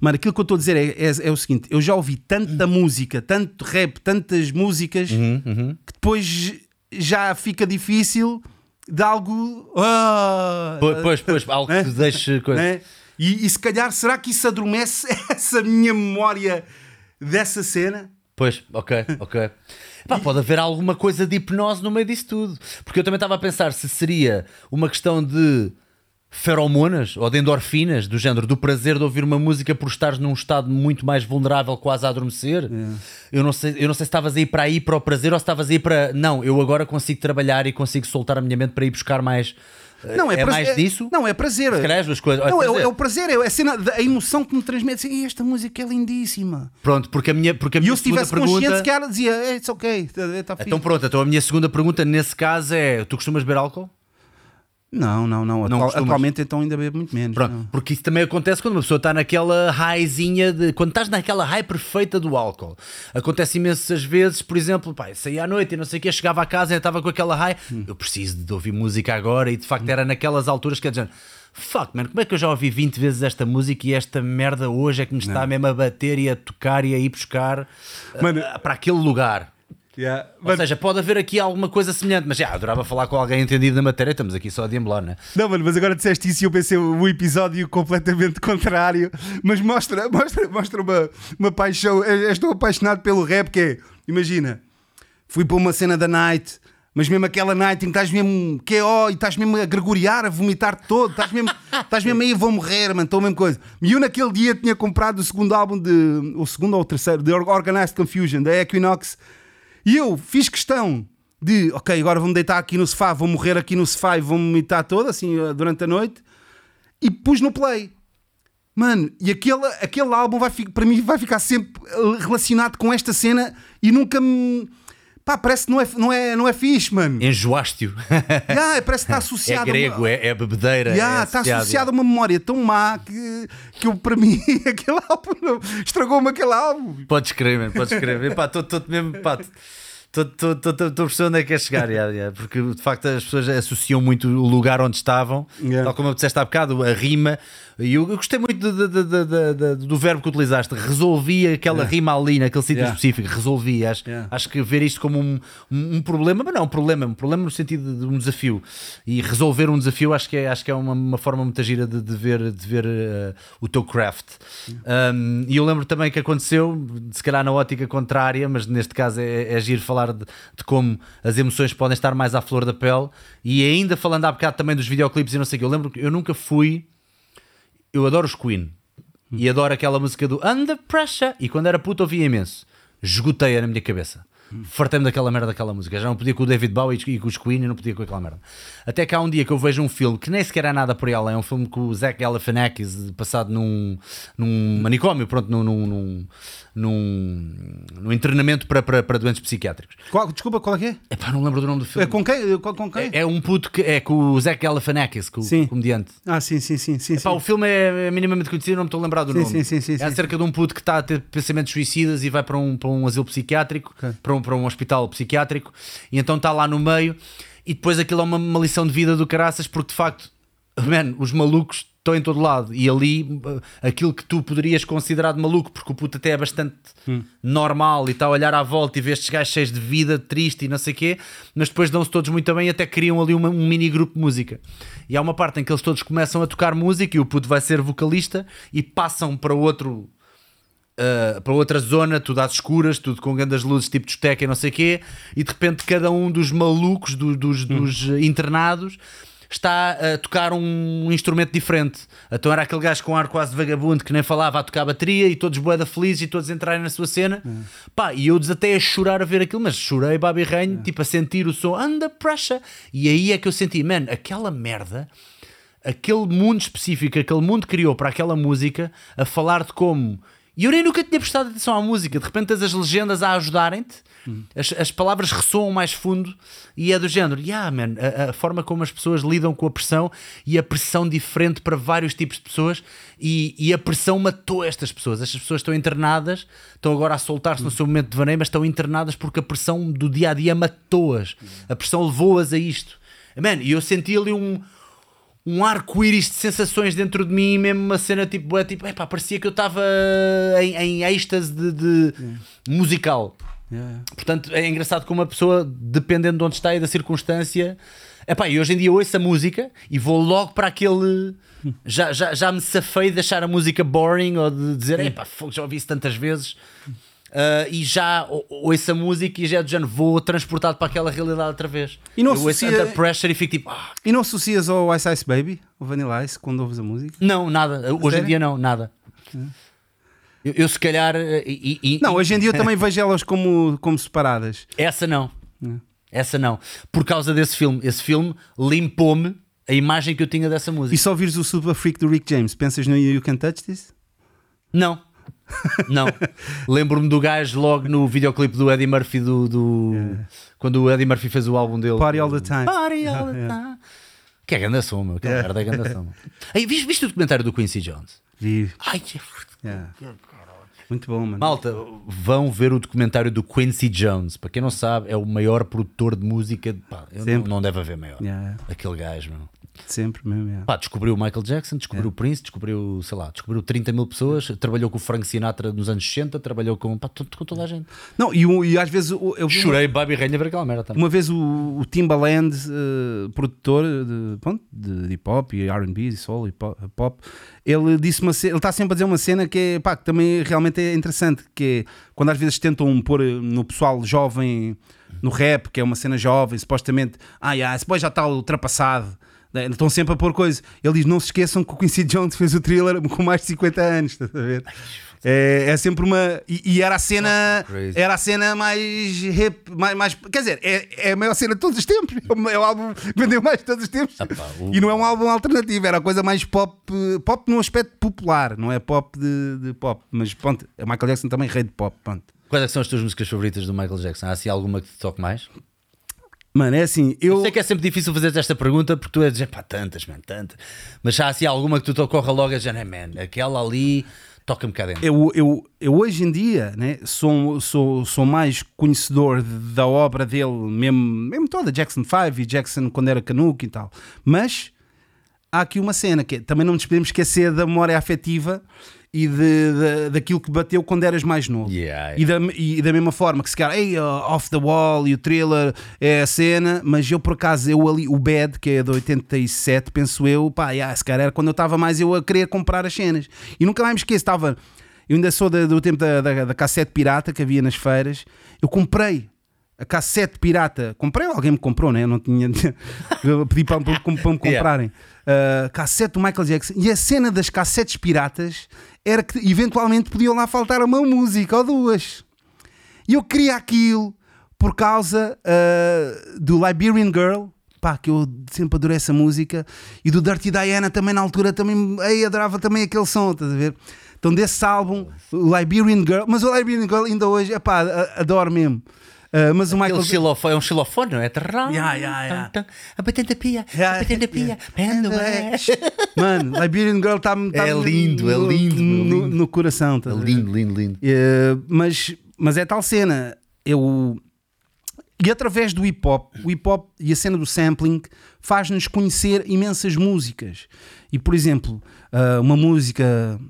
Mano, aquilo que eu estou a dizer é, é- é o seguinte: eu já ouvi tanta música, tanto rap, tantas músicas, que depois já fica difícil de algo. Ah, Pois, pois, pois algo que te deixe coisa. né? e, e se calhar, será que isso adormece essa minha memória dessa cena? Pois, ok, ok. Pá, pode haver alguma coisa de hipnose no meio disso tudo. Porque eu também estava a pensar se seria uma questão de feromonas ou de endorfinas, do género do prazer de ouvir uma música por estares num estado muito mais vulnerável, quase a adormecer. Eu, não sei, eu não sei se estavas aí para aí para o prazer ou se estavas aí para. Não, eu agora consigo trabalhar e consigo soltar a minha mente para ir buscar mais. Não, é, é prazer- mais disso? Não, é prazer. Se calhar as duas coisas. Não, é, o- prazer. é o prazer, é a, cena, a emoção que me transmite. Assim, "Ei, esta música é lindíssima. Pronto, porque a minha, porque a E minha eu, se segunda estivesse consciente, pergunta. se calhar dizia: "Ei, It's ok, está fixe. Então pronto, então a minha segunda pergunta nesse caso é: tu costumas beber álcool? Não, não, não. Atual- costumas? atualmente, então, ainda bebo muito menos. Pronto, não. porque isso também acontece quando uma pessoa está naquela highzinha de. Quando estás naquela high perfeita do álcool. Acontece imensas vezes, por exemplo, eu saía à noite e não sei o que, chegava a casa e estava com aquela high. Hum. Eu preciso de ouvir música agora e de facto era naquelas alturas que é dizer. Fuck, man, como é que eu já ouvi 20 vezes esta música e esta merda hoje é que me está mesmo a bater e a tocar e a ir buscar Mano- ah, para aquele lugar? Ou seja, pode haver aqui alguma coisa semelhante, mas já adorava falar com alguém entendido na matéria. Estamos aqui só a deambular, né? Não, mano, mas agora disseste isso e eu pensei o episódio completamente contrário. Mas mostra, mostra, mostra uma, uma paixão. Eu estou apaixonado pelo rap, que é, imagina, fui para uma cena da night, mas mesmo aquela night em que estás mesmo QO e estás mesmo a gregoriar, a vomitar todo, estás mesmo, estás mesmo aí, vou morrer, mano, estou a mesma coisa. E eu naquele dia tinha comprado o segundo álbum de. o segundo ou o terceiro, de Organized Confusion, da Equinox. E eu fiz questão de, ok, agora vou-me deitar aqui no sofá, vou morrer aqui no sofá e vou-me vomitar todo, assim, eh, durante a noite. E pus no play. Mano, e aquele, aquele álbum vai, para mim vai ficar sempre eh, relacionado com esta cena e nunca me. Pá, parece que não é, não é, não é fixe, mano. Enjoaste-o. Yeah, parece que está É associado. a uma- grego, é, é bebedeira. Yeah, é está associado, a uma memória tão má que, que eu, para mim, aquele álbum estragou-me aquele álbum. Podes crer, man, podes crer. Estou mesmo. Estou a perceber onde é que quer chegar, yeah, yeah, porque de facto as pessoas associam muito o lugar onde estavam, Yeah. tal como eu disseste há bocado, a rima. E eu, eu gostei muito de- de- de- do verbo que utilizaste, resolvi aquela rima ali naquele sítio Yeah. específico, resolvi. Acho, Yeah. acho que ver isto como um, um, um problema, mas não um problema, um problema no sentido de um desafio. E resolver um desafio acho que é, acho que é uma, uma forma muito gira de, ver, de ver eh, o teu craft. Um, e eu lembro também que aconteceu, se calhar na ótica contrária, mas neste caso é, é giro falar falar de, de como as emoções podem estar mais à flor da pele e ainda falando há bocado também dos videoclipes e não sei o que. Eu lembro que eu nunca fui. Eu adoro os Queen e adoro aquela música do Under Pressure. E quando era puto ouvia imenso. Esgotei-a na minha cabeça. Fartei-me daquela merda daquela música. Já não podia com o David Bowie e com os Queen e não podia com aquela merda. Até que há um dia que eu vejo um filme que nem sequer é nada por além. É um filme com o Zach Galifianakis passado num, num manicômio, pronto, num, num, num, num, internamento para, para, para doentes psiquiátricos. Qual- desculpa, qual é que é? Epá, não lembro do nome do filme. É com quem? Com, com quem? É, é um puto que é com o Zach Galifianakis, com Sim. o comediante. Ah, sim, sim, sim. sim, Pá, sim. o filme é minimamente conhecido, não me estou a lembrar do Sim, nome. sim, sim, sim, é acerca de um puto que está a ter pensamentos suicidas e vai para um, para um asilo psiquiátrico, Ok. para, um, para um hospital psiquiátrico, e então está lá no meio, e depois aquilo é uma, uma lição de vida do caraças, porque de facto, man, os malucos estão em todo lado, e ali eh, aquilo que tu poderias considerar de maluco, porque o puto até é bastante Hum. normal e está a olhar à volta e vê estes gajos cheios de vida, triste e não sei o quê, mas depois dão-se todos muito bem e até criam ali uma- um mini grupo de música. E há uma parte em que eles todos começam a tocar música e o puto vai ser vocalista e passam para outro uh, para outra zona, tudo às escuras, tudo com grandes luzes, tipo discoteca e não sei o quê, e de repente cada um dos malucos, do- dos, dos uh, internados, está a tocar um instrumento diferente. Então era aquele gajo com ar quase vagabundo que nem falava a tocar bateria e todos boeda felizes e todos entrarem na sua cena. Pá, e eu desatei a chorar a ver aquilo, mas chorei babi reino, tipo a sentir o som under pressure. E aí é que eu senti, man, aquela merda aquele mundo específico, aquele mundo criou para aquela música a falar de como. E eu nem nunca tinha prestado atenção à música, de repente tens as legendas a ajudarem-te, as, as palavras ressoam mais fundo e é do género, yeah, man, a, a forma como as pessoas lidam com a pressão e a pressão diferente para vários tipos de pessoas e, e a pressão matou estas pessoas. Estas pessoas estão internadas, estão agora a soltar-se no seu momento de vaneio, mas estão internadas porque a pressão do dia a dia matou-as. A pressão levou-as a isto. Man, e eu senti ali um, um arco-íris de sensações dentro de mim, mesmo uma cena tipo, é, tipo epá, parecia que eu estava em, em êxtase de, de musical. Yeah. Portanto, é engraçado como uma pessoa, dependendo de onde está e da circunstância, epá, e hoje em dia ouço a música e vou logo para aquele. Já, já, já me safei de achar a música boring ou de dizer, epá, já ouvi isso tantas vezes. Ah, e já ou- ouço a música e já é do género, vou transportado para aquela realidade outra vez. E não eu associa- Under Pressure e fico tipo, ah, E não associas ao Ice Ice Baby, o Vanilla Ice, quando ouves a música? Não, nada. Hoje em dia não, nada. Eu, eu se calhar. eh, e- e- Não, hoje em dia eu também vejo elas como, como separadas. Essa não. Essa não. Por causa desse filme. Esse filme limpou-me a imagem que eu tinha dessa música. E só ouvires o Super Freak do Rick James, pensas no You Can Touch This? Não. Não. Lembro-me do gajo logo no videoclipe do Eddie Murphy do. do- Quando o Eddie Murphy fez o álbum dele. Party All the Time. Party all the time. Que é grande som, meu. Que é merda, é grande som. Ei, viste, viste o documentário do Quincy Jones? Vi. Ai, que- Yeah. Muito bom, mano. Malta, vão ver o documentário do Quincy Jones. Para quem não sabe, é o maior produtor de música. Pá, eu não, não deve haver maior. Yeah. Aquele gajo, meu. Sempre mesmo. yeah. Pá, descobriu o Michael Jackson, descobriu o Prince, descobriu, sei lá, descobriu 30 mil pessoas, trabalhou com o Frank Sinatra nos anos 60, trabalhou com, pá, com toda a gente. Não, e, e às vezes eu uma- Chorei, babi rainha a ver aquela merda também. Uma vez o, o Timbaland, eh, produtor de, pronto, de, de hip hop e RB e soul e po- pop, ele disse uma ele está sempre a dizer uma cena que, é, pá, que também realmente é interessante, que é quando às vezes tentam pôr no pessoal jovem no rap, que é uma cena jovem, supostamente, ah, yeah, esse boy já está ultrapassado. Né? Estão sempre a pôr coisas. Ele diz: não se esqueçam que o Quincy Jones fez o thriller com mais de 50 anos. Estás a ver? É, é sempre uma. E, e era a cena. Era a cena mais hip, mais, mais- quer dizer, é, é a maior cena de todos os tempos. É o, é álbum que vendeu mais de todos os tempos. Ah pá, o- E não é um álbum alternativo, era a coisa mais pop, pop no aspecto popular, não é pop de, de pop. Mas pronto, a Michael Jackson também rei de pop. Pronto. Quais é são as tuas músicas favoritas do Michael Jackson? Há assim alguma que te toque mais? Mano, é assim, eu. Eu sei que é sempre difícil fazer esta pergunta porque tu és dizer, pá, tantas, man, tantas. Mas há assim alguma que tu te ocorra logo a dizer, "Né, man, aquela ali toca-me cá dentro. Eu, eu, eu hoje em dia né, sou, sou, sou mais conhecedor da obra dele, mesmo, mesmo toda, Jackson 5 e Jackson quando era canuco e tal. Mas há aqui uma cena que é, também não nos podemos esquecer da memória afetiva e de, de- daquilo que bateu quando eras mais novo. Yeah, E, da, e da mesma forma que se calhar, ei, uh, Off the Wall e o thriller é a cena, mas eu por acaso, eu ali, o Bad, que é de 87, penso eu, pá, yeah, se calhar era quando eu estava mais eu a querer comprar as cenas. E nunca mais me esqueço, estava, eu ainda sou da- do tempo da, da, da cassete pirata que havia nas feiras, eu comprei a cassete pirata. Comprei, alguém me comprou, né? Eu não tinha. eu pedi para, para, para me comprarem. Uh, cassete do Michael Jackson. E a cena das cassetes piratas era que eventualmente podiam lá faltar uma música ou duas. E eu queria aquilo por causa uh, do Liberian Girl. Pá, que eu sempre adorei essa música e do Dirty Diana também na altura também ei, adorava também aquele som, estás a ver? Então desse álbum, Liberian Girl, mas o Liberian Girl ainda hoje, epá, a- adoro mesmo. Uh, mas o Michael xilofone, é um xilofone, não é? Yeah, yeah, yeah. A batendo a pia, Yeah, a batendo a pia. Mano, Liberian Girl está É lindo, é lindo, no, é lindo. no coração. a ver? Lindo, lindo, lindo. Eh, mas, mas é tal cena. Eu. E através do hip hop, o hip hop e a cena do sampling faz-nos conhecer imensas músicas. E por exemplo, ah, uma música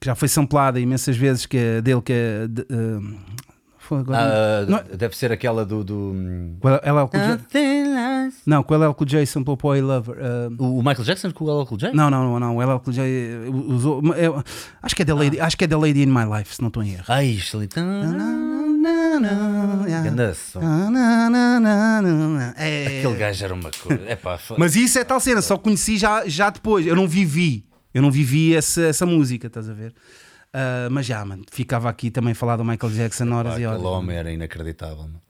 que já foi samplada imensas vezes, que é dele, que é. de- ah, foi agora. Ah, Não é- deve ser aquela do. do ela- ela é o J-. Não, com ela é o Cool J samplou para o I Lover. ah, O o Michael Jackson com o LL Cool J? não, não, não, não. O LL Cool J usou. eu- acho, que é da Lady, acho que é da Lady in My Life, se não estou em erro. Ai, isto ali. Yeah. Ganda som. É. Aquele gajo era uma coisa. É pá, fa- Mas isso é tal cena, só conheci já, já depois. Eu não vivi. Eu não vivi essa, essa música, estás a ver? Ah, mas já, mano, ficava aqui também a falar do Michael Jackson horas Pá, e aquele horas. homem era inacreditável. mano.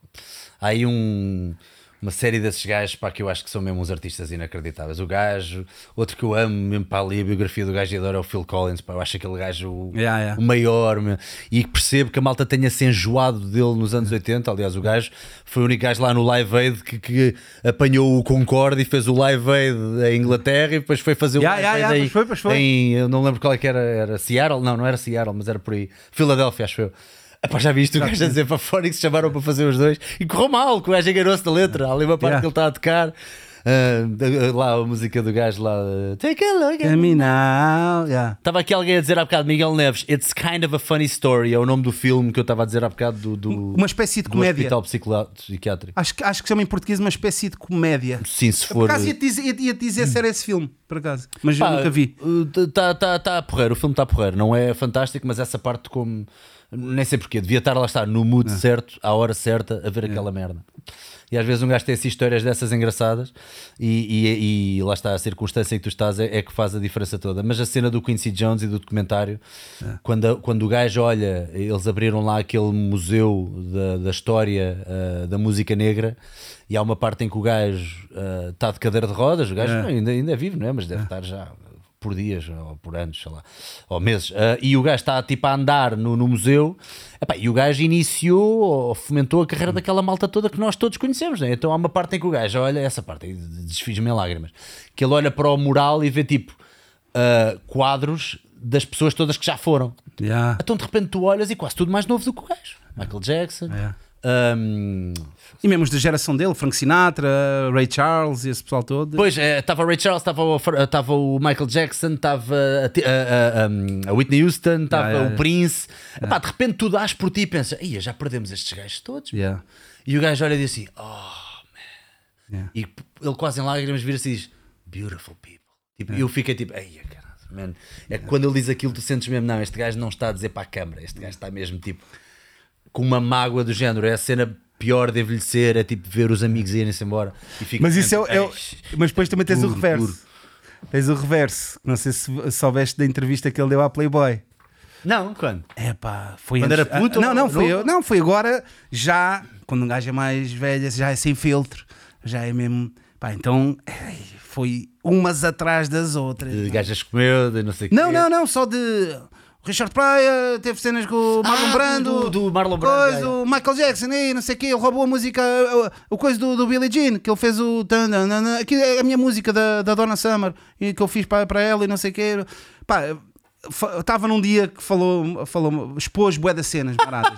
Há aí um, uma série desses gajos pá, que eu acho que são mesmo uns artistas inacreditáveis. O gajo, outro que eu amo mesmo para ali, a biografia do gajo e adoro é o Phil Collins. Pá, eu acho aquele gajo o, Yeah, yeah. o maior meu. e percebo que a malta tenha se enjoado dele nos anos 80. Aliás, o gajo foi o único gajo lá no Live Aid que, que apanhou o Concorde e fez o Live Aid em Inglaterra e depois foi fazer o Yeah, Live yeah, Aid aí pois foi, pois foi. em eu não lembro qual é que era, era Seattle? Não, não era Seattle, mas era por aí. Filadélfia, acho eu. Epá, já viste o gajo a dizer para fora e que se chamaram para fazer os dois e correu mal, que o gajo enganou-se da letra. Há ali uma parte Yeah. que ele está a tocar. ah, lá a música do gajo lá. ah, Take a look at mim now, yeah. Estava aqui alguém a dizer há bocado, Miguel Neves, It's kind of a funny story, é o nome do filme que eu estava a dizer há bocado do, do, Uma espécie de do comédia. hospital psiquiátrico. Acho, que- acho que chama em português uma espécie de comédia. Sim, se Por for. acaso ia-te dizer, ia, ia dizer se era esse filme, por acaso. Mas eu nunca vi. Está tá, tá a porrer, o filme está a porrer. Não é fantástico, mas essa parte como. Nem sei porquê, devia estar lá está no mood É. certo, à hora certa, a ver aquela merda. E às vezes um gajo tem assim histórias dessas engraçadas e, e- e lá está a circunstância em que tu estás é, é que faz a diferença toda. Mas a cena do Quincy Jones e do documentário, É. quando, a- quando o gajo olha, eles abriram lá aquele museu da, da história ah, da música negra e há uma parte em que o gajo ah, está de cadeira de rodas, o gajo É. não, ainda, ainda é vivo, não é? Mas deve estar já por dias ou por anos, sei lá, ou meses. Ah, e o gajo está tipo a andar no, no museu Epá, e o gajo iniciou ou fomentou a carreira daquela malta toda que nós todos conhecemos. Né? Então há uma parte em que o gajo olha, essa parte aí desfiz-me em lágrimas, que ele olha para o mural e vê tipo ah, quadros das pessoas todas que já foram. Yeah. Então de repente tu olhas e quase tudo mais novo do que o gajo. Michael Jackson. É. ahm, E mesmo da geração dele, Frank Sinatra, Ray Charles e esse pessoal todo. Pois, estava o Ray Charles, estava o, o Michael Jackson, estava a, a- a- Whitney Houston, estava Yeah, yeah, o Prince. Epá, de repente tu dás por ti e pensas, Ia, já perdemos estes gajos todos. Yeah. E o gajo olha e diz assim, oh man. Yeah. E ele quase em lágrimas vira-se e diz, beautiful people. Tipo, Eu fiquei tipo, ai caralho, man. É que quando ele diz aquilo, tu sentes mesmo, não, este gajo não está a dizer para a câmara, este gajo está mesmo tipo com uma mágoa do género. É a cena pior de envelhecer, é tipo ver os amigos irem-se embora. E Mas isso é, sempre, é "Ai, Mas depois também tens o reverso. puro. Tens o reverso. Não sei se soubeste da entrevista que ele deu à Playboy. Não, quando? É pá, foi Quando antes- era puto Ah, Não, não, foi, eu- não, foi agora, já, quando um gajo é mais velho, já é sem filtro, já é mesmo. Pá, então foi umas atrás das outras. De gajas comeu, de não sei o Não, quê. não, não, só de. Richard Pryor teve cenas com o Marlon Ah, Brando, do- do Marlon Brando, coisa, é, é. o Michael Jackson, e não sei o quê, ele roubou a música, o, coisa do, do Billie Jean, que ele fez o. Aqui é a minha música da, da Donna Summer, e que eu fiz para, para ela e não sei o quê. Pá, estava num dia que falou, falou expôs bué das cenas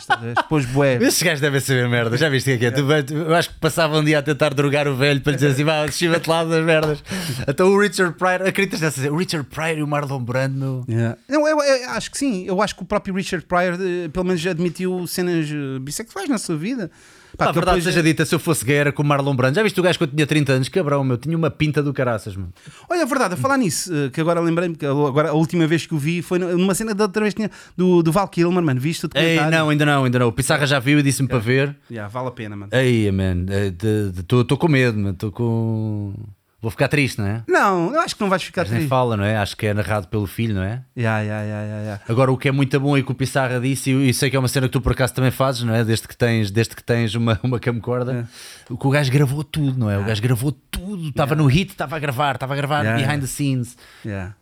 a ver? expôs bué. Esses gajos devem saber merda, já viste o que é que é? Tu- eu acho que passava um dia a tentar drogar o velho para lhe dizer assim: vá, estiva-te lá das merdas. Então o Richard Pryor, acreditas nessa? O Richard Pryor e o Marlon Brando. Yeah. Não, eu, eu acho que sim. Eu acho que o próprio Richard Pryor, eh, pelo menos, admitiu cenas eh, bissexuais na sua vida. Pá, Pá, que verdade depois- seja dita, se eu fosse gay era com o Marlon Brando. Já viste o gajo quando tinha 30 anos? Cabrão, meu, tinha uma pinta do caraças, meu. Olha, a verdade, a falar nisso, eh, que agora lembrei-me que agora a última vez que o vi, foi numa cena da outra vez tinha, do, do Val Kilmer, mano. Viste o Ei, não, ainda não, ainda não. O Pissarra já viu e disse-me para ver. Yeah, vale a pena, mano. Ei, man, estou com medo, man. Estou com. Vou ficar triste, não é? Não, eu acho que não vais ficar Mas nem triste. fala, não é? Acho que é narrado pelo filho, não é? Yeah, yeah, yeah, yeah, yeah. Agora, o que é muito bom e que o Pissarra disse, e e sei que é uma cena que tu por acaso também fazes, não é? Desde que tens, desde que tens uma, uma camcorda, o que o gajo gravou tudo, não é? O gajo gravou tudo, estava no hit, estava a gravar, estava a gravar behind the scenes.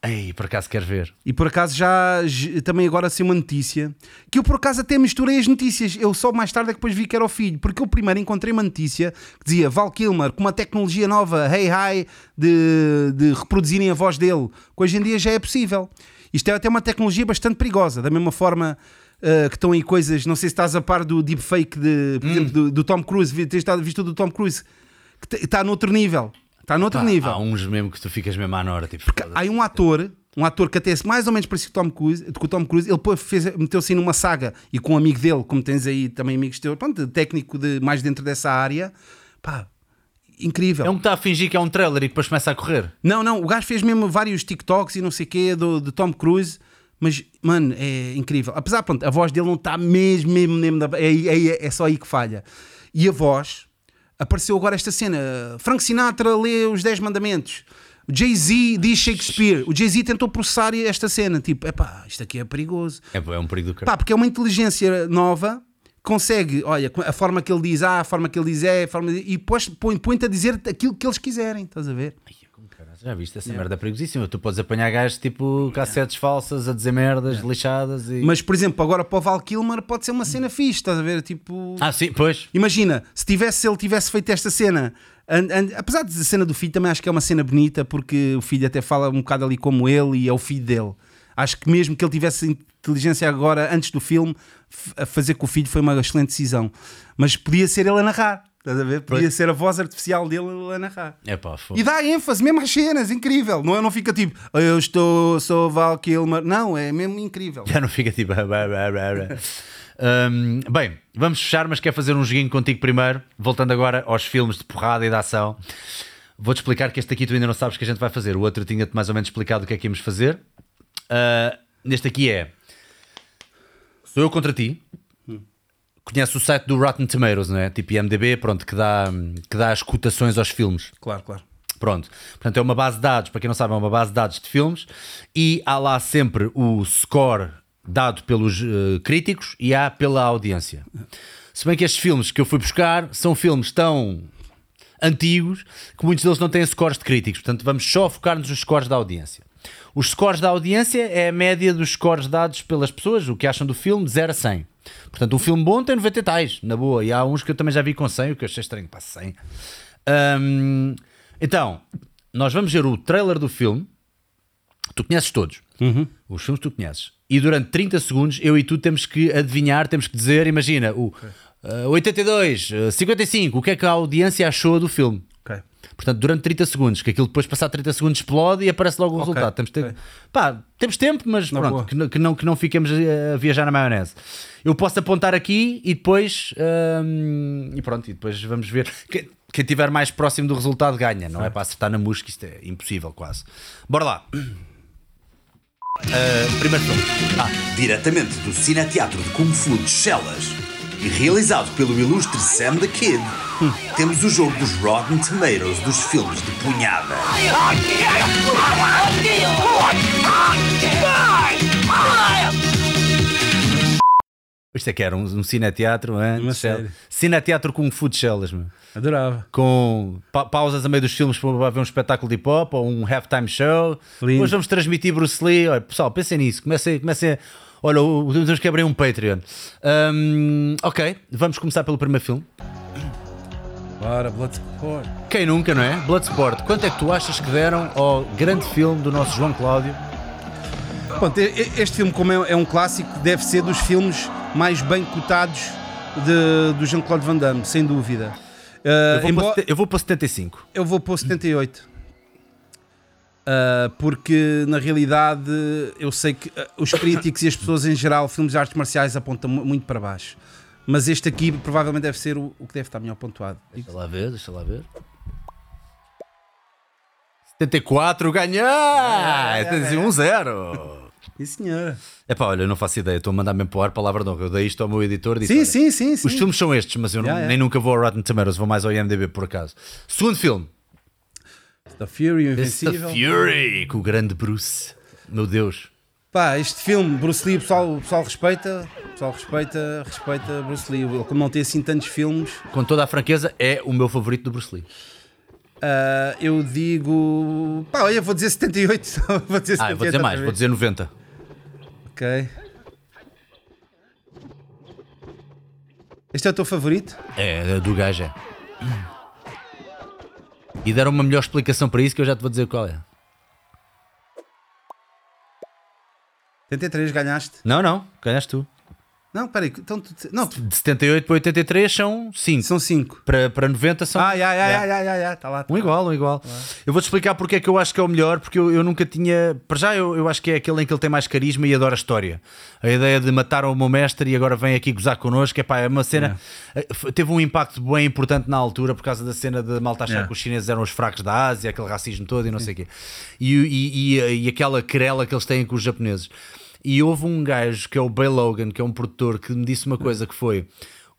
Ei, por acaso quer ver? E por acaso já também agora assim uma notícia que eu por acaso até misturei as notícias. Eu só mais tarde é que depois vi que era o filho, porque eu primeiro encontrei uma notícia que dizia Val Kilmer com uma tecnologia nova, hey hi, de, de reproduzirem a voz dele, que hoje em dia já é possível. Isto é até uma tecnologia bastante perigosa, da mesma forma. uh, que estão aí coisas, não sei se estás a par do deepfake de, por exemplo, do, do Tom Cruise, tens visto do Tom Cruise, que está noutro nível. Está noutro Pá, nível. Há uns mesmo que tu ficas mesmo à hora, tipo. Há aí um ator, um ator que até é mais ou menos parecido com o Tom Cruise, com o Tom Cruise ele meteu-se numa saga e com um amigo dele, como tens aí também amigos teus, pronto, técnico de, mais dentro dessa área, pá, incrível. É um que está a fingir que é um trailer e depois começa a correr. Não, não, o gajo fez mesmo vários TikToks e não sei o quê do, do Tom Cruise, mas, mano, é incrível. Apesar, pronto, a voz dele não está mesmo, mesmo, mesmo, da- é, é, é só aí que falha. E a voz, apareceu agora esta cena, Frank Sinatra lê os 10 mandamentos, o Jay-Z diz Shakespeare, o Jay-Z tentou processar esta cena, tipo, epá, isto aqui é perigoso. É, é um perigo do caralho. Pá, porque é uma inteligência nova, consegue, olha, a forma que ele diz A, a forma que ele diz E, a forma e depois põe- põe-te a dizer aquilo que eles quiserem, estás a ver? Ai, Já viste essa merda é perigosíssima? Tu podes apanhar gajos tipo cassetes falsas a dizer merdas lixadas e. Mas, por exemplo, agora para o Val Kilmer pode ser uma cena fixe, estás a ver? Tipo. Ah, sim, pois. Imagina, se, tivesse, se ele tivesse feito esta cena, an- an- apesar de a cena do filho, também acho que é uma cena bonita, porque o filho até fala um bocado ali como ele e é o filho dele. Acho que mesmo que ele tivesse inteligência agora, antes do filme, a fazer com o filho foi uma excelente decisão. Mas podia ser ele a narrar, estás a ver? Podia ser a voz artificial dele a narrar. É pá, E dá ênfase mesmo às cenas, incrível. Não, é? não fica tipo, eu estou, sou Val Kilmer. Não, é mesmo incrível. Já não fica tipo. "Ah, blá, blá, blá, blá." Hum, bem, vamos fechar, mas quer fazer um joguinho contigo primeiro. Voltando agora aos filmes de porrada e de ação. Vou-te explicar que este aqui tu ainda não sabes o que a gente vai fazer. O outro tinha-te mais ou menos explicado o que é que íamos fazer. Ah, neste aqui é. Sou eu contra ti. Conhece o site do Rotten Tomatoes, não é? Tipo IMDB, pronto, que dá, que dá as cotações aos filmes. Claro, claro. Pronto. Portanto, é uma base de dados, para quem não sabe, é uma base de dados de filmes e há lá sempre o score dado pelos eh, críticos e há pela audiência. Se bem que estes filmes que eu fui buscar são filmes tão antigos que muitos deles não têm scores de críticos, portanto, vamos só focar-nos nos scores da audiência. Os scores da audiência é a média dos scores dados pelas pessoas, o que acham do filme, de 0 a 100. Portanto, um filme bom tem 90 e tais, na boa. E há uns que eu também já vi com 100, o que eu achei estranho, pá, 100. Hum, então, nós vamos ver o trailer do filme. Tu conheces todos. Os filmes tu conheces. E durante 30 segundos, eu e tu temos que adivinhar, temos que dizer, imagina, o uh, 82, uh, 55, o que é que a audiência achou do filme. Portanto, durante 30 segundos, que aquilo depois passar 30 segundos explode e aparece logo o Ok, resultado. Temos, tempo, pá, temos tempo, mas Na pronto, que, não- que não, que não fiquemos a, viajar na maionese. Eu posso apontar aqui e depois hum, e pronto, e depois vamos ver. Quem, quem estiver mais próximo do resultado ganha, não é para acertar na música, isto é impossível quase. Bora lá. Uh, primeiro filme. Ah, Diretamente do Cineteatro de Kung Fu de Chelas e realizado pelo ilustre Sam the Kid, temos o jogo dos Rotten Tomatoes dos filmes de punhada. isto é que era um, um cineteatro, hein? Uma série. Cineteatro com Food Shellas, meu. Adorava. com pa- pausas a meio dos filmes para ver um espetáculo de hip hop ou um halftime show. Lindo. Hoje vamos transmitir Bruce Lee. Olha, pessoal, pensem nisso. Comecem, comecem. Olha, temos que abrir um Patreon. Hum, ok, vamos começar pelo primeiro filme. Bora, Bloodsport. Quem nunca, não é? Bloodsport. Quanto é que tu achas que deram ao grande filme do nosso João Cláudio? Pronto, este filme, como é, é um clássico, deve ser dos filmes mais bem cotados de, do Jean-Claude Van Damme, sem dúvida. Uh, Eu vou, embora- para, eu vou para 75. eu vou pôr 78. Uh, porque na realidade eu sei que uh, os críticos e as pessoas em geral, filmes de artes marciais apontam mu- muito para baixo. Mas este aqui provavelmente deve ser o, o que deve estar melhor pontuado. Deixa lá ver, deixa lá ver. 74 ganhar! É, 1-0. Sim, senhora. É pá, olha, eu não faço ideia, estou a mandar mesmo para o ar palavra de honra. Eu dei isto ao meu editor. Disse, Sim, sim, sim, sim. Os filmes são estes, mas eu não- Yeah, yeah. nem nunca vou ao Rotten Tomatoes, vou mais ao IMDb por acaso. Segundo filme, The Fury, o It's the Invencível. Fury, com o grande Bruce. Meu Deus. Pá, este filme, Bruce Lee, o pessoal, o pessoal respeita, o pessoal respeita, respeita Bruce Lee. Ele, como não tem assim tantos filmes, Com toda a franqueza, é o meu favorito do Bruce Lee. ah, eu digo. Pá, olha, vou dizer 78. vou dizer 78 Ah, vou dizer mais, vou dizer 90. Ok. Este é o teu favorito? É, do gajo é. E deram uma melhor explicação para isso que eu já te vou dizer qual é. 73, ganhaste? Não, não, ganhaste tu. Não, peraí, então tu. Não, De 78 para 83 são 5. são 5. Para, para 90 são. Ah, já, já, É. já, já, tá lá. Um igual, um igual. Eu vou-te explicar porque é que eu acho que é o melhor, porque eu, eu nunca tinha. Para já, eu, eu acho que é aquele em que ele tem mais carisma e adora a história. A ideia de matar o meu mestre e agora vem aqui gozar connosco, é pá, é uma cena. eh, f- Teve um impacto bem importante na altura por causa da cena de malta achar Yeah. que os chineses eram os fracos da Ásia, aquele racismo todo e não sei o quê. E, e, e, e aquela querela que eles têm com os japoneses. E houve um gajo que é o Bay Logan, que é um produtor, que me disse uma coisa que foi.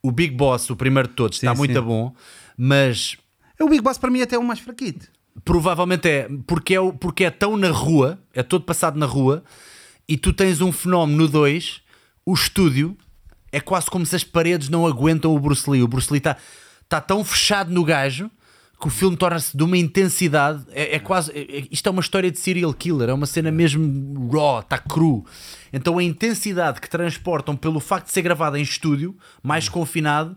O Big Boss, o primeiro de todos, Sim, está muito sim. bom, mas O Big Boss para mim até é o mais fraquito. Provavelmente é porque, é porque é tão na rua, é todo passado na rua, e tu tens um fenómeno no 2, o estúdio é quase como se as paredes não aguentam o Bruce Lee. O Bruce Lee está tá tão fechado no gajo que o filme torna-se de uma intensidade. É, é quase. é- é- isto é uma história de serial killer, é uma cena mesmo raw, está cru. Então a intensidade que transportam pelo facto de ser gravado em estúdio, mais confinado.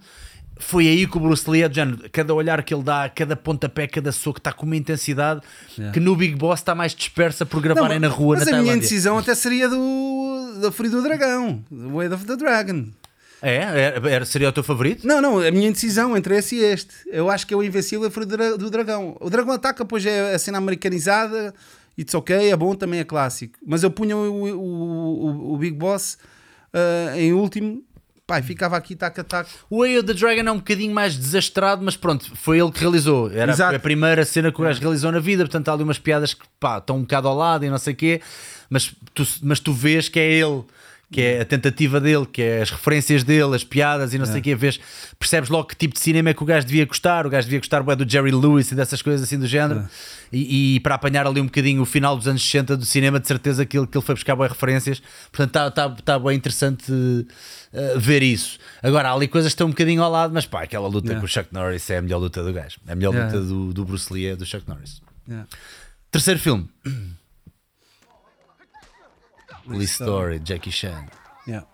Foi aí que o Bruce Lee é género, cada olhar que ele dá, cada pontapé, cada soco está com uma intensidade que no Big Boss está mais dispersa por gravarem na rua mas na a minha Tailândia. indecisão até seria do da Fury do Dragão, The Way of the Dragon. É? Era, era- seria o teu favorito? Não, não, a minha indecisão entre esse e este. Eu acho que é o Invencível Fury do Dra- do Dragão. O Dragão ataca, pois é a cena americanizada, it's ok, é bom, também é clássico. Mas eu punha o, o, o- o Big Boss ah, em último, e ficava aqui tac a tac. O Way of the Dragon é um bocadinho mais desastrado, mas pronto, foi ele que realizou. Era Exato. a primeira cena que o gajo realizou na vida, portanto há ali umas piadas que pá, estão um bocado ao lado e não sei o quê, mas tu, mas tu vês que é ele. Que é a tentativa dele, que é as referências dele, as piadas e não sei o quê, vês, percebes logo que tipo de cinema é que o gajo devia gostar. O gajo devia gostar bué, do Jerry Lewis e dessas coisas assim do género. E, e para apanhar ali um bocadinho o final dos anos 60 do cinema, de certeza que ele, que ele foi buscar boas referências. Portanto, está tá, tá bem interessante uh, ver isso. Agora, há ali coisas que estão um bocadinho ao lado, mas pá, aquela luta Yeah. com o Chuck Norris é a melhor luta do gajo. A melhor Yeah. luta do, do Bruce Lee é do Chuck Norris. Terceiro filme. Police Story, Jackie Chan. Yeah.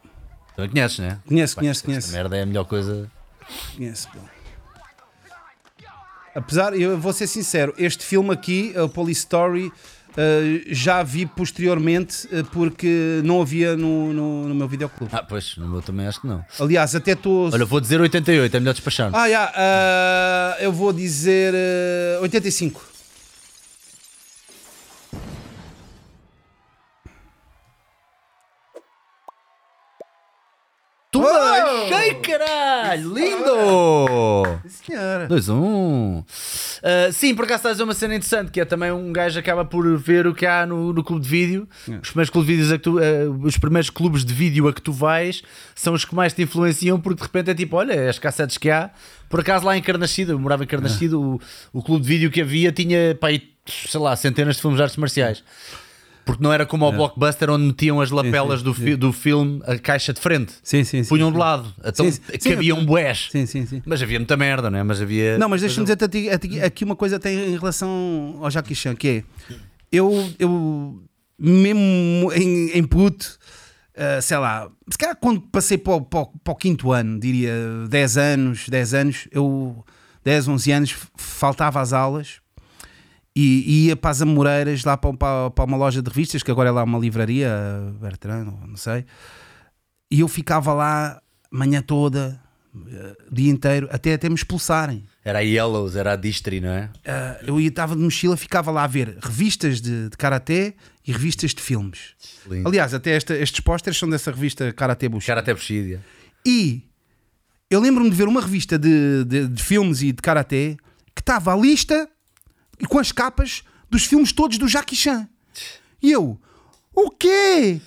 Também conheces, né? Conheço, Pá, conheço, conheço. merda é a melhor coisa. Conheço, pô. Apesar, eu vou ser sincero, este filme aqui, a Police Story, eh, já vi posteriormente eh, porque não havia no, no, no meu videoclube. Ah, pois, no meu também acho que não. Aliás, até estou. Olha, vou dizer 88, é melhor despachar. Ah, já, ah, eu vou dizer eh, 85. Oh! achei, caralho! Lindo! Senhora. 2 1 Sim, por acaso estás a dizer uma cena interessante que é também um gajo acaba por ver o que há no, no clube de vídeo. Os primeiros clubes de vídeos a que tu, eh, os primeiros clubes de vídeo a que tu vais são os que mais te influenciam porque de repente é tipo, olha, as cassetes que há. Por acaso lá em Carnascido, eu morava em Carnascido, o, o clube de vídeo que havia tinha, pá, sei lá, centenas de filmes de artes marciais. Porque não era como ao blockbuster onde metiam as lapelas sim, do, fi- do filme a caixa de frente. Sim, sim, sim. Punham de lado. Então Sim, sim. cabiam bués. Sim, sim, sim. Mas havia muita merda, não é? Mas havia. Não, mas deixa-me dizer-te a ti- a ti- aqui uma coisa tem em relação ao Jackie Chan, que é eu, eu mesmo em, em puto, ah, sei lá, se calhar quando passei para o, para, o, para o quinto ano, diria 10 anos, 10 anos, eu 10, 11 anos, faltava às aulas e ia para as Amoreiras, lá para, para, para uma loja de revistas, que agora é lá uma livraria, Bertrand, não sei, e eu ficava lá manhã toda, eh, o dia inteiro, até, até me expulsarem. Era a Yellows, era a Distri, não é? Ah, eu estava de mochila, ficava lá a ver revistas de, de karaté e revistas de filmes. Lindo. Aliás, até esta- estes pósteres são dessa revista Karate Bush. Cara até Bushidia. E eu lembro-me de ver uma revista de, de- de filmes e de karaté que estava a lista e com as capas dos filmes todos do Jackie Chan. E eu, O quê?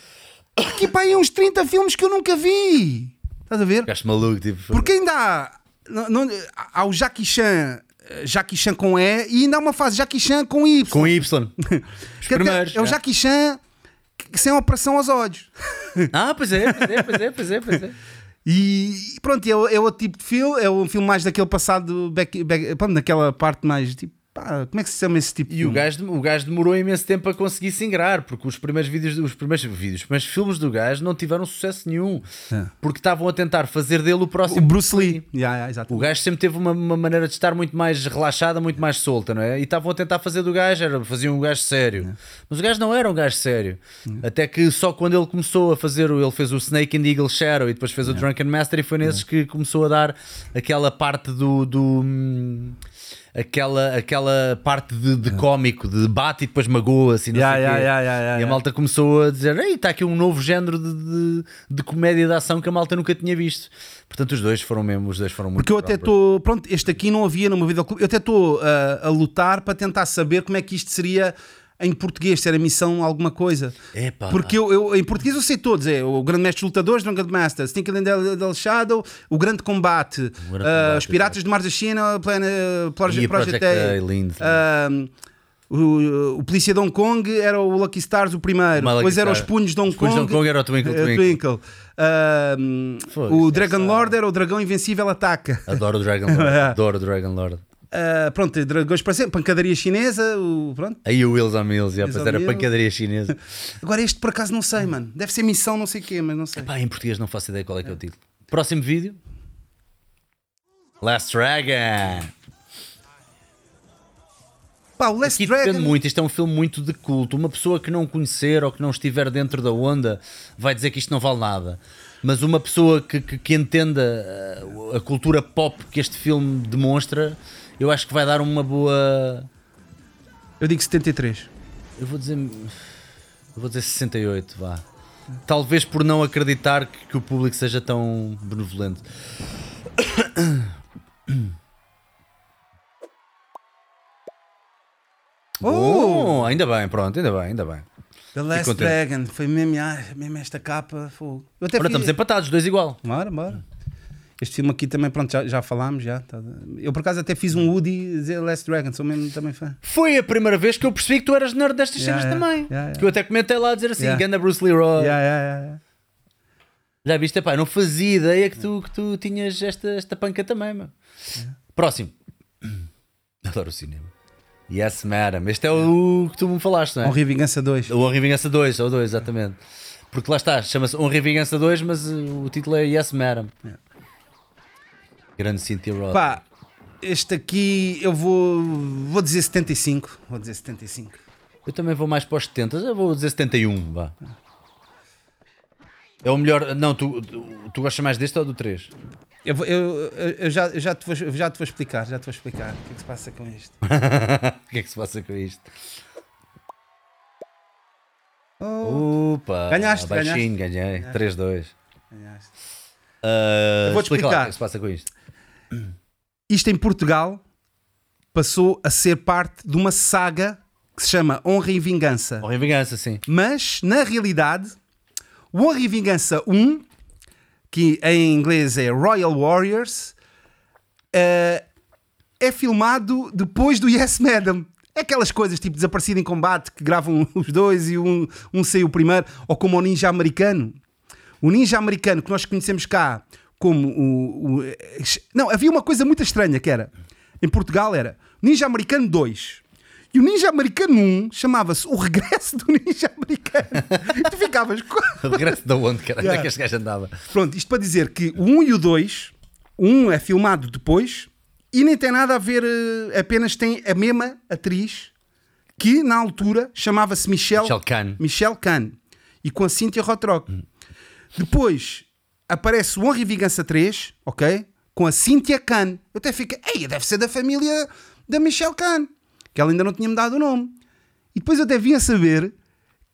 Aqui pá, aí uns 30 filmes que eu nunca vi. Estás a ver? Maluco, tipo. Porque ainda há, não, há o Jackie Chan, eh, Jackie Chan com E e ainda há uma fase Jackie Chan com Y. Com Y. Os primeiros. é o. Jackie Chan sem operação aos olhos. Ah, pois é, pois é, pois é, pois é. Pois é. E pronto, é, o- é outro tipo de filme, é um filme mais daquele passado, back, back, pronto, daquela parte mais tipo, pá, como é que se chama esse tipo de E o gajo, o gajo demorou imenso tempo a conseguir se ingrar, porque os primeiros vídeos, os primeiros vídeos, os primeiros filmes do gajo não tiveram sucesso nenhum, É. porque estavam a tentar fazer dele o próximo. O Bruce Lee. Yeah, yeah. O gajo sempre teve uma, uma maneira de estar muito mais relaxada, muito mais solta, não é? E estavam a tentar fazer do gajo, era, faziam um gajo sério. Mas o gajo não era um gajo sério. Até que só quando ele começou a fazer, o- ele fez o Snake and Eagle Shadow e depois fez o Drunken Master, e foi nesses que começou a dar aquela parte do. do hum, Aquela, aquela parte de, de cómico, de debate e depois magoa-se. e não Yeah, sei yeah, yeah, yeah, yeah, e a malta começou a dizer: Ei, está aqui um novo género de, de, de comédia de ação que a malta nunca tinha visto. Portanto, os dois foram mesmo, os dois foram muito Porque eu até estou, pronto, este aqui não havia meu videoclube, eu até estou a, a lutar para tentar saber como é que isto seria em português, se era missão alguma coisa. Epá. Porque eu, eu- em português eu sei todos, é o Grande Mestre Lutadores, Drunken Master, Stinky Del, Del Shadow, o Grande Combate, Grande ah, Combate, Os Piratas de Mars da China, Plan, uh, Project, Project A, ah, o, o Polícia de Hong Kong era o Lucky Stars o primeiro, Uma depois era os. Punhos de Hong Os Punhos de Kong, Hong Kong era o Twinkle Twinkle. Ah, o é Dragon Lord era o Dragão Invencível Ataca. Adoro o Dragon Lord. É. Adoro o Dragon Lord. Ah, pronto, dragões para sempre, pancadaria chinesa, o, pronto. Aí o Wills on Mills, já, Wheels pois on era Wheels. pancadaria chinesa. Agora este por acaso não sei, mano. Deve ser missão não sei o quê, mas não sei. Pá, em português não faço ideia qual é que é o título. Próximo vídeo. Last Dragon. Pá, o Last Aqui Dragon. depende muito, isto é um filme muito de culto. Uma pessoa que não conhecer ou que não estiver dentro da onda vai dizer que isto não vale nada. Mas uma pessoa que, que, que entenda uh, a cultura pop que este filme demonstra, eu acho que vai dar uma boa. Eu digo 73. Eu vou dizer. Eu vou dizer 68, vá. Talvez por não acreditar que, que o público seja tão benevolente. Oh! Bom, ainda bem, pronto, ainda bem, ainda bem. The Last. Dragon. Foi mesmo, ah, mesmo esta capa. Fogo. Eu até Ora, estamos empatados, dois igual. Bora, bora. Este filme aqui também, pronto, já, já falámos. Já, tá- Eu por acaso até fiz um Woody dizer Last Dragon, sou mesmo também fã. Foi a primeira vez que eu percebi que tu eras nerd destas Yeah, cenas yeah, também. yeah, yeah. Que eu até comentei lá a dizer assim: Yeah. Ganda Bruce Leroy. Yeah, yeah, yeah, yeah. Já viste? Eu não fazia ideia que tu, que tu tinhas esta, esta panca também, meu. Próximo. Adoro o cinema. Yes, madam. Este é o que tu me falaste, não é? Honra e Vingança 2. O Honra e Vingança 2, ou 2, exatamente. Porque lá está, chama-se Honra e Vingança 2, mas uh, o título é Yes, madam. Grande Cynthia Roth. Pá, este aqui eu vou, vou dizer 75. Vou dizer 75. Eu também vou mais para os 70, eu vou dizer 71, vá. É o melhor. Não, tu, tu, gostas mais deste ou do 3? Eu, vou- eu, eu- já, eu já, te vou, já te vou explicar, já te vou explicar o que é que se passa com isto. o que é que se passa com isto? Opa! Oh. Ganhaste, baixinho, ganhei. 3-2. Ganhaste. Uh, Eu explica lá explicar. o que é que se passa com isto. Isto em Portugal passou a ser parte de uma saga que se chama Honra e Vingança. Honra e Vingança, sim. Mas, na realidade, o Honra e Vingança 1, que em inglês é Royal Warriors, eh, é filmado depois do Yes Madam. É aquelas coisas tipo desaparecido em combate que gravam os dois e um, um saiu primeiro, ou como o ninja americano. O ninja americano que nós conhecemos cá como o, o- Não, havia uma coisa muito estranha que era. Em Portugal era Ninja Americano 2. E o Ninja Americano 1 chamava-se O Regresso do Ninja Americano. e tu ficavas. O regresso da onde, cara? Onde é Yeah. que este gajo andava? Pronto, isto para dizer que o 1 e o 2, o 1 é filmado depois e nem tem nada a ver, eh, apenas tem a mesma atriz que na altura chamava-se Michelle, Michelle Khan. Michelle Khan e com a Cynthia Rothrock. Depois aparece o Honra e Vingança 3, ok? Com a Cynthia Khan. Eu até fico, ei, deve ser da família da Michelle Khan, que ela ainda não tinha me dado o nome. E depois eu até vim a saber,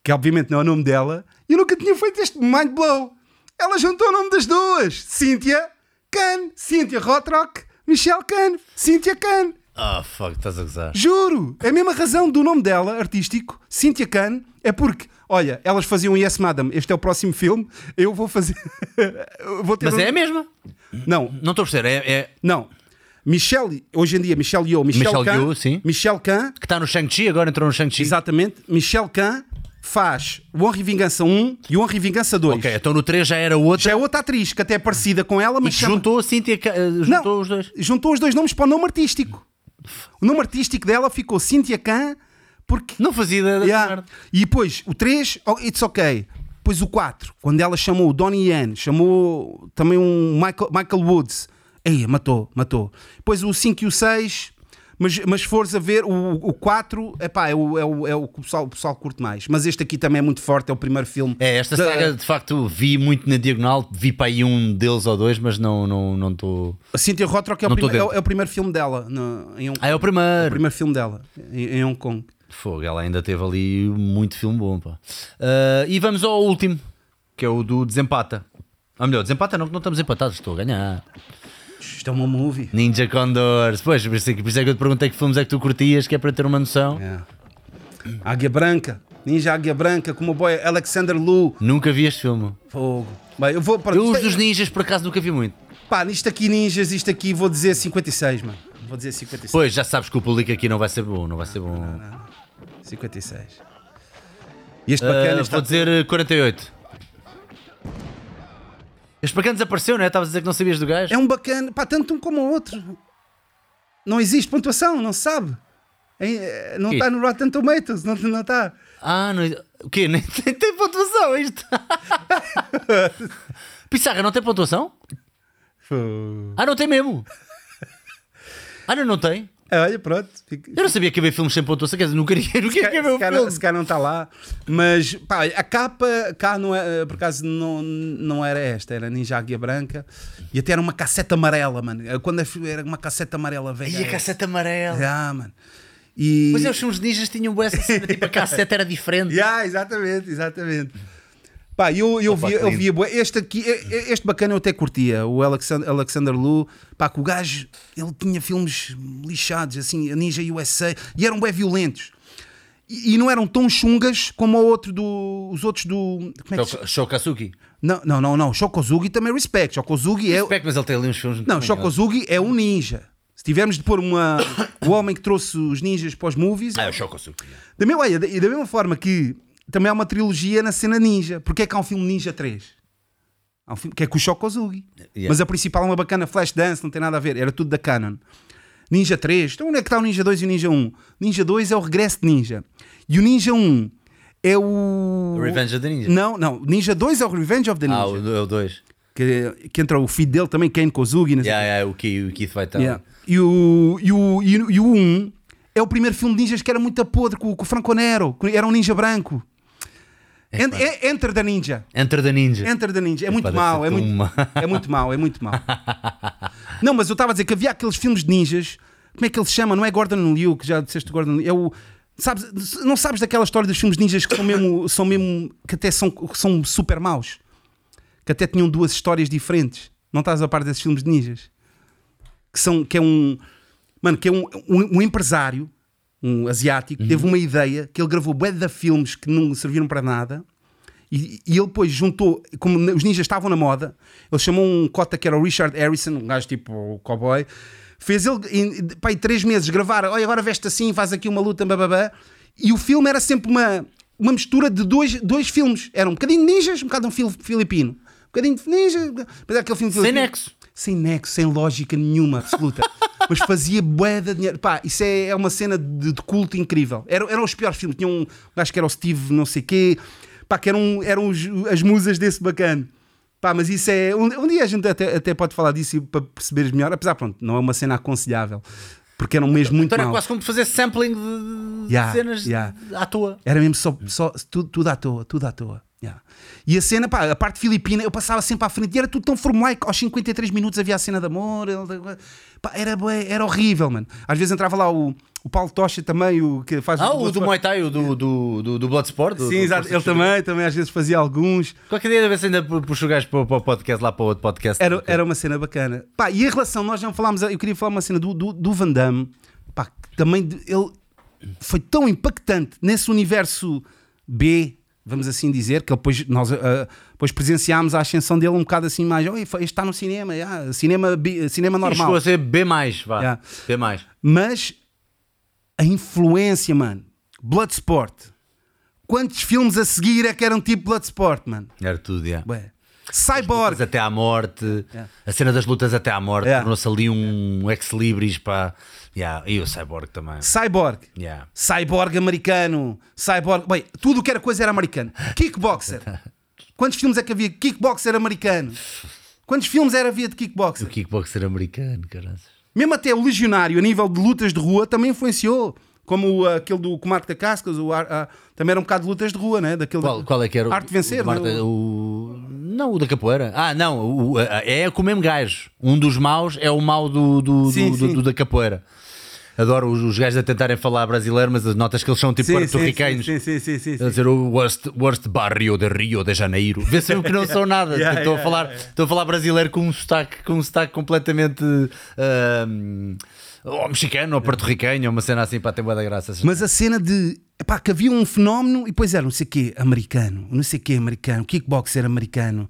que obviamente não é o nome dela, e eu nunca tinha feito este mind blow. Ela juntou o nome das duas: Cynthia Khan, Cynthia Rothrock, Michelle Khan, Cynthia Khan. Ah, fuck, estás a gozar. Juro! É a mesma razão do nome dela, artístico, Cynthia Khan, é porque, olha, elas faziam Yes Madam, este é o próximo filme, eu vou fazer. vou Mas um- é a mesma. Não, Não estou a perceber. É, é não. Michelle, hoje em dia, Michelle Yeoh, Michelle, Michelle Yeoh, sim. Michelle Khan, que está no Shang-Chi, agora entrou no Shang-Chi. exatamente, Michelle Khan faz o Honra e Vingança 1 e o Honra e Vingança 2. Ok, então no 3 já era outra. Já é outra atriz que até é parecida com ela, E mas que chama- juntou a Cynthia, Ca- eh, Não, juntou os dois. juntou os dois nomes para o nome artístico. O nome artístico dela ficou Cynthia Khan porque Não fazia ideia Yeah. E depois o 3, oh, it's ok. Depois o 4, quando ela chamou o Donnie Yen, chamou também um Michael, Michael Woods. Ei, matou, matou. Depois o 5 e o 6, mas, mas fores a ver, o, o 4 epá, é, o, é, o, é o que o pessoal, o pessoal curte mais. Mas este aqui também é muito forte, é o primeiro filme. É, esta da- saga de facto vi muito na diagonal, vi para aí um deles ou dois, mas não estou. Não, tô- A Cynthia Rothrock é o, Não prime- é, o, é o primeiro filme dela no- em Hong Ah, é o O primeiro. primeiro filme dela em, em Hong Kong. Fogo, ela ainda teve ali muito filme bom. Pá. Ah, e vamos ao último, que é o do Desempata. Ou melhor, Desempata não, que não estamos empatados, estou a ganhar. Isto é uma movie. Ninja Condors. Pois, por isso, é que- por isso é que eu te perguntei que filmes é que tu curtias, que é para ter uma noção. É. Águia Branca, Ninja Águia Branca, como o boy Alexander Lu. Nunca vi este filme. Fogo. Bem, eu vou para. Eu, isto os é- dos ninjas, por acaso, nunca vi muito. Pá, nisto aqui, ninjas, isto aqui, vou dizer 56, mano. Vou dizer 56. Pois, já sabes que o público aqui não vai ser bom, não vai ser bom. 56. E este bacana está. vou dizer eh, 48. Este bacana desapareceu, não é? Estavas a dizer que não sabias do gajo? É um bacana, pá, tanto um como o outro. Não existe pontuação, não se sabe. É, é, não está no Rotten Tomatoes, não não está. Ah, não... o quê? Nem tem, tem pontuação isto. Pissarra não tem pontuação? Ah, não tem mesmo. Ah, não, não tem. Ah, Olha, pronto. Eu não sabia que havia filmes sem pontuação, quer dizer, nunca queria, Se queria ver o calhar- filme. se calhar não está lá, mas pá, a capa cá não é, por acaso não, não era esta, era Ninja Águia Branca e até era uma cassete amarela, mano. Quando é- era uma cassete amarela velha. E a cassete amarela. Ah, mano. E... Pois é, os filmes ninjas tinham essa cena, tipo a cassete era diferente. Yeah, exatamente, exatamente. Pá, eu, eu, Opa, via, eu via este aqui, este bacana eu até curtia, o Alexander, Alexander Lu, pá, que o gajo, ele tinha filmes lixados, assim, a Ninja USA, e eram bem violentos. E, e não eram tão chungas como o outro do, os outros do... Como é que Shokasugi. não, não, não, não, Shokozugi também respeito, Shokozugi é... Respect, mas ele tem ali uns filmes Não. Shokozugi é um ninja. Se tivermos de pôr uma, o homem que trouxe os ninjas para os movies, Ah, é o Shokasugi. da mesma, e da mesma forma que também há uma trilogia na cena ninja. Porque é que há um filme Ninja 3? Há um filme que é com o Shokozugi. Yeah. Mas a principal é uma bacana Flashdance, não tem nada a ver. Era tudo da Canon. Ninja 3. Então onde é que está o Ninja 2 e o Ninja 1? Ninja 2 é o regresso de Ninja. E o Ninja 1 é o... Revenge of the Ninja. Não, não. Ninja 2 é o Revenge of the Ninja. Ah, o, é o 2. que, que entra o filho dele também, Ken Kozugi. Yeah, yeah, o, Keith, o Keith vai estar. Yeah. E, o, e, o, e, o, e o 1 é o primeiro filme de ninjas que era muito a podre com, com o Franco Nero, que era um ninja branco. En- é- Enter the Ninja. Enter the Ninja. Enter the Ninja. É muito deve mau, ser é muito, mau. é muito mau, é muito mau. Não, mas eu estava a dizer que havia aqueles filmes de ninjas, como é que ele se chama? Não é Gordon Liu, que já disseste Gordon Liu, é o. Sabes, não sabes daquela história dos filmes de ninjas que são mesmo, são mesmo que até são, são super maus? Que até tinham duas histórias diferentes. Não estás a par desses filmes de ninjas? Que são, que é um, mano, que é um, um, um empresário, um asiático, teve uma ideia que ele gravou bué de filmes que não serviram para nada e, e ele depois juntou, como os ninjas estavam na moda, ele chamou um cota que era o Richard Harrison, um gajo tipo cowboy, fez ele em pá, em três meses gravar, olha agora veste assim, faz aqui uma luta, bababá, e o filme era sempre uma, uma mistura de dois, dois filmes, era um bocadinho de ninjas, um bocadinho de fil- filipino, um bocadinho de ninjas, mas era aquele filme Sem filipino. nexo. Sem nexo, sem lógica nenhuma, absoluta. Mas fazia bué de dinheiro. Pá, isso é, é uma cena de, de culto incrível. Era, eram os piores filmes. Tinha um gajo que era o Steve não sei quê. Pá, que eram, eram os- as musas desse bacana. Pá, mas isso é... Um, um dia a gente até, até pode falar disso para perceberes melhor. Apesar, pronto, não é uma cena aconselhável. Porque eram mesmo muito Então era maus. quase como fazer sampling de, de Yeah, cenas yeah. à toa. Era mesmo só, só tudo, tudo à toa, tudo à toa. Yeah. E a cena, pá, a parte filipina, eu passava sempre à frente e era tudo tão formulaico. Aos 53 minutos havia a cena de amor. Pá, era, era horrível, mano. Às vezes entrava lá o, o Paulo Tocha também, o que faz Ah, o do Muay Thai, o do, do, do, do Bloodsport. Sim, do exato. Ele também, também às vezes fazia alguns. Qualquer dia deve ser ainda pu- puxa o gajo para, o- para o podcast, lá para o outro podcast. Era, era uma cena bacana. Pá, e em relação, nós não falámos, eu queria falar uma cena do, do, do Van Damme, pá, que também ele foi tão impactante nesse universo B, vamos assim dizer, que depois, nós ah, depois presenciámos a ascensão dele um bocado assim mais, "Oi, foi- este está no cinema, yeah, cinema, B- cinema Chegou normal. a ser B, vá. Yeah. B. Mas a influência, mano, Bloodsport. Quantos filmes a seguir é que eram tipo Bloodsport, mano? Era tudo, yeah. Ué. Cyborg. Até à morte, Yeah. a cena das lutas até à morte, Yeah. tornou-se ali um ex-libris para. Yeah. E o Cyborg também. Cyborg. Yeah. Cyborg americano. Cyborg. Bem, tudo o que era coisa era americano. Kickboxer. Quantos filmes é que havia? Kickboxer americano. Quantos filmes era havia de O kickboxer? kickboxer americano, caralho. Mesmo até o Legionário, a nível de lutas de rua, também influenciou. Como o, aquele do Comarco da Cascas, o, também era um bocado de lutas de rua, né? Daquele Qual, qual é que era? o- Arte de vencer, o, Marta- né? o- Não, o da capoeira. Ah, não, o- é com o mesmo gajo. Um dos maus é o mau do, do, Sim, do, sim. do da capoeira. Adoro os, os gajos a tentarem falar brasileiro, mas as notas que eles são tipo Sim, porto-ricanos. Sim, sim, sim, sim, sim. A dizer o worst, worst barrio de Rio de Janeiro. Vê-se mesmo que não são nada. Yeah, estou, yeah, a falar, estou a falar brasileiro com um sotaque, com um sotaque completamente ahm, ou mexicano ou porto-ricano, uma cena assim para ter boa da graça. Mas a cena de epá, que havia um fenómeno e depois era não sei o quê americano, não sei o quê americano, kickboxer americano.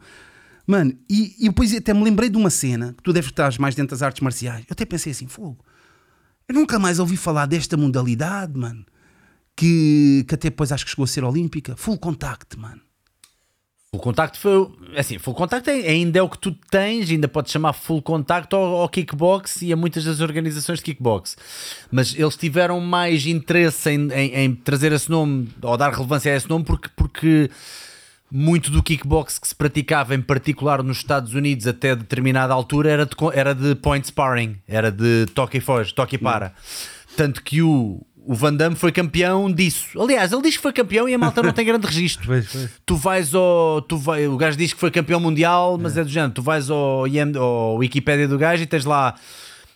Mano, e, e depois até me lembrei de uma cena que tu deves estar mais dentro das artes marciais. Eu até pensei assim, fogo, eu nunca mais ouvi falar desta modalidade, mano. Que, que até depois acho que chegou a ser olímpica. Full contact, mano. O contacto foi. Assim, full contacto é- ainda é o que tu tens, ainda podes chamar full contacto ao, ao kickbox e a muitas das organizações de kickbox. Mas eles tiveram mais interesse em, em- em trazer esse nome ou dar relevância a esse nome porque. porque muito do kickbox que se praticava, em particular nos Estados Unidos, até determinada altura, era de, era de point sparring, era de toque e foge, toque e para. Tanto que o, o Van Damme foi campeão disso. Aliás, ele diz que foi campeão e a malta não tem grande registro. Pois, pois. Tu vais ao. Tu vai, o gajo diz que foi campeão mundial, mas é, do género. Tu vais ao, ao Wikipédia do gajo e tens lá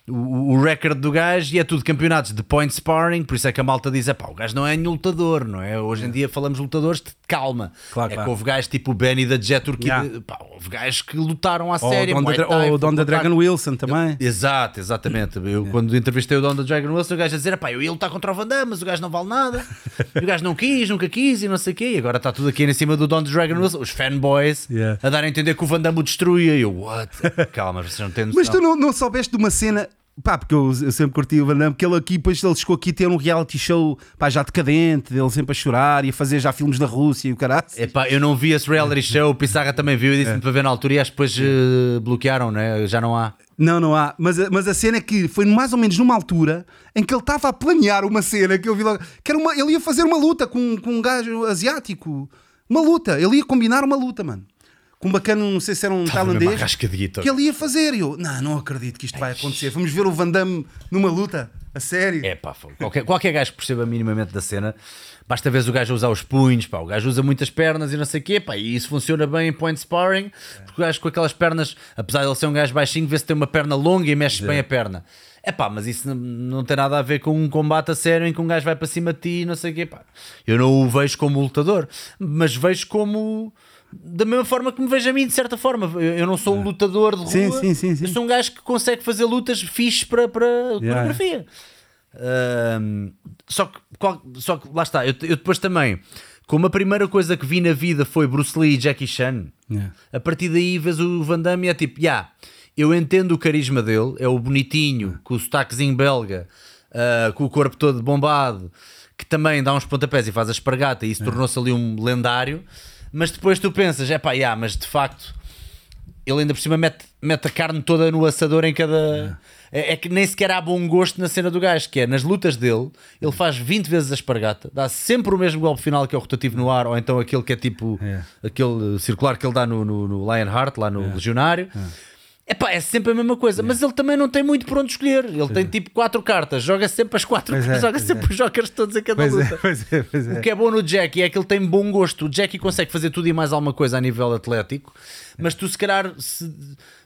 o, o record do gajo e é tudo campeonatos de point sparring. Por isso é que a malta diz: pá, o gajo não é nenhum lutador, não é? Hoje em dia falamos lutadores de calma. Claro, é claro. que houve gajos tipo o Benny da Jet Turquia. Yeah. Pá, houve gajos que lutaram à Ou série. o Don, da, ou o Don da Dragon. Wilson também. Exato, exatamente. Eu quando entrevistei o Don da Dragon Wilson, o gajo a dizer: pá, eu ia lutar contra o Van Damme, mas o gajo não vale nada. O gajo não quis, nunca quis e não sei o quê. E agora está tudo aqui em cima do Don da Dragon Wilson, os fanboys, Yeah. a dar a entender que o Van Damme o destruía. E eu, what? Calma, vocês não têm noção. Mas tu não, não soubeste de uma cena. Pá, porque eu, eu sempre curti o Van Damme, porque ele aqui, depois ele chegou aqui a ter um reality show pá, já decadente, dele sempre a chorar e a fazer já filmes da Rússia e o caralho. Epá, eu não vi esse reality show, o Pissarra também viu e disse-me para ver na altura e acho que depois eh, bloquearam, né? já não há. Não, não há. Mas, a- mas a cena é que foi mais ou menos numa altura em que ele estava a planear uma cena que eu vi logo. Que era uma, ele ia fazer uma luta com, com um gajo asiático. Uma luta. Ele ia combinar uma luta, mano. Com um bacana, não sei se era um Estava tailandês. Que ele ia fazer. E eu, não, não acredito que isto vai acontecer. Vamos ver o Van Damme numa luta. A sério. É pá, qualquer, qualquer gajo que perceba minimamente da cena, basta ver o gajo usar os punhos, pá, o gajo usa muitas pernas e não sei o quê, pá, e isso funciona bem em point sparring, porque o gajo com aquelas pernas, apesar de ele ser um gajo baixinho, vê se tem uma perna longa e mexe bem a perna. É pá, mas isso não, não tem nada a ver com um combate a sério em que um gajo vai para cima de ti e não sei o quê, pá. Eu não o vejo como lutador, mas vejo como. Da mesma forma que me vejo a mim, de certa forma. Eu eu não sou um lutador de rua. Sim, sim, sim, sim. Eu sou um gajo que consegue fazer lutas fixes para, para Yeah. coreografia. Ahm, só, que, qual- só que lá está, eu, eu depois também, como a primeira coisa que vi na vida foi Bruce Lee e Jackie Chan, Yeah. a partir daí vês o Van Damme e é tipo, yeah, eu entendo o carisma dele, é o bonitinho, com o sotaquezinho belga, ah, com o corpo todo bombado, que também dá uns pontapés e faz a espargata e isso tornou-se ali um lendário. Mas depois tu pensas, é pá, yeah, mas de facto ele ainda por cima mete, mete a carne toda no assador em cada. É, é que nem sequer há bom gosto na cena do gajo, que é nas lutas dele, ele faz 20 vezes a espargata, dá sempre o mesmo golpe final que é o rotativo no ar, ou então aquele que é tipo É. aquele circular que ele dá no, no, no Lionheart, lá no Legionário. Epá, é sempre a mesma coisa, mas ele também não tem muito por onde escolher. Ele tem tipo quatro cartas, joga sempre as quatro, Pois é, joga pois sempre é. os jokers todos em cada Pois luta. é, pois é, pois é. O que é bom no Jackie é que ele tem bom gosto. O Jackie consegue fazer tudo e mais alguma coisa a nível atlético, mas tu, se calhar, se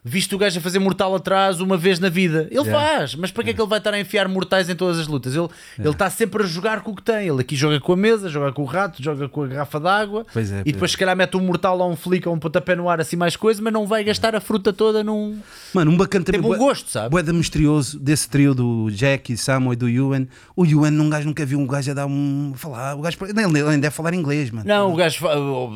viste o gajo a fazer mortal atrás uma vez na vida, ele Yeah. faz, mas para que é que ele vai estar a enfiar mortais em todas as lutas? Ele ele está sempre a jogar com o que tem. Ele aqui joga com a mesa, joga com o rato, joga com a garrafa d'água é, e pois depois, se calhar, mete um mortal ou um flick ou um pontapé no ar, assim mais coisa, mas não vai gastar a fruta toda num. Mano, um bacana também. Tem bom gosto, sabe? Boeda misterioso desse trio do Jack, Samuel e do Ewan. O Ewan, um gajo nunca viu um gajo a dar um. falar. O gajo, ele nem deve falar inglês, mano. Não, o gajo,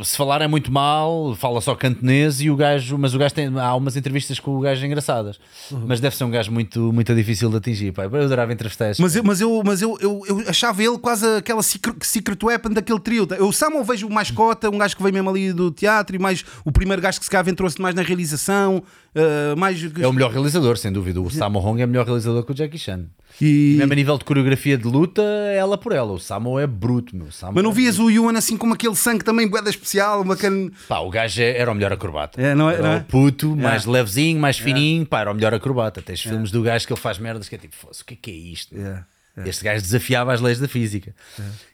se falar é muito mal, fala só cantonês e o gajo, mas o gajo tem, há umas entrevistas com o gajo engraçadas. Uhum. Mas deve ser um gajo muito, muito difícil de atingir, pá. Eu adorava entrevistar esse Mas, eu, mas, eu, mas eu, eu, eu achava ele quase aquela secret, secret weapon daquele trio. Eu, o Samuel vejo mais cota, um gajo que veio mesmo ali do teatro, e mais o primeiro gajo que se calhar aventurou-se mais na realização. uh, mais, É o melhor realizador, sem dúvida. O Sammo Hong é melhor realizador que o Jackie Chan. E, Mesmo a nível de coreografia de luta, ela por ela. O Sammo é bruto, meu. O Sammo mas não é vias o Ewan assim como aquele sangue também, boeda especial, bacana. Pá, o gajo é- era o melhor acrobata. É, não é- Era não é? o puto, mais levezinho, mais fininho, pá, era o melhor acrobata. Tens filmes do gajo que ele faz merdas que é tipo, "Fosse, o que é que é isto? Este gajo desafiava as leis da física.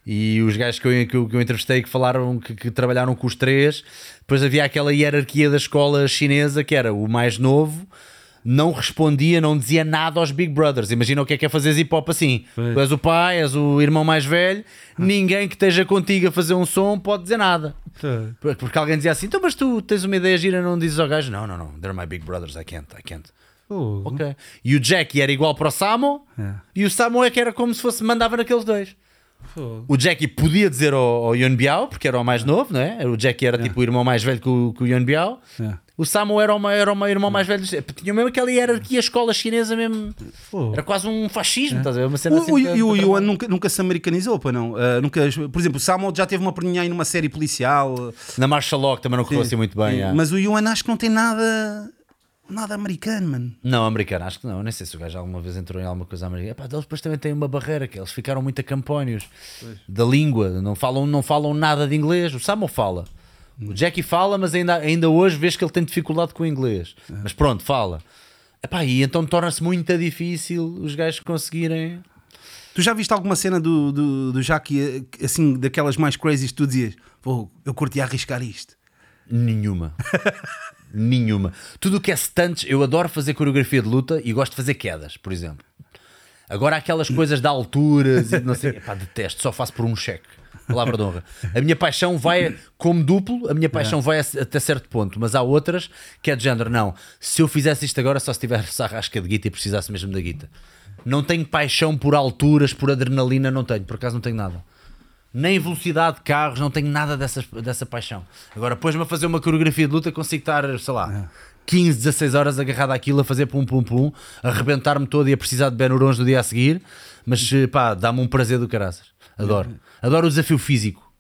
E os gajos que eu, que eu, que eu entrevistei que falaram que, que trabalharam com os três, depois havia aquela hierarquia da escola chinesa que era o mais novo. Não respondia, não dizia nada aos Big Brothers. Imagina o que é que é fazer hip hop assim. Tu és o pai, és o irmão mais velho, ninguém que esteja contigo a fazer um som pode dizer nada. Por- Porque alguém dizia assim, então, mas tu tens uma ideia gira, não dizes ao gajo, não, não, não, they're my big brothers, I can't, I can't. Oh, Ok. E o Jackie era igual para o Samo, É. e o Samo é que era como se fosse, mandava naqueles dois. O Jackie podia dizer ao, ao Yun Biao, porque era o mais novo, não é? O Jackie era tipo o irmão mais velho que o, que o Yun Biao. É. O Samo era o, ma- era o ma- irmão mais velho. Tinha mesmo aquela hierarquia escola chinesa mesmo. Era quase um fascismo, estás a ver? Uma cena assim O, para- e o trabalhar. nunca, nunca se americanizou, pá, não? Uh, nunca, por exemplo, o Samuel já teve uma perninha aí numa série policial. Na Law que também não correu assim muito bem. É. Mas o Ewan acho que não tem nada. Nada americano, mano. Não, americano, acho que não. Eu Nem sei se o gajo alguma vez entrou em alguma coisa americana. Epá, eles depois também têm uma barreira que eles ficaram muito acampónios da língua, não falam, não falam nada de inglês. O Samo fala. O Jackie fala, mas ainda, ainda hoje vês que ele tem dificuldade com o inglês. Mas pronto, fala. Epá, e então torna-se muito difícil os gajos conseguirem. Tu já viste alguma cena do, do, do Jackie, eh, assim, daquelas mais crazy que tu dizias? Pô, eu curti arriscar isto. Nenhuma. Nenhuma. Tudo o que é stunts, eu adoro fazer coreografia de luta e gosto de fazer quedas, por exemplo. Agora aquelas coisas de alturas e de não sei. Epá, detesto, só faço por um cheque. Palavra de honra. A minha paixão vai, como duplo, a minha paixão vai a- até certo ponto, mas há outras que é de género. Não, se eu fizesse isto agora, só se tivesse a rasca de guita e precisasse mesmo da guita. Não tenho paixão por alturas, por adrenalina, não tenho, por acaso não tenho nada nem velocidade de carros, não tenho nada dessas, dessa paixão. Agora, pôs-me a fazer uma coreografia de luta, consigo estar, sei lá, 15, 16 horas agarrado àquilo, a fazer pum pum pum, a arrebentar-me todo e a precisar de Benurons no dia a seguir, mas eh, pá, dá-me um prazer do caraças. Adoro. Adoro o desafio físico.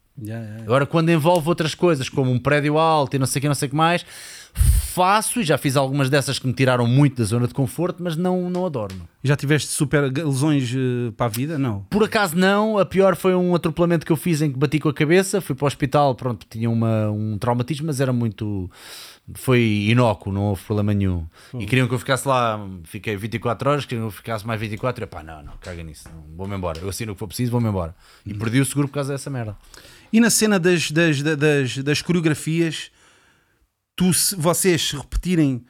Agora, quando envolve outras coisas, como um prédio alto e não sei o que, não sei o que mais, faço e já fiz algumas dessas que me tiraram muito da zona de conforto, mas não, não adoro. Já tiveste super lesões eh, para a vida? Não. Por acaso não, a pior foi um atropelamento que eu fiz em que bati com a cabeça, fui para o hospital, pronto, tinha uma, um traumatismo, mas era muito. Foi inócuo, não houve problema nenhum. E queriam que eu ficasse lá, fiquei 24 horas, queriam que eu ficasse mais 24, e pá, não, não, caga nisso, vou-me embora. Eu assino o que for preciso, vou-me embora. E perdi o seguro por causa dessa merda. E na cena das, das, das, das, coreografias, tu, se- vocês se repetirem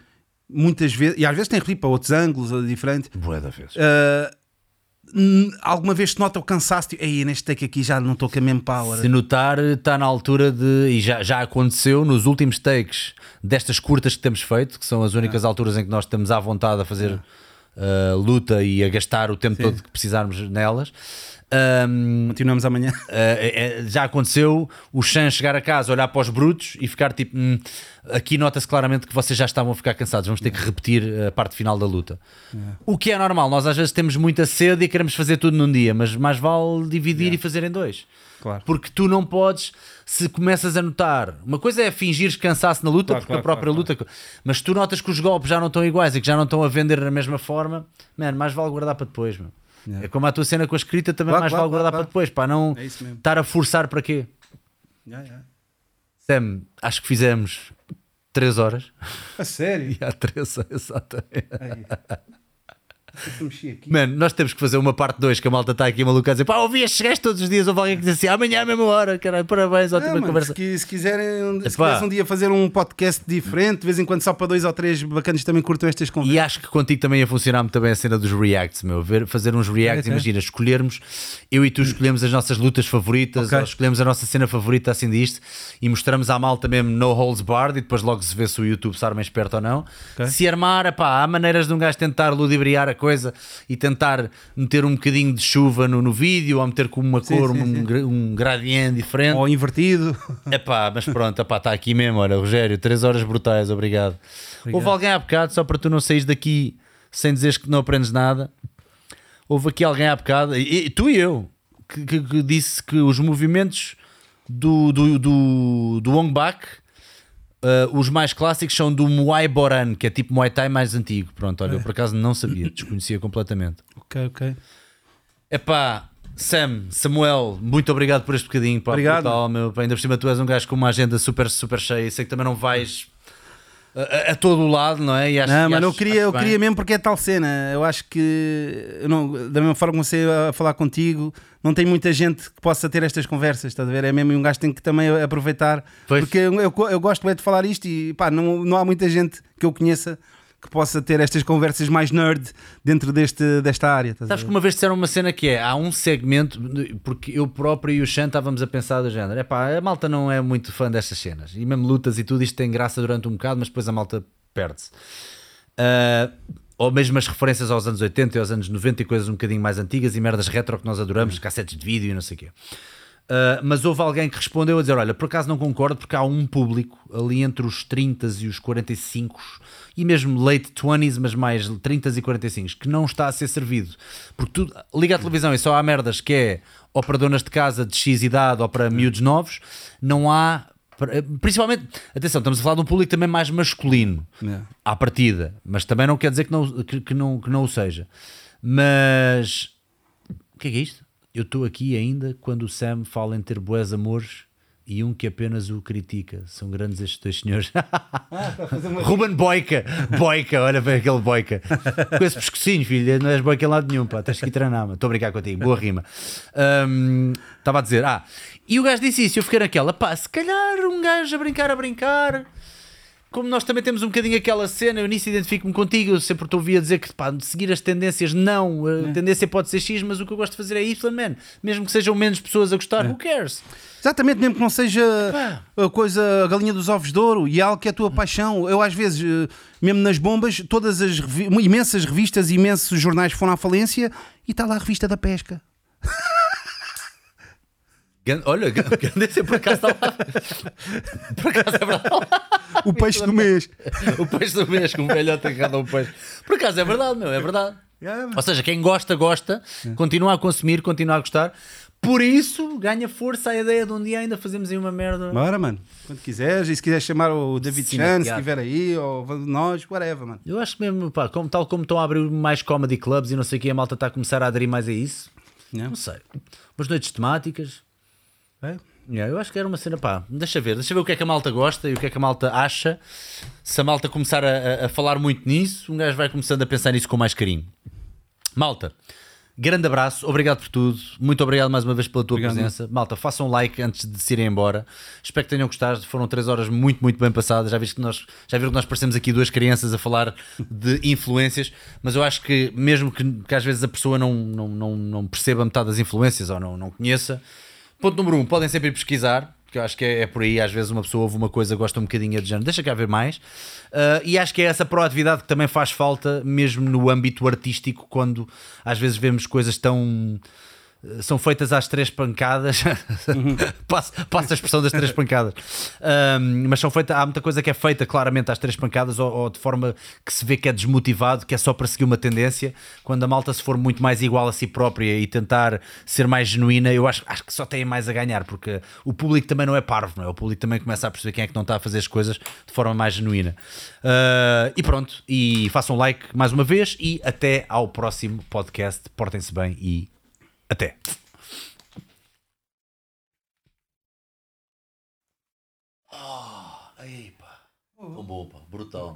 muitas vezes, e às vezes tem que repetir para outros ângulos ou diferente, Boa da vez. eh, n- alguma vez te nota o cansaço? Tipo, Ei, neste take aqui já não estou com a mesma power. Se notar, está na altura de. E já, já aconteceu nos últimos takes destas curtas que temos feito, que são as únicas alturas em que nós estamos à vontade a fazer uh, luta e a gastar o tempo todo que precisarmos nelas. Um, Continuamos amanhã. Uh, é- é- já aconteceu o Chan chegar a casa, olhar para os brutos e ficar tipo: "Hum, aqui nota-se claramente que vocês já estavam a ficar cansados, vamos ter que repetir a parte final da luta. O que é normal, nós às vezes temos muita sede e queremos fazer tudo num dia, mas mais vale dividir e fazer em dois. Claro. Porque tu não podes, se começas a notar, uma coisa é fingir cansaço na luta, Claro, porque claro, a própria luta, mas tu notas que os golpes já não estão iguais e que já não estão a vender da mesma forma, man, mais vale guardar para depois, meu. É como a tua cena com a escrita, também Claro, mais claro, vale guardar claro, para depois, para não É estar a forçar para quê? Sam, acho que fizemos 3 horas. A sério? E há 3, exatamente. Mano, nós temos que fazer uma parte 2 que a malta está aqui maluca a dizer pá, ouvi estes gajos todos os dias. Houve alguém que diz assim amanhã à mesma hora, caralho, parabéns, Ah, ótima mano, conversa. se, qui- se quiserem um- se um dia fazer um podcast diferente, de vez em quando só para dois ou três bacanas também curtam estas conversas. E acho que contigo também ia funcionar muito bem a cena dos reacts, meu. Ver, fazer uns reacts, É, é. imagina, escolhermos, eu e tu escolhemos as nossas lutas favoritas, Ok. ou escolhemos a nossa cena favorita assim disto e mostramos à malta mesmo no holds barred e depois logo se vê se o YouTube se arma esperto ou não. Ok. Se armar, epá, há maneiras de um gajo tentar ludibriar a coisa e tentar meter um bocadinho de chuva no, no vídeo ou meter com uma Sim, cor, sim, um, sim. um gradiente diferente. Ou invertido. Epá, mas pronto, epá, está aqui mesmo, olha, Rogério, 3 horas brutais, obrigado. Houve alguém há bocado, só para tu não saís daqui sem dizeres que não aprendes nada. Houve aqui alguém há bocado, e, e tu e eu, que, que- que disse que os movimentos do, do, do, do Wong Bak, eh, os mais clássicos são do Muay Boran, que é tipo Muay Thai mais antigo. Pronto, olha, eu por acaso não sabia, desconhecia completamente. ok, ok. Epá, Sam, Samuel, muito obrigado por este bocadinho. Pá, Obrigado. brutal, meu. Ainda por cima tu és um gajo com uma agenda super, super cheia. Sei que também não vais a, a- todo o lado, não é? E acho- Não, e mano, eu acho- queria, acho eu queria mesmo porque é tal cena. Eu acho que eu não, da mesma forma que comecei a falar contigo, não tem muita gente que possa ter estas conversas, estás a ver? É mesmo um gajo tem que também aproveitar. Pois. Porque eu, eu, eu gosto bem de falar isto e pá, não, não há muita gente que eu conheça que possa ter estas conversas mais nerd dentro deste, desta área. Sabes que uma vez disseram uma cena que é: há um segmento, porque eu próprio e o Xan estávamos a pensar do género: é pá, a malta não é muito fã destas cenas, e mesmo lutas e tudo, isto tem graça durante um bocado, mas depois a malta perde-se. Ah, ou mesmo as referências aos anos 80 e aos anos 90 e coisas um bocadinho mais antigas e merdas retro que nós adoramos, cassetes de vídeo e não sei o quê. Uh, mas houve alguém que respondeu a dizer: Olha, por acaso não concordo, porque há um público ali entre os 30 e os 45 e mesmo late 20s, mas mais 30 e 45 que não está a ser servido. Porque tu liga a televisão e só há merdas que é ou para donas de casa de X idade ou para miúdos novos, não há. Principalmente, atenção, estamos a falar de um público também mais masculino Yeah. à partida, mas também não quer dizer que não, que, que não, que não o seja. Mas o que é que é isto? Eu estou aqui ainda quando o Sam fala em ter boas amores e um que apenas o critica. São grandes estes dois senhores. Ruben Boica, Boica, olha bem aquele Boica. Com esse pescocinho, filho, não és Boica em lado nenhum, pá, tens que ir treinar. Estou a brincar contigo, boa rima. Estava a dizer, ah, e o gajo disse isso, eu fiquei naquela, pá, se calhar um gajo a brincar, a brincar. Como nós também temos um bocadinho aquela cena, eu nisso identifico-me contigo, eu sempre te ouvi a dizer que pá, seguir as tendências, não, a tendência pode ser X, mas o que eu gosto de fazer é Y, man. Mesmo que sejam menos pessoas a gostar, who cares? Exatamente, mesmo que não seja Pá. a coisa, a galinha dos ovos de ouro e algo que é a tua paixão. Eu, às vezes, eh, mesmo nas bombas, todas as revi- imensas revistas, imensos jornais foram à falência e está lá a revista da pesca. Olha, gan- Gandência por acaso está lá. Por acaso é verdade. O peixe do mês. O peixe do mês, que um velhote agarrado a um peixe. Por acaso é verdade, meu, é verdade. Ou seja, quem gosta, gosta, continua a consumir, continua a gostar. Por isso ganha força a ideia de um dia ainda fazermos aí uma merda. Bora, mano. Quando quiseres, e se quiseres chamar o David Sim, Chan, se estiver aí, ou nós, whatever, mano. Eu acho mesmo, pá, como, tal como estão a abrir mais comedy clubs e não sei o que, a malta está a começar a aderir mais a isso. Yeah. Não sei. Umas noites temáticas. É? Yeah, eu acho que era uma cena, pá, deixa ver, deixa ver o que é que a malta gosta e o que é que a malta acha. Se a malta começar a, a- a falar muito nisso, um gajo vai começando a pensar nisso com mais carinho. Malta, grande abraço, obrigado por tudo, muito obrigado mais uma vez pela tua Obrigado. presença. Malta, façam um like antes de se irem embora. Espero que tenham gostado, foram três horas muito, muito bem passadas. Já, viste que nós, já viram que nós parecemos aqui duas crianças a falar de influências, mas eu acho que mesmo que, que às vezes a pessoa não, não, não, não perceba metade das influências ou não, não conheça, Ponto número um, podem sempre ir pesquisar, porque eu acho que é, é por aí, às vezes uma pessoa ouve uma coisa, gosta um bocadinho de género, deixa cá ver mais. Ah, e acho que é essa proatividade que também faz falta, mesmo no âmbito artístico, quando às vezes vemos coisas tão. Eh, São feitas às três pancadas, passo, passo a expressão das três pancadas, Ahm, mas são feitas, há muita coisa que é feita claramente às três pancadas ou, ou de forma que se vê que é desmotivado, que é só para seguir uma tendência. Quando a malta se for muito mais igual a si própria e tentar ser mais genuína, eu acho, acho que só tem mais a ganhar, porque o público também não é parvo, não é? O público também começa a perceber quem é que não está a fazer as coisas de forma mais genuína. Ah, e pronto, e façam like mais uma vez e até ao próximo podcast. Portem-se bem e até. Ah, aí, pá. Tão bom, pá. Brutal.